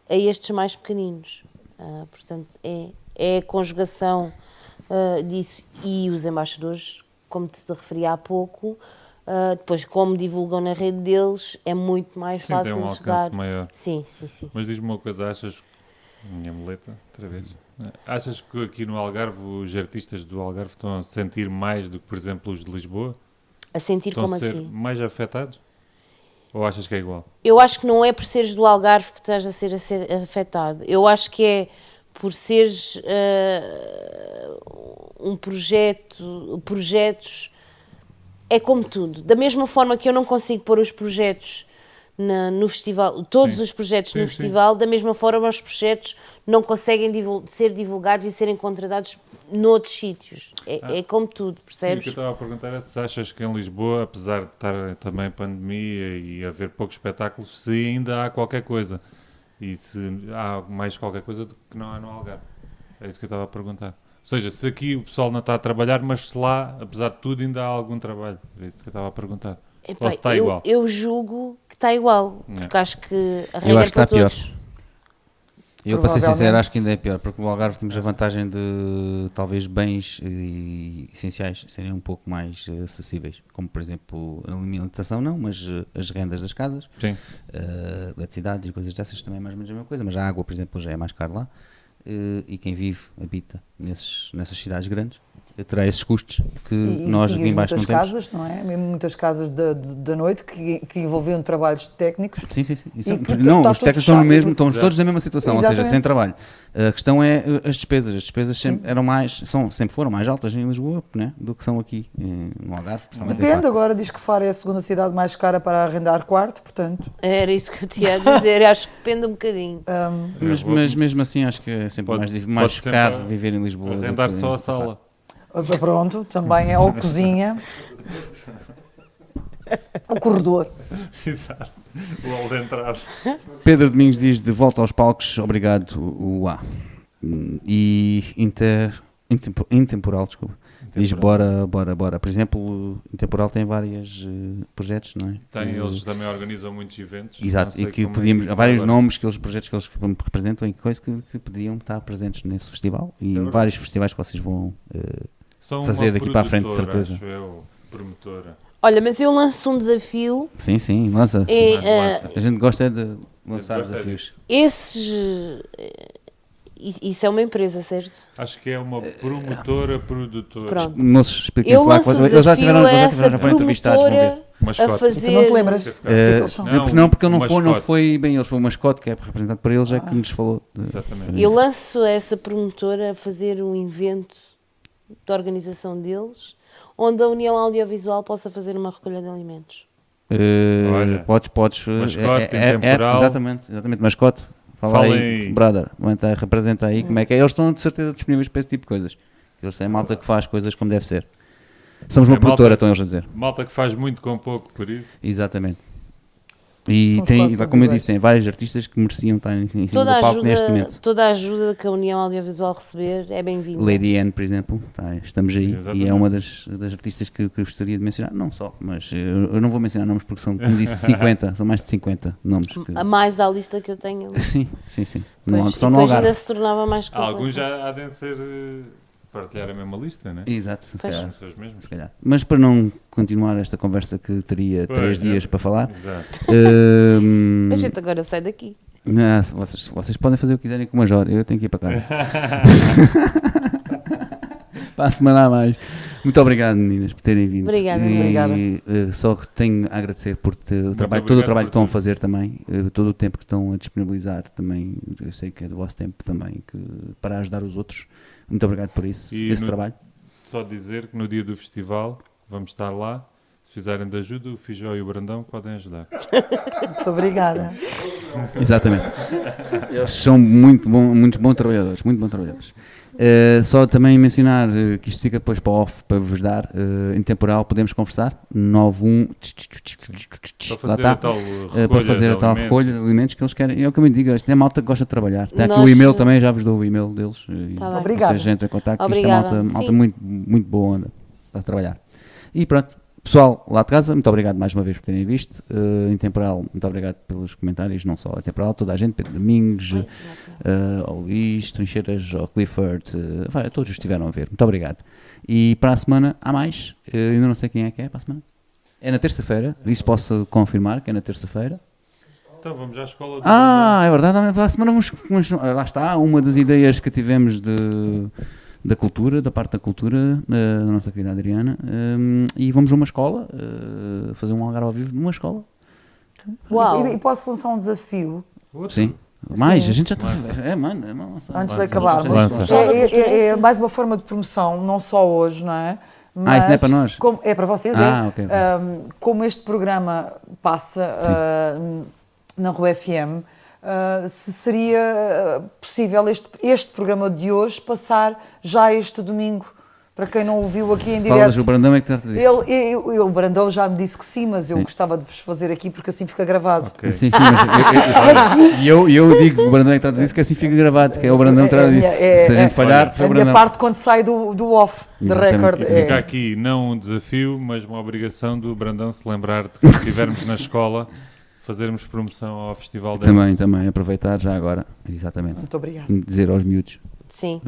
a estes mais pequeninos. Ah, portanto, é, é a conjugação ah, disso. E os embaixadores, como te referi há pouco, ah, depois, como divulgam na rede deles, é muito mais Sim, fácil tem um alcance chegar. maior. Sim, sim, sim. Mas diz-me uma coisa, achas. Minha muleta, outra vez. Achas que aqui no Algarve os artistas do Algarve estão a sentir mais do que, por exemplo, os de Lisboa? A sentir estão como a ser assim? mais afetados? Ou achas que é igual? Eu acho que não é por seres do Algarve que estás a ser, a ser afetado. Eu acho que é por seres ah, um projeto, projetos é como tudo. Da mesma forma que eu não consigo pôr os projetos na- no festival, todos Sim. os projetos Sim, no sim. festival, da mesma forma os projetos não conseguem divul- ser divulgados e serem contratados noutros sítios. É, Ah. é como tudo, Sim, o percebes? que eu estava a perguntar é se achas que em Lisboa, apesar de estar também pandemia e haver poucos espetáculos, se ainda há qualquer coisa. E se há mais qualquer coisa do que não há no Algarve. É isso que eu estava a perguntar. Ou seja, se aqui o pessoal não está a trabalhar, mas se lá, apesar de tudo, ainda há algum trabalho. É isso que eu estava a perguntar. Epá, Ou se está eu, igual. eu julgo que está igual, É. porque acho que a Eu regra acho que é está para pior. todos. Eu, para ser sincero, acho que ainda é pior, porque no Algarve temos a vantagem de talvez bens eh, essenciais serem um pouco mais eh, acessíveis, como por exemplo a alimentação, não, mas eh, as rendas das casas, Sim. eh, eletricidade e coisas dessas também é mais ou menos a mesma coisa, mas a água, por exemplo, já é mais caro lá. Eh, e quem vive, habita nesses, nessas cidades grandes, terá esses custos que E, nós aqui tinhas em baixo não muitas temos. casas, não é? Mesmo muitas casas da, da noite que, que envolviam trabalhos técnicos. Sim, sim, sim. Isso que não, está os técnicos estão no mesmo, Exato. todos na mesma situação, ou seja, sem trabalho. A questão é uh, as despesas. As despesas sempre eram mais, são, sempre foram mais altas em Lisboa né, do que são aqui eh, no Algarve. Depende, agora diz que Faro é a segunda cidade mais cara para arrendar quarto, portanto. Era isso que eu tinha a dizer, acho que depende um bocadinho. hum, *laughs* Mas, mas mesmo assim acho que é sempre Pode- mais, mais caro viver em Lisboa. Arrendar só a sala. Pronto, também é ou *laughs* cozinha, o corredor. Exato. O hall de entrada. Pedro Domingos diz de volta aos palcos, obrigado, o A. E inter, intempo- intemporal, desculpa. Diz bora, bora, bora. Por exemplo, Intemporal tem vários eh, projetos, não é? Tem, Que- eles também organizam muitos eventos. Exato, e sei que é podíamos, há vários agora. nomes, que eles, projetos que eles representam e coisas que, que poderiam estar presentes nesse festival e é em vários festivais que vocês vão eh, São fazer daqui para a frente, de certeza. Acho eu, promotora. Olha, mas eu lanço um desafio. Sim, sim, lança. É, lança. A gente gosta é de lançar gosta desafios. esses. eh, i- Isso é uma empresa, certo? Acho que é uma promotora, produtora. Pronto. Moços, expliquem Eu se lá. quando- Eles já tiveram, já tiveram, já foram entrevistados, vão ver. promotora a Mascote. fazer. Tu não te lembras? É são? não, não, porque ele não foi, não mascote. foi bem eles, foi o mascote que é representado por eles, é que nos falou. de- Exatamente. Eu lanço essa promotora a fazer um evento de organização deles, onde a União Audiovisual possa fazer uma recolha de alimentos. Eh, Olha, podes, podes. eh, mascote, é, é, é, exatamente, exatamente, mascote. Fala Fala aí, aí. brother, representa aí como é que é. Eles estão de certeza disponíveis para esse tipo de coisas. Eles têm malta que faz coisas como deve ser. Somos uma É malta- produtora, estão eles a dizer. Malta que faz muito com pouco, por isso. Exatamente. E São tem, como eu disse, tem vários artistas que mereciam estar em, cima Toda do palco neste ajuda, momento. toda a ajuda que a União Audiovisual receber é bem-vinda. Lady Anne, por exemplo, tá, estamos aí e Exatamente. é uma das, das artistas que, que eu gostaria de mencionar. Não só, mas eu, eu não vou mencionar nomes porque são, como disse, 50, são mais de 50 nomes. Que... A mais à lista que eu tenho. Sim, sim, sim. Pois, Não, e só no ainda se tornava mais complexa. Alguns já há de ser eh, partilhar a mesma lista, né? Exato, se calhar, São os mesmos. se calhar. Mas para não continuar esta conversa que teria Pois, três é. dias para falar, Exato. hum, A gente agora sai daqui. não, vocês, vocês podem fazer o que quiserem com o Major, eu tenho que ir para casa. *laughs* para a semana a mais. Muito obrigado, meninas, por terem vindo. Obrigada, E, obrigada. eh, só que tenho a agradecer por ter, o trabalho, todo o trabalho que estão a fazer também, eh, todo o tempo que estão a disponibilizar também. Eu sei que é do vosso tempo também, que, para ajudar os outros. Muito obrigado por isso, E esse no- trabalho. Só dizer que no dia do festival vamos estar lá. Se precisarem de ajuda, o Fijó e o Brandão podem ajudar. Muito obrigada. Exatamente. Eles são muito, bom, muito bons trabalhadores, muito bons trabalhadores. Uh, só também mencionar uh, que isto fica depois para off para vos dar uh, em temporal, podemos conversar 91 Para fazer a tal recolha para fazer a tal alimentos. recolha de alimentos que eles querem. É o que eu me digo, isto é malta que gosta de trabalhar. Está aqui Nós- o e-mail também, já vos dou o e-mail deles. e Tá bem. Obrigada. Vocês entrem em contato, isto é malta, malta Sim. muito, muito boa onda para trabalhar. E pronto, pessoal lá de casa, muito obrigado mais uma vez por terem visto. Uh, em temporal, muito obrigado pelos comentários, não só a temporal, toda a gente, Pedro Domingos, uh, ao Luís, Trincheiras, ao Clifford, uh, vai, todos os que estiveram a ver, muito obrigado. E para a semana há mais, uh, ainda não sei quem é que é para a semana. É na terça-feira, isso posso confirmar que é na terça-feira. Então vamos à escola do Ah, é verdade, para a semana vamos, vamos- lá está, uma das ideias que tivemos de, da cultura, da parte da cultura, eh, da nossa querida Adriana, hum, e vamos a uma escola, eh, fazer um algar ao vivo numa escola. Uau! E, e posso lançar um desafio? Outro? Sim. Mais, Sim. a gente já está. É, mano, é uma lança- Antes de acabarmos. É, é- é- é mais uma forma de promoção, não só hoje, não é? Ah, isso não é para nós? como- é para vocês, Ah, é. ok, ok. Ahm, como este programa passa ahm, na Rua FM, ah, se seria ah, possível este, este programa de hoje passar já este domingo, para quem não ouviu aqui em Falas, direto. o Brandão é que trata disso. Ele, eu, eu- o Brandão já me disse que sim, mas eu Sim. gostava de vos fazer aqui porque assim fica gravado. Ok. Sim, sim, mas eu- eu- *laughs* e eu, e eu, digo que o Brandão é que trata disso, que assim fica gravado, que é o Brandão que trata É a minha- disso. é- Se a é- gente falhar, foi a o minha Brandão. parte quando sai do, do off, de recorde. É- fica aqui não um desafio, mas uma obrigação do Brandão se lembrar de que estivermos na escola fazermos promoção ao Festival da Também, também, aproveitar já agora, exatamente. Muito obrigada. Dizer aos miúdos Sim.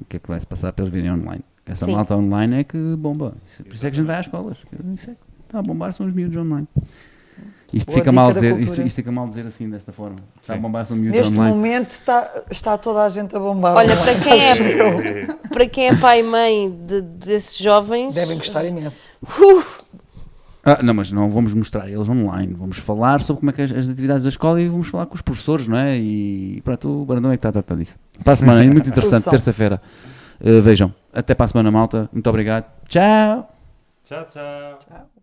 o que é que vai se passar para eles virem online. Essa Sim. malta online é que bomba. Por isso é que a gente vai às escolas. Isso é que está a bombar são os miúdos online. Isto Boa fica, mal dizer, isto, isto fica mal dizer assim, desta forma. Está a Sim. bombar são miúdos Neste online. momento está, está toda a gente a bombar. Olha, para quem é, para quem é pai e mãe de- desses jovens. Devem gostar imenso. Uh, Ah, não, mas não vamos mostrar eles online. Vamos falar sobre como é que as, as atividades da escola e vamos falar com os professores, não é? E pronto, o Brandão é que está a tratar disso. Para a semana, é muito interessante, terça-feira. Uh, vejam, até para a semana, malta. Muito obrigado. Tchau! Tchau, tchau. Tchau.